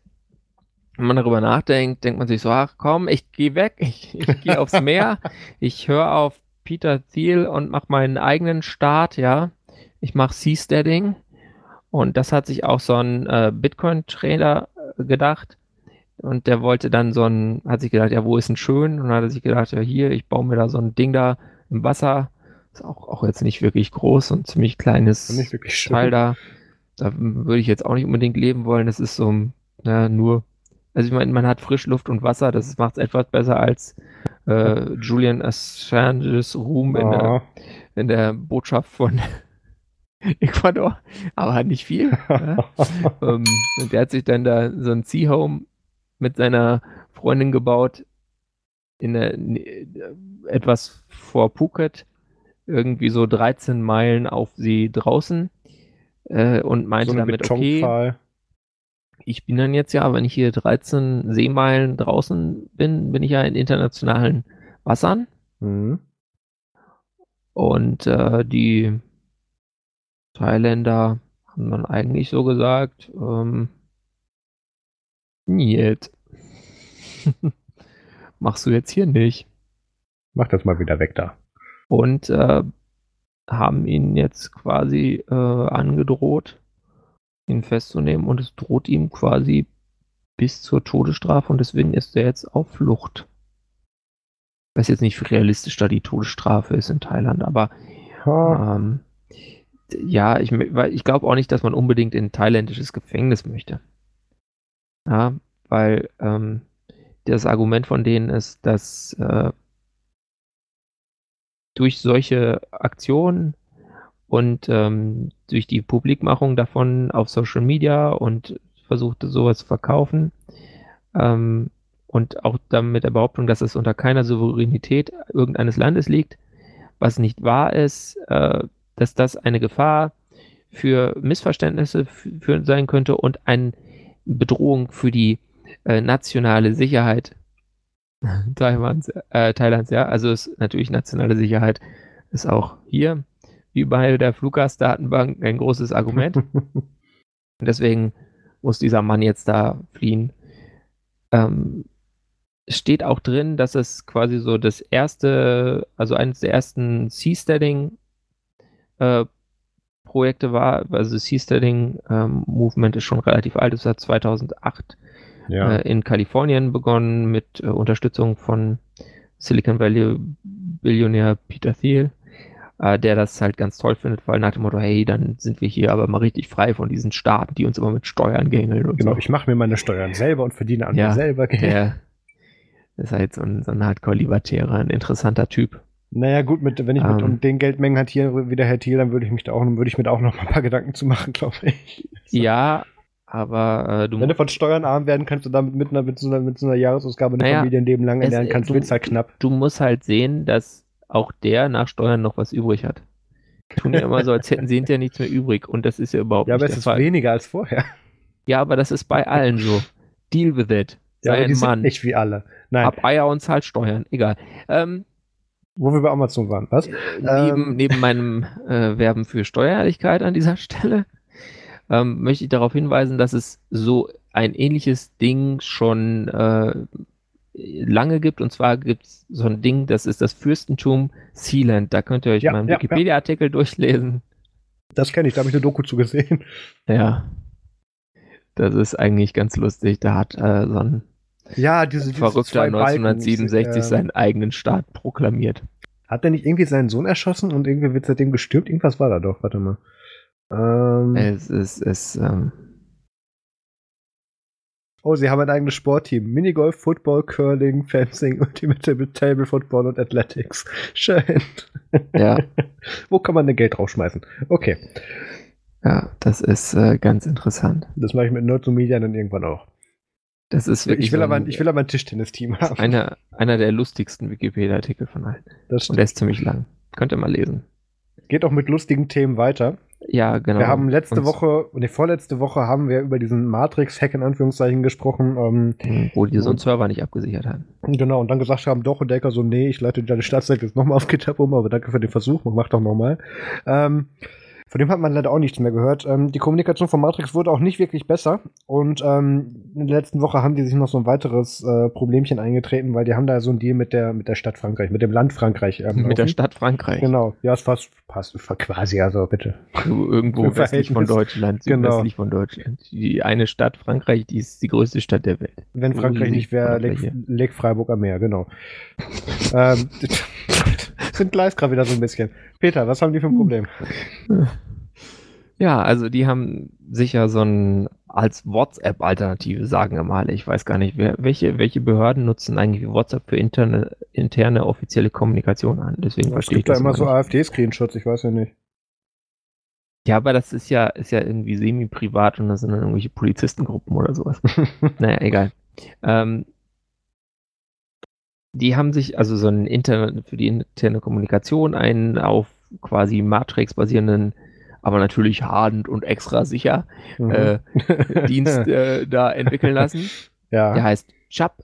wenn man darüber nachdenkt, denkt man sich so, ach komm, ich gehe weg, ich, ich gehe aufs Meer, ich höre auf Peter Thiel und mache meinen eigenen Start, ja. Ich mache Seasteading und das hat sich auch so ein äh, Bitcoin-Trader äh, gedacht und der wollte dann so ein, hat sich gedacht, ja, wo ist denn schön? Und dann hat er sich gedacht, ja, hier, ich baue mir da so ein Ding da im Wasser, ist auch, auch jetzt nicht wirklich groß und ziemlich kleines Nicht wirklich. Teil da. Da würde ich jetzt auch nicht unbedingt leben wollen. Das ist so, ja, nur, also ich meine, man hat Frischluft und Wasser, das macht es etwas besser als äh, Julian Assange's Ruhm in, der, Ah, in der Botschaft von Ecuador, aber nicht viel. ja. ähm, und der hat sich dann da so ein Sea-Home mit seiner Freundin gebaut in der, etwas vor Phuket, irgendwie so 13 Meilen auf See draußen äh, und meinte so damit, okay, ich bin dann jetzt ja, wenn ich hier 13 Seemeilen draußen bin, bin ich ja in internationalen Wassern. Mhm. Und äh, die Thailänder haben dann eigentlich so gesagt, ähm, Niet. Machst du jetzt hier nicht. Mach das mal wieder weg da. Und äh, haben ihn jetzt quasi äh, angedroht, ihn festzunehmen und es droht ihm quasi bis zur Todesstrafe und deswegen ist er jetzt auf Flucht. Ich weiß jetzt nicht, wie realistisch da die Todesstrafe ist in Thailand, aber Ha. ähm, ja, ich, ich glaube auch nicht, dass man unbedingt in ein thailändisches Gefängnis möchte. Ja, weil ähm, das Argument von denen ist, dass äh, durch solche Aktionen und ähm, durch die Publikmachung davon auf Social Media und versuchte sowas zu verkaufen. Ähm, und auch dann mit der Behauptung, dass es unter keiner Souveränität irgendeines Landes liegt, was nicht wahr ist, äh, dass das eine Gefahr für Missverständnisse sein könnte und eine Bedrohung für die äh, nationale Sicherheit Taiwans, äh, Thailands, ja. Also ist natürlich nationale Sicherheit ist auch hier, wie bei der Fluggastdatenbank, ein großes Argument. Und deswegen muss dieser Mann jetzt da fliehen. Ähm, steht auch drin, dass es quasi so das erste, also eines der ersten Seasteading äh, Projekte war. Also Seasteading ähm, Movement ist schon relativ alt, es hat 2008 ja. äh, in Kalifornien begonnen mit äh, Unterstützung von Silicon Valley Billionär Peter Thiel, äh, der das halt ganz toll findet, weil nach dem Motto, hey, dann sind wir hier aber mal richtig frei von diesen Staaten, die uns immer mit Steuern gängeln und genau, so. ich mache mir meine Steuern selber und verdiene an Ja, mir selber Geld. Der ist halt so ein, so ein Hardcore-Libertärer, ein interessanter Typ. Naja, gut, mit, wenn ich mit Ähm. um den Geldmengen hantiere wie der Herr Thiel, dann würde ich mich da auch, würde ich mir da auch noch mal ein paar Gedanken zu machen, glaube ich. Ja, aber äh, du Wenn du von Steuern arm werden kannst und damit mit, einer, mit, so, einer, mit so einer Jahresausgabe ein Naja, Familienleben lang es- ernähren kannst, du- wird's halt knapp. du musst halt sehen, dass auch der nach Steuern noch was übrig hat. Tun ja immer so, als hätten sie hinterher nichts mehr übrig. Und das ist ja überhaupt Ja, aber nicht es der ist Fall. weniger als vorher. Ja, aber das ist bei allen so. Deal with it. Ja, Sei aber die ein Mann. nicht wie alle. Nein, Hab Eier und zahlt Steuern. Egal. Ähm, wo wir bei Amazon waren, was? neben, neben meinem äh, Werben für Steuerehrlichkeit an dieser Stelle ähm, möchte ich darauf hinweisen, dass es so ein ähnliches Ding schon äh, lange gibt. Und zwar gibt es so ein Ding, das ist das Fürstentum Sealand. Da könnt ihr euch Ja, mal einen ja, ja. Wikipedia-Artikel durchlesen. Das kenne ich, da habe ich eine Doku zu gesehen. Ja. Das ist eigentlich ganz lustig. Da hat äh, so ein Ja, diese, diese Verrückter zwei Balken, 1967 ähm, seinen eigenen Staat proklamiert. Hat der nicht irgendwie seinen Sohn erschossen und irgendwie wird seitdem gestürmt? Irgendwas war da doch, warte mal. Ähm, Es ist, es, ähm, Oh, sie haben ein eigenes Sportteam. Minigolf, Football, Curling, Fencing, Ultimate Table Football und Athletics. Schön. ja, Wo kann man denn Geld draufschmeißen? Okay, ja, das ist äh, ganz interessant. das mache ich mit Nerds und Media dann irgendwann auch. Das ist wirklich Ich will, so aber, ein, ein- ich will aber ein Tischtennisteam haben. einer, einer der lustigsten Wikipedia-Artikel von allen. Das Und der ist ziemlich lang. Könnt ihr mal lesen. geht auch mit lustigen Themen weiter. Ja, genau. Wir haben letzte Und- Woche, ne, vorletzte Woche haben wir über diesen Matrix-Hack in Anführungszeichen gesprochen. Ähm, Wo die so einen Server nicht abgesichert haben. Genau, und dann gesagt haben, doch, und Decker so, nee, ich leite deine Startseite jetzt nochmal auf GitHub um, aber danke für den Versuch, mach doch nochmal. Ähm, von dem hat man leider auch nichts mehr gehört. Ähm, die Kommunikation von Matrix wurde auch nicht wirklich besser und ähm, in der letzten Woche haben die sich noch so ein weiteres äh, Problemchen eingetreten, weil die haben da so einen Deal mit der, mit der Stadt Frankreich, mit dem Land Frankreich. Ähm, Mit der. Stadt Frankreich. Genau, ja, es passt, passt quasi, also bitte. So irgendwo westlich von. Deutschland. Genau. Südwestlich von Deutschland. Die eine Stadt Frankreich, die ist die größte Stadt der Welt. Wenn Frankreich nicht wäre, Lake, Freiburg am Meer, genau. ähm, sind Gleis gerade wieder so ein bisschen. Peter, was haben die für ein Problem? Ja, also die haben sicher so ein als WhatsApp-Alternative, sagen wir mal. Ich weiß gar nicht, wer, welche, welche Behörden nutzen eigentlich WhatsApp für interne, interne offizielle Kommunikation an. Deswegen Es verstehe ich gibt da das immer so. AfD-Screenshots, ich weiß ja nicht. Ja, aber das ist ja, ist ja irgendwie semi-privat und das sind dann irgendwelche Polizistengruppen oder sowas. naja, egal. Ähm, die haben sich also so ein Internet für die interne Kommunikation einen auf quasi Matrix basierenden, aber natürlich hardend und extra sicher mhm. äh, Dienst äh, da entwickeln lassen. Ja. Der heißt Chubb.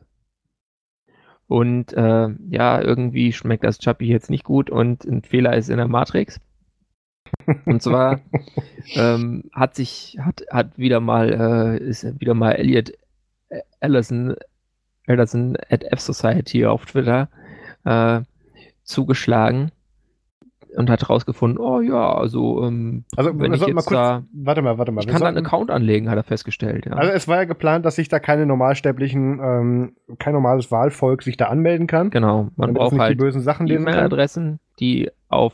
Und äh, ja, irgendwie schmeckt das Chappy jetzt nicht gut und ein Fehler ist in der Matrix. Und zwar ähm, hat sich, hat, hat wieder mal, äh, ist wieder mal Elliot Allison, Allison at F Society auf Twitter äh, zugeschlagen und hat herausgefunden, oh ja, also, ähm, also wenn ich jetzt mal kurz, da, warte mal, warte mal. Ich kann sollten, da einen Account anlegen, hat er festgestellt. Ja. Also es war ja geplant, dass sich da keine normalsterblichen, ähm, kein normales Wahlvolk sich da anmelden kann. Genau, man braucht halt die bösen Sachen E-Mail-Adressen, die auf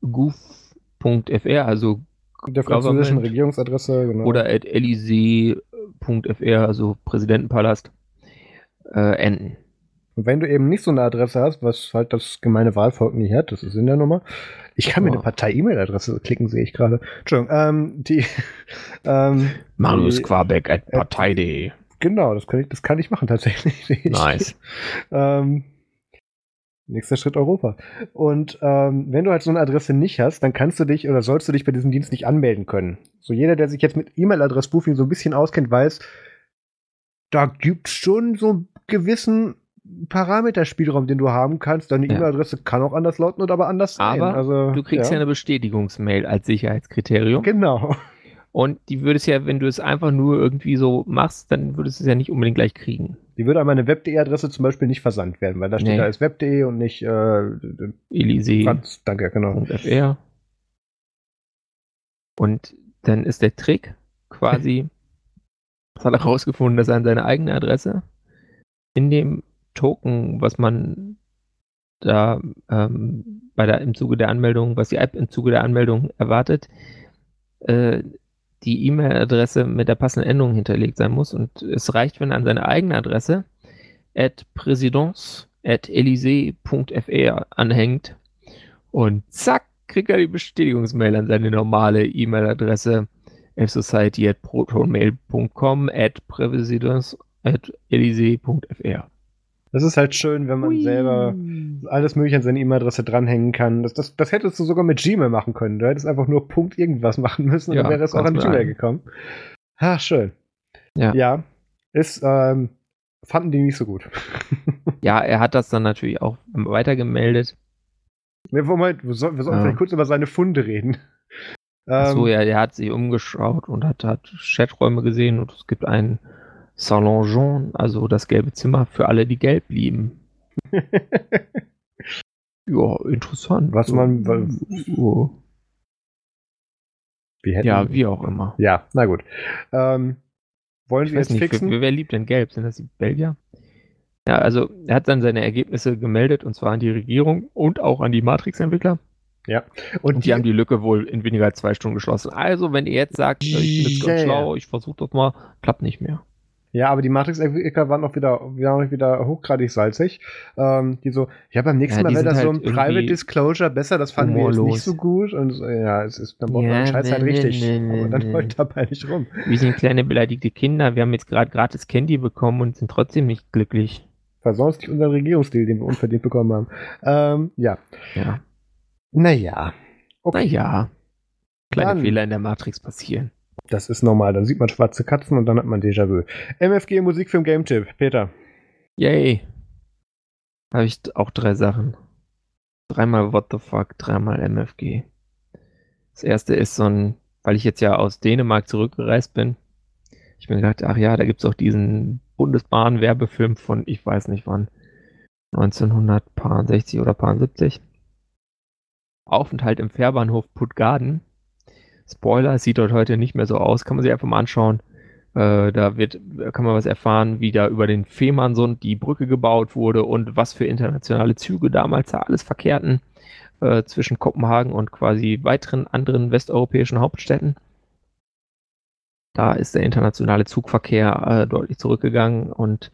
goof.fr, also der französischen Regierungsadresse, genau. Oder at elysee.fr, also Präsidentenpalast, äh, enden. Und wenn du eben nicht so eine Adresse hast, was halt das gemeine Wahlvolk nicht hat, das ist in der Nummer. Ich kann oh. mir eine Partei-E-Mail-Adresse klicken, sehe ich gerade. Entschuldigung, ähm, die. Ähm, Marius Quabeck at partei.de. Genau, das kann ich, das kann ich machen tatsächlich. Nice. ähm, nächster Schritt Europa. Und ähm, wenn du halt so eine Adresse nicht hast, dann kannst du dich oder sollst du dich bei diesem Dienst nicht anmelden können. So jeder, der sich jetzt mit E-Mail-Adress-Spoofing so ein bisschen auskennt, weiß, da gibt es schon so einen gewissen Parameterspielraum, den du haben kannst. Deine ja. E-Mail-Adresse kann auch anders lauten oder aber anders sein. Aber also, du kriegst ja. ja eine Bestätigungsmail als Sicherheitskriterium. Genau. Und die würdest ja, wenn du es einfach nur irgendwie so machst, dann würdest du es ja nicht unbedingt gleich kriegen. Die würde an meine Web.de-Adresse zum Beispiel nicht versandt werden, weil da steht nee. da als Web.de und nicht äh, Elise. Danke, genau. .fr. Und dann ist der Trick quasi, das hat er herausgefunden, dass er an seine eigene Adresse in dem Token, was man da ähm, bei der, im Zuge der Anmeldung, was die App im Zuge der Anmeldung erwartet, äh, die E-Mail-Adresse mit der passenden Endung hinterlegt sein muss. Und es reicht, wenn er an seine eigene Adresse at présidence at elysee.fr anhängt und zack, kriegt er die Bestätigungsmail an seine normale E-Mail-Adresse fsociety at protonmail.com at présidence at elysee.fr. Das ist halt schön, wenn man Ui. selber alles mögliche an seine E-Mail-Adresse dranhängen kann. Das, das, das hättest du sogar mit Gmail machen können. Du hättest einfach nur Punkt irgendwas machen müssen und ja, dann wäre es auch an Gmail gekommen. Ha, schön. Ja. ja ist, ähm, fanden die nicht so gut. ja, er hat das dann natürlich auch weitergemeldet. Wir wir sollen ja. vielleicht kurz über seine Funde reden. Achso, ähm, ja, der hat sich umgeschaut und hat, hat Chaträume gesehen und es gibt einen Salon Jaune, also das gelbe Zimmer für alle, die gelb blieben. ja, interessant. Was man. Oh. Wie ja, wie auch immer. Ja, na gut. Ähm, wollen wir jetzt nicht, fixen? Wer, wer liebt denn gelb? Sind das die Belgier? Ja, also er hat dann seine Ergebnisse gemeldet und zwar an die Regierung und auch an die Matrix-Entwickler. Ja. Und, und die, die, haben die Lücke wohl in weniger als zwei Stunden geschlossen. Also, wenn ihr jetzt sagt, ich bin jetzt ganz schlau, ich versuche das mal, klappt nicht mehr. Ja, aber die Matrix-Entwickler waren auch wieder, waren wieder hochgradig salzig. Ähm, die so, ja, beim nächsten ja, Mal wäre das halt so ein Private Disclosure besser, das fanden wir jetzt nicht so gut. Und so, ja, es ist, dann braucht ja, man Scheiß halt richtig. Nee, nee, aber dann heult dabei nicht rum. Wir sind kleine beleidigte Kinder, wir haben jetzt gerade gratis Candy bekommen und sind trotzdem nicht glücklich. Versaust nicht unseren Regierungsstil, den wir unverdient bekommen haben. Ähm, ja. Ja. Naja. Okay. Naja. Kleine dann. Fehler in der Matrix passieren. Das ist normal. Dann sieht man schwarze Katzen und dann hat man Déjà-vu. MFG Musikfilm Game Tip. Peter. Yay. Habe ich auch drei Sachen. Dreimal What the fuck, dreimal MFG. Das erste ist so ein, weil ich jetzt ja aus Dänemark zurückgereist bin. Ich mir gedacht, ach ja, da gibt es auch diesen Bundesbahn-Werbefilm von, ich weiß nicht wann, 1960 oder 70. Aufenthalt im Fährbahnhof Puttgarden Spoiler, sieht dort heute nicht mehr so aus, kann man sich einfach mal anschauen. Äh, da wird, kann man was erfahren, wie da über den Fehmarnsund die Brücke gebaut wurde und was für internationale Züge damals da alles verkehrten äh, zwischen Kopenhagen und quasi weiteren anderen westeuropäischen Hauptstädten. Da ist der internationale Zugverkehr äh, deutlich zurückgegangen und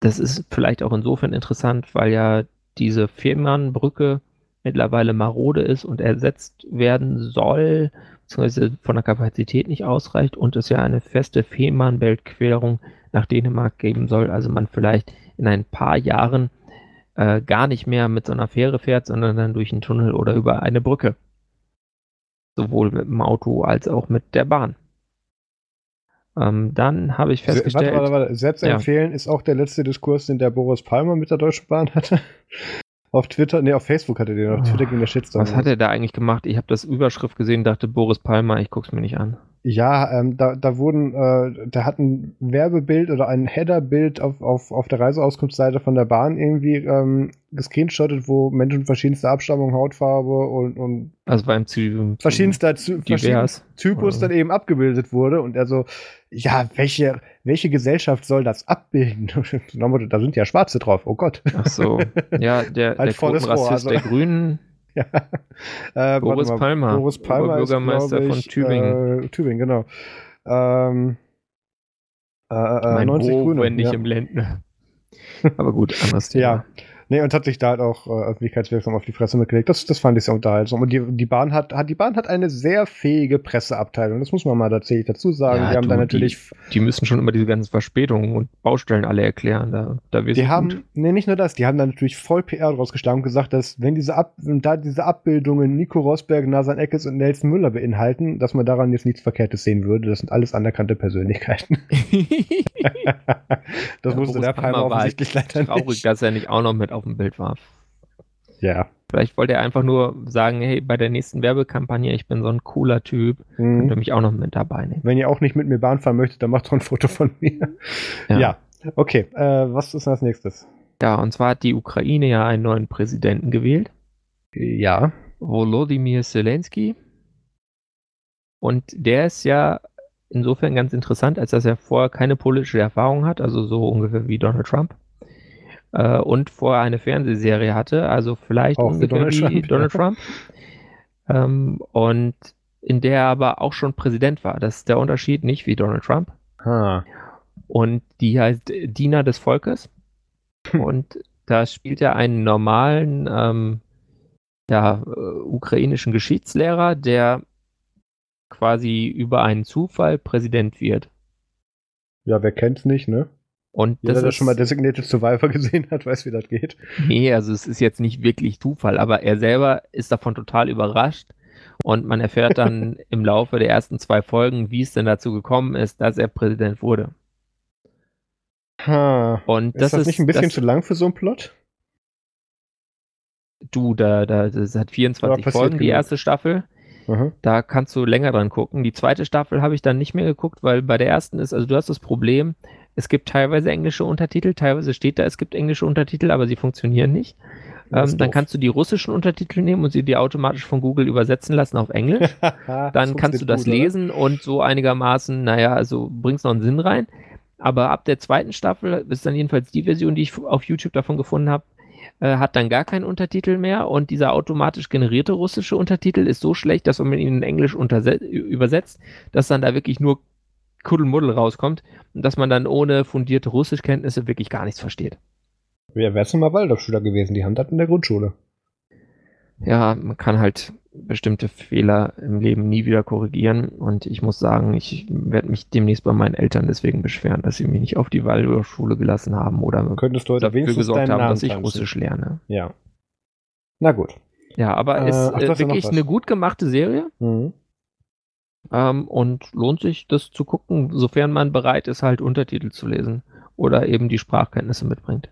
das ist vielleicht auch insofern interessant, weil ja diese Fehmarnbrücke mittlerweile marode ist und ersetzt werden soll, beziehungsweise von der Kapazität nicht ausreicht und es ja eine feste Fehmarnbeltquerung nach Dänemark geben soll. Also man vielleicht in ein paar Jahren äh, gar nicht mehr mit so einer Fähre fährt, sondern dann durch einen Tunnel oder über eine Brücke. Sowohl mit dem Auto als auch mit der Bahn. Ähm, dann habe ich festgestellt. Warte, warte, warte. Selbst empfehlen ja. ist auch der letzte Diskurs, den der Boris Palmer mit der Deutschen Bahn hatte. Auf Twitter, nee, auf Facebook hatte der, auf Twitter ging der Shitstorm. Was hat er da eigentlich gemacht? Ich habe das Überschrift gesehen, dachte Boris Palmer, ich guck's mir nicht an. Ja, ähm, da, da wurden, äh, der hat ein Werbebild oder ein Headerbild auf, auf, auf der Reiseauskunftsseite von der Bahn irgendwie ähm, gescreenshottet, wo Menschen verschiedenster Abstammung, Hautfarbe und, und also beim Zy verschiedenster Zy verschiedenster Typus oder? dann eben abgebildet wurde und er so, ja, welche, welche Gesellschaft soll das abbilden? da sind ja Schwarze drauf, oh Gott. Ach so, ja, der, halt der Quotenrassist also. der Grünen ja. Äh, Boris Palmer. Boris Palmer Bürgermeister von Tübingen. Äh, Tübingen, genau. Ähm, äh, äh mein 90 Grüne. Wenn nicht ja. im Ländle. Aber gut, anderes Thema. Ja. Nee, und hat sich da halt auch äh, öffentlichkeitswirksam auf die Fresse mitgelegt. Das, das fand ich sehr unterhaltsam. Und die, die Bahn hat, hat, die Bahn hat eine sehr fähige Presseabteilung. Das muss man mal tatsächlich dazu sagen. Ja, die haben da natürlich. Die, die, müssen schon immer diese ganzen Verspätungen und Baustellen alle erklären. Da, da die haben, gut. nee, nicht nur das, die haben da natürlich voll PR rausgeschlagen und gesagt, dass wenn diese Ab, da diese Abbildungen Nico Rosberg, Nasan Eckes und Nelson Müller beinhalten, dass man daran jetzt nichts Verkehrtes sehen würde. Das sind alles anerkannte Persönlichkeiten. das ja, musste der Palmer offensichtlich leider traurig, nicht. Traurig, dass er nicht auch noch mit auf dem Bild war. Ja. Vielleicht wollte er einfach nur sagen, hey, bei der nächsten Werbekampagne, ich bin so ein cooler Typ, mhm. könnt ihr mich auch noch mit dabei nehmen. Wenn ihr auch nicht mit mir Bahn fahren möchtet, dann macht doch ein Foto von mir. Ja. ja. Okay, äh, was ist als nächstes? Ja, und zwar hat die Ukraine ja einen neuen Präsidenten gewählt. Ja. Volodymyr Zelensky. Und der ist ja insofern ganz interessant, als dass er vorher keine politische Erfahrung hat, also so ungefähr wie Donald Trump äh, und vorher eine Fernsehserie hatte, also vielleicht auch ungefähr Donald wie Trump, Donald. Trump. Ähm, und in der er aber auch schon Präsident war. Das ist der Unterschied, nicht wie Donald Trump. Ha. Und die heißt Diener des Volkes. und da spielt er einen normalen ähm, ja, äh, ukrainischen Geschichtslehrer, der quasi über einen Zufall Präsident wird. Ja, wer kennt's nicht, ne? Und Jeder, das der schon mal Designated Survivor gesehen hat, weiß, wie das geht. Nee, also es ist jetzt nicht wirklich Zufall, aber er selber ist davon total überrascht. Und man erfährt dann im Laufe der ersten zwei Folgen, wie es denn dazu gekommen ist, dass er Präsident wurde. Ha. Und das ist das nicht ein bisschen das, zu lang für so einen Plot? Du, da, da, das hat 24 Folgen, die erste Staffel. Da kannst du länger dran gucken. Die zweite Staffel habe ich dann nicht mehr geguckt, weil bei der ersten ist, also du hast das Problem, es gibt teilweise englische Untertitel, teilweise steht da, es gibt englische Untertitel, aber sie funktionieren nicht. Ähm, dann kannst du die russischen Untertitel nehmen und sie dir automatisch von Google übersetzen lassen auf Englisch. dann kannst du das gut, lesen oder? und so einigermaßen, naja, also bringst noch einen Sinn rein. Aber ab der zweiten Staffel ist dann jedenfalls die Version, die ich auf YouTube davon gefunden habe, äh, hat dann gar keinen Untertitel mehr und dieser automatisch generierte russische Untertitel ist so schlecht, dass wenn man ihn in Englisch übersetzt, dass dann da wirklich nur Kuddelmuddel rauskommt und dass man dann ohne fundierte Russischkenntnisse wirklich gar nichts versteht. Wer wäre mal Waldorfschüler gewesen? Die haben das in der Grundschule. Ja, man kann halt bestimmte Fehler im Leben nie wieder korrigieren und ich muss sagen, ich werde mich demnächst bei meinen Eltern deswegen beschweren, dass sie mich nicht auf die Waldorfschule gelassen haben oder Könntest du dafür gesorgt haben, dass ich Russisch lerne. Ja. Na gut. Ja, aber es äh, ist äh, wirklich eine gut gemachte Serie. Mhm. Ähm, und lohnt sich, das zu gucken, sofern man bereit ist, halt Untertitel zu lesen oder eben die Sprachkenntnisse mitbringt.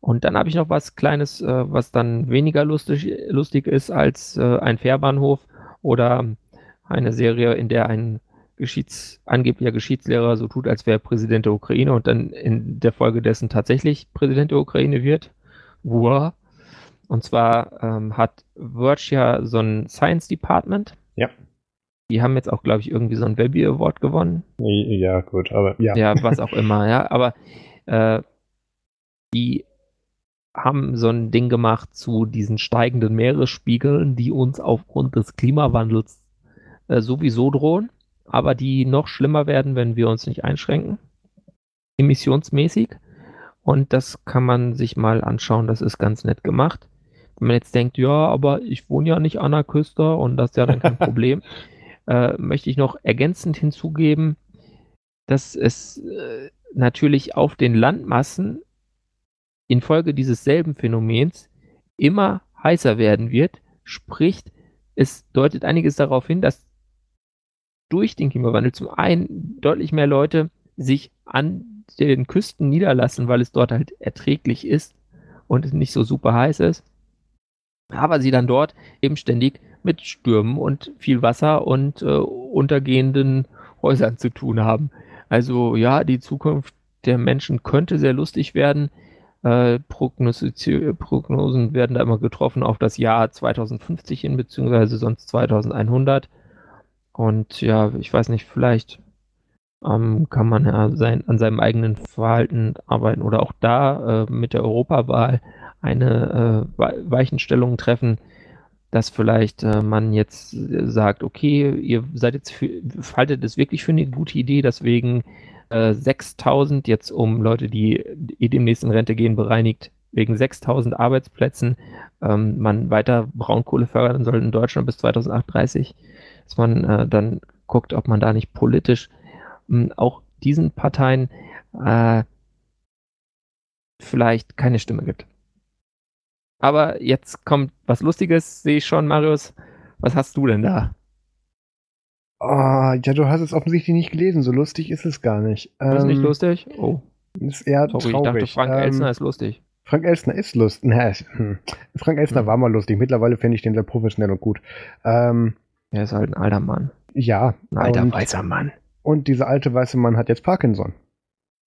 Und dann habe ich noch was Kleines, äh, was dann weniger lustig, lustig ist als äh, ein Fährbahnhof oder eine Serie, in der ein Geschichts, angeblicher Geschichtslehrer so tut, als wäre Präsident der Ukraine und dann in der Folge dessen tatsächlich Präsident der Ukraine wird. Uah. Und zwar ähm, hat Verge so ein Science Department ja. Die haben jetzt auch, glaube ich, irgendwie so ein Webby Award gewonnen. Ja, gut, aber ja. Ja, was auch immer, ja. Aber äh, die haben so ein Ding gemacht zu diesen steigenden Meeresspiegeln, die uns aufgrund des Klimawandels äh, sowieso drohen, aber die noch schlimmer werden, wenn wir uns nicht einschränken, emissionsmäßig. Und das kann man sich mal anschauen, das ist ganz nett gemacht. Wenn man jetzt denkt, ja, aber ich wohne ja nicht an der Küste und das ist ja dann kein Problem, äh, möchte ich noch ergänzend hinzugeben, dass es äh, natürlich auf den Landmassen infolge dieses selben Phänomens immer heißer werden wird. Sprich, es deutet einiges darauf hin, dass durch den Klimawandel zum einen deutlich mehr Leute sich an den Küsten niederlassen, weil es dort halt erträglich ist und es nicht so super heiß ist. Aber sie dann dort eben ständig mit Stürmen und viel Wasser und äh, untergehenden Häusern zu tun haben. Also ja, die Zukunft der Menschen könnte sehr lustig werden. Äh, Prognosen werden da immer getroffen auf das Jahr 2050 hin, beziehungsweise sonst 2100. Und ja, ich weiß nicht, vielleicht ähm, kann man ja sein, an seinem eigenen Verhalten arbeiten oder auch da äh, mit der Europawahl eine äh, Weichenstellung treffen, dass vielleicht äh, man jetzt sagt, okay, ihr seid jetzt für, haltet es wirklich für eine gute Idee, deswegen äh, 6000 jetzt um Leute, die eh demnächst in Rente gehen, bereinigt, wegen 6000 Arbeitsplätzen ähm, man weiter Braunkohle fördern soll in Deutschland bis 2038 dass man äh, dann guckt, ob man da nicht politisch mh, hm, auch diesen Parteien äh, vielleicht keine Stimme gibt. Aber jetzt kommt was Lustiges, sehe ich schon, Marius. Was hast du denn da? Oh, ja, du hast es offensichtlich nicht gelesen. So lustig ist es gar nicht. Ähm, ist nicht lustig? Oh. Ist eher Sorry, traurig. ich dachte, Frank ähm, Elsner ist lustig. Frank Elsner ist lustig. Nee, hm. Frank Elsner hm. war mal lustig. Mittlerweile finde ich den sehr professionell und gut. Ähm, er ist halt ein alter Mann. Ja. Ein alter und, weißer Mann. Und dieser alte weiße Mann hat jetzt Parkinson.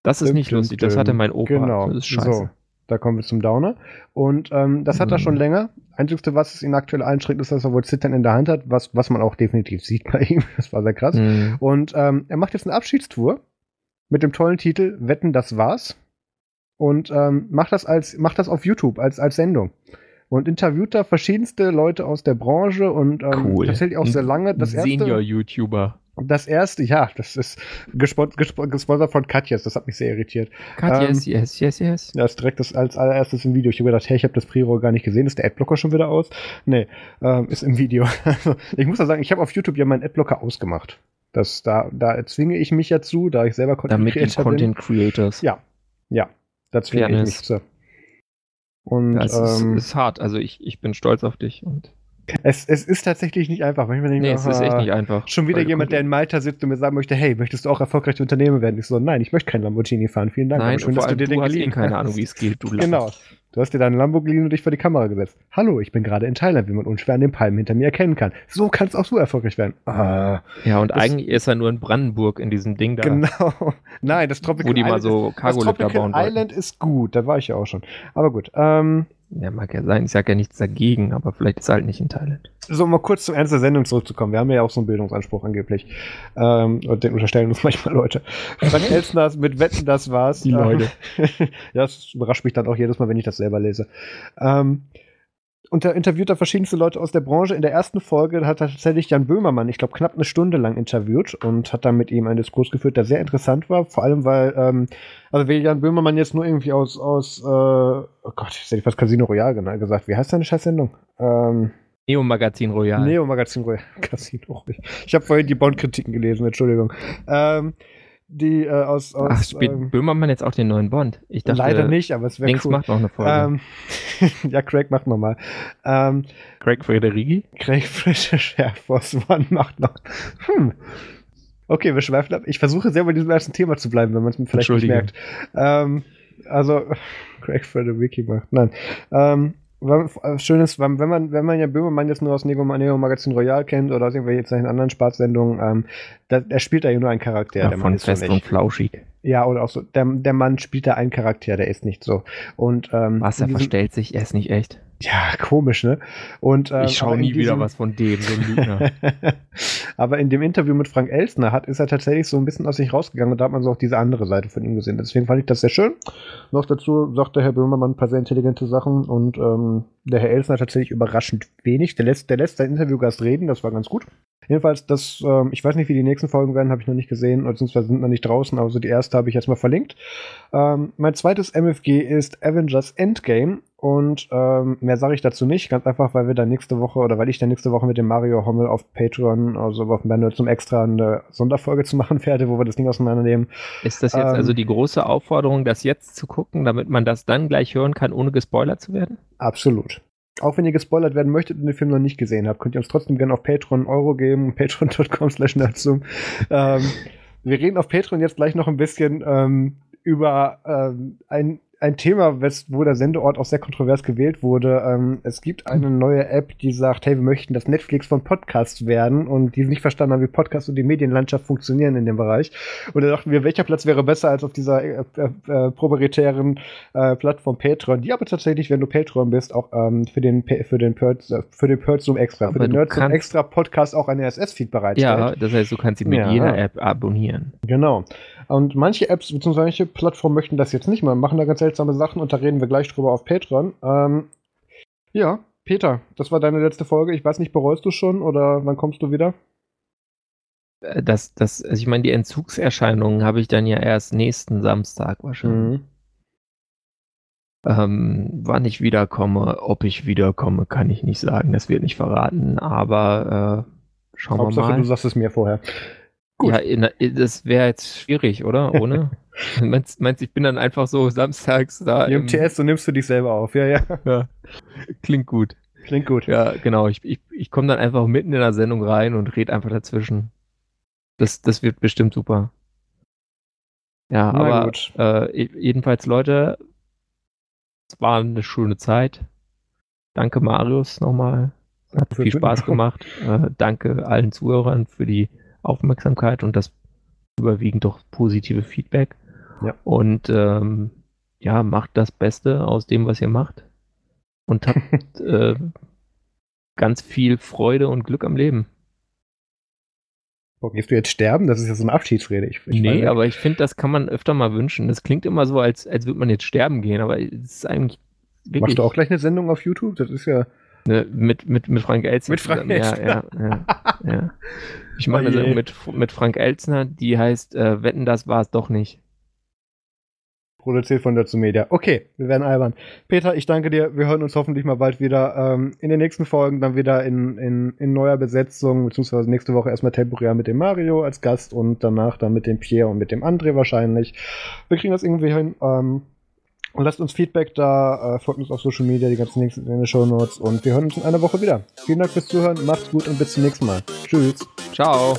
Das ist nicht lustig, das hatte mein Opa. Genau. Das ist scheiße. So, da kommen wir zum Downer. Und ähm, das hat er schon mhm. länger. Einzigste, was es ihn aktuell einschränkt, ist, dass er wohl Zittern in der Hand hat, was, was man auch definitiv sieht bei ihm. Das war sehr krass. Mhm. Und ähm, er macht jetzt eine Abschiedstour mit dem tollen Titel Wetten, das war's. Und ähm, macht das als macht das auf YouTube als, als Sendung und interviewt da verschiedenste Leute aus der Branche und ähm, cool. tatsächlich auch sehr lange. Das erste, Senior-YouTuber. Das erste, ja, das ist gesponsert, gesponsert von Katjes, das hat mich sehr irritiert. Katjes, ähm, yes, yes, yes. Ja, ist direkt das als allererstes im Video. Ich habe gedacht, hey, ich habe das Pre-Roll gar nicht gesehen. Ist der Adblocker schon wieder aus? Nee, ähm, ist im Video. Also, ich muss da sagen, ich habe auf YouTube ja meinen Adblocker ausgemacht. Das, da, da zwinge ich mich ja zu, da ich selber Content Damit Creator Content Creators. Ja, ja, da zwinge ich mich zu. Und, ja, es ähm, ist, ist, hart. Also ich, ich bin stolz auf dich. Und es, es ist tatsächlich nicht einfach. Manchmal nee, es ist echt nicht einfach. Schon wieder jemand, der in Malta sitzt und mir sagen möchte, hey, möchtest du auch erfolgreich Unternehmer werden? Ich so, nein, ich möchte kein Lamborghini fahren. Vielen Dank. Nein, schön, dass du dir den hast eh keine Ahnung, wie es geht. Du genau. Du hast dir deinen Lamborghini und dich vor die Kamera gesetzt. Hallo, ich bin gerade in Thailand, wie man unschwer an den Palmen hinter mir erkennen kann. So kannst auch so erfolgreich werden. Ah, ja, und eigentlich ist er nur in Brandenburg in diesem Ding da. Genau. Nein, das Tropical Wo die mal so bauen wollten. Island ist gut, da war ich ja auch schon. Aber gut. Ähm, ja, mag ja sein. Ich sage ja nichts dagegen, aber vielleicht ist er halt nicht in Thailand. So, um mal kurz zum Ernst der Sendung zurückzukommen. Wir haben ja auch so einen Bildungsanspruch angeblich. Ähm, und den unterstellen uns manchmal Leute. Frank Elsner mit Wetten, das war's. Die Leute. ja, das überrascht mich dann auch jedes Mal, wenn ich das selber lese. Ähm, und er interviewt da verschiedenste Leute aus der Branche. In der ersten Folge hat er tatsächlich Jan Böhmermann, ich glaube, knapp eine Stunde lang interviewt und hat dann mit ihm einen Diskurs geführt, der sehr interessant war. Vor allem, weil, ähm, also will Jan Böhmermann jetzt nur irgendwie aus, aus äh, oh Gott, ich hätte fast Casino Royale genau gesagt. Wie heißt seine Scheißsendung? Ähm, Neo Magazin Royal. Neo Magazin Royal. Casino. Ich habe vorhin die Bond-Kritiken gelesen, Entschuldigung. Ähm, die äh, aus, aus. Ach, spielt ähm, Böhmermann jetzt auch den neuen Bond? Ich dachte, leider nicht, aber es wäre cool. macht noch eine Folge. Ähm, ja, Craig macht nochmal. Ähm, Craig Frederigi? Craig Frederigi Air Force One macht noch. Hm. Okay, wir schweifen ab. Ich versuche sehr bei diesem ersten Thema zu bleiben, wenn man es mir vielleicht nicht merkt. Ähm, also, Craig Frederigi macht. Nein. Ähm, äh, schön ist, wenn man, wenn man ja Böhmermann jetzt nur aus Neo, Neo Magazin Royal kennt oder aus irgendwelchen anderen Spaßsendungen, ähm, da, er spielt da ja nur einen Charakter. Ja, der von Fest und Flauschig. Ja, oder auch so, der, der Mann spielt da einen Charakter, der ist nicht so. Und, ähm, Was, er verstellt sich, er ist nicht echt. Ja, komisch, ne? Und, ähm, ich schaue nie diesem, wieder was von dem, so ein Lügner. aber in dem Interview mit Frank Elsner hat, ist er tatsächlich so ein bisschen aus sich rausgegangen und da hat man so auch diese andere Seite von ihm gesehen. Deswegen fand ich das sehr schön. Noch dazu sagt der Herr Böhmermann ein paar sehr intelligente Sachen und ähm, der Herr Elsner tatsächlich überraschend wenig. Der lässt, der lässt seinen Interviewgast reden, das war ganz gut. Jedenfalls, das, ähm, ich weiß nicht, wie die nächsten Folgen werden, habe ich noch nicht gesehen, beziehungsweise sind noch nicht draußen, aber so die erste habe ich jetzt mal verlinkt. Ähm, mein zweites MFG ist Avengers Endgame Und ähm, mehr sage ich dazu nicht, ganz einfach, weil wir dann nächste Woche oder weil ich dann nächste Woche mit dem Mario Hommel auf Patreon, also auf dem zum extra eine Sonderfolge zu machen werde, wo wir das Ding auseinandernehmen. Ist das jetzt ähm, also die große Aufforderung, das jetzt zu gucken, damit man das dann gleich hören kann, ohne gespoilert zu werden? Absolut. Auch wenn ihr gespoilert werden möchtet und den Film noch nicht gesehen habt, könnt ihr uns trotzdem gerne auf Patreon Euro geben, patreon.com slash ähm, Wir reden auf Patreon jetzt gleich noch ein bisschen ähm, über ähm, ein ein Thema, wo der Sendeort auch sehr kontrovers gewählt wurde. Ähm, es gibt eine neue App, die sagt, hey, wir möchten das Netflix von Podcasts werden und die nicht verstanden haben, wie Podcasts und die Medienlandschaft funktionieren in dem Bereich. Und da dachten wir, welcher Platz wäre besser als auf dieser äh, äh, äh, proprietären äh, Plattform Patreon, die aber tatsächlich, wenn du Patreon bist, auch ähm, für den für den Perz, äh, für den Perzoom extra, für den Nerdzoom extra Podcast auch ein RSS-Feed bereitstellt. Ja, das heißt, du kannst ihn mit ja. jeder App abonnieren. Genau. Und manche Apps bzw. manche Plattformen möchten das jetzt nicht mal, machen da ganz seltsame Sachen und da reden wir gleich drüber auf Patreon. Ähm, ja, Peter, das war deine letzte Folge. Ich weiß nicht, bereust du schon oder wann kommst du wieder? Äh, das, das, also ich meine, die Entzugserscheinungen habe ich dann ja erst nächsten Samstag wahrscheinlich. Mhm. Ähm, wann ich wiederkomme, ob ich wiederkomme, kann ich nicht sagen. Das wird nicht verraten, aber äh, schauen Hauptsache, wir mal. du sagst es mir vorher. Gut. Ja, in, das wäre jetzt schwierig, oder? Ohne? meinst, meinst ich bin dann einfach so samstags da. Im, TS, so nimmst du dich selber auf, ja, ja. ja. Klingt gut. Klingt gut. Ja, genau. Ich, ich, ich komme dann einfach mitten in der Sendung rein und rede einfach dazwischen. Das, das wird bestimmt super. Ja, Na aber äh, jedenfalls, Leute, es war eine schöne Zeit. Danke, Marius, nochmal. Hat viel Spaß gemacht. Äh, danke allen Zuhörern für die Aufmerksamkeit und das überwiegend doch positive Feedback. Ja. Und ähm, ja, macht das Beste aus dem, was ihr macht. Und habt äh, ganz viel Freude und Glück am Leben. Boah, gehst du jetzt sterben? Das ist ja so eine Abschiedsrede. Ich, ich nee, aber ich finde, das kann man öfter mal wünschen. Das klingt immer so, als, als würde man jetzt sterben gehen, aber es ist eigentlich. Wirklich Machst du auch gleich eine Sendung auf YouTube? Das ist ja. Ne, mit, mit, mit Frank Elzner. Mit Frank Elzner. Ja, ja, ja, ja. Ich mache oh eine Sendung mit, mit Frank Elzner, die heißt äh, Wetten, das war es doch nicht. Produziert von Dazu Media. Okay, wir werden albern. Peter, ich danke dir. Wir hören uns hoffentlich mal bald wieder ähm, in den nächsten Folgen, dann wieder in, in, in neuer Besetzung, beziehungsweise nächste Woche erstmal temporär mit dem Mario als Gast und danach dann mit dem Pierre und mit dem André wahrscheinlich. Wir kriegen das irgendwie hin. Ähm, und lasst uns Feedback da, äh, folgt uns auf Social Media, die ganzen Links in den Show Notes und wir hören uns in einer Woche wieder. Vielen Dank fürs Zuhören, macht's gut und bis zum nächsten Mal. Tschüss. Ciao.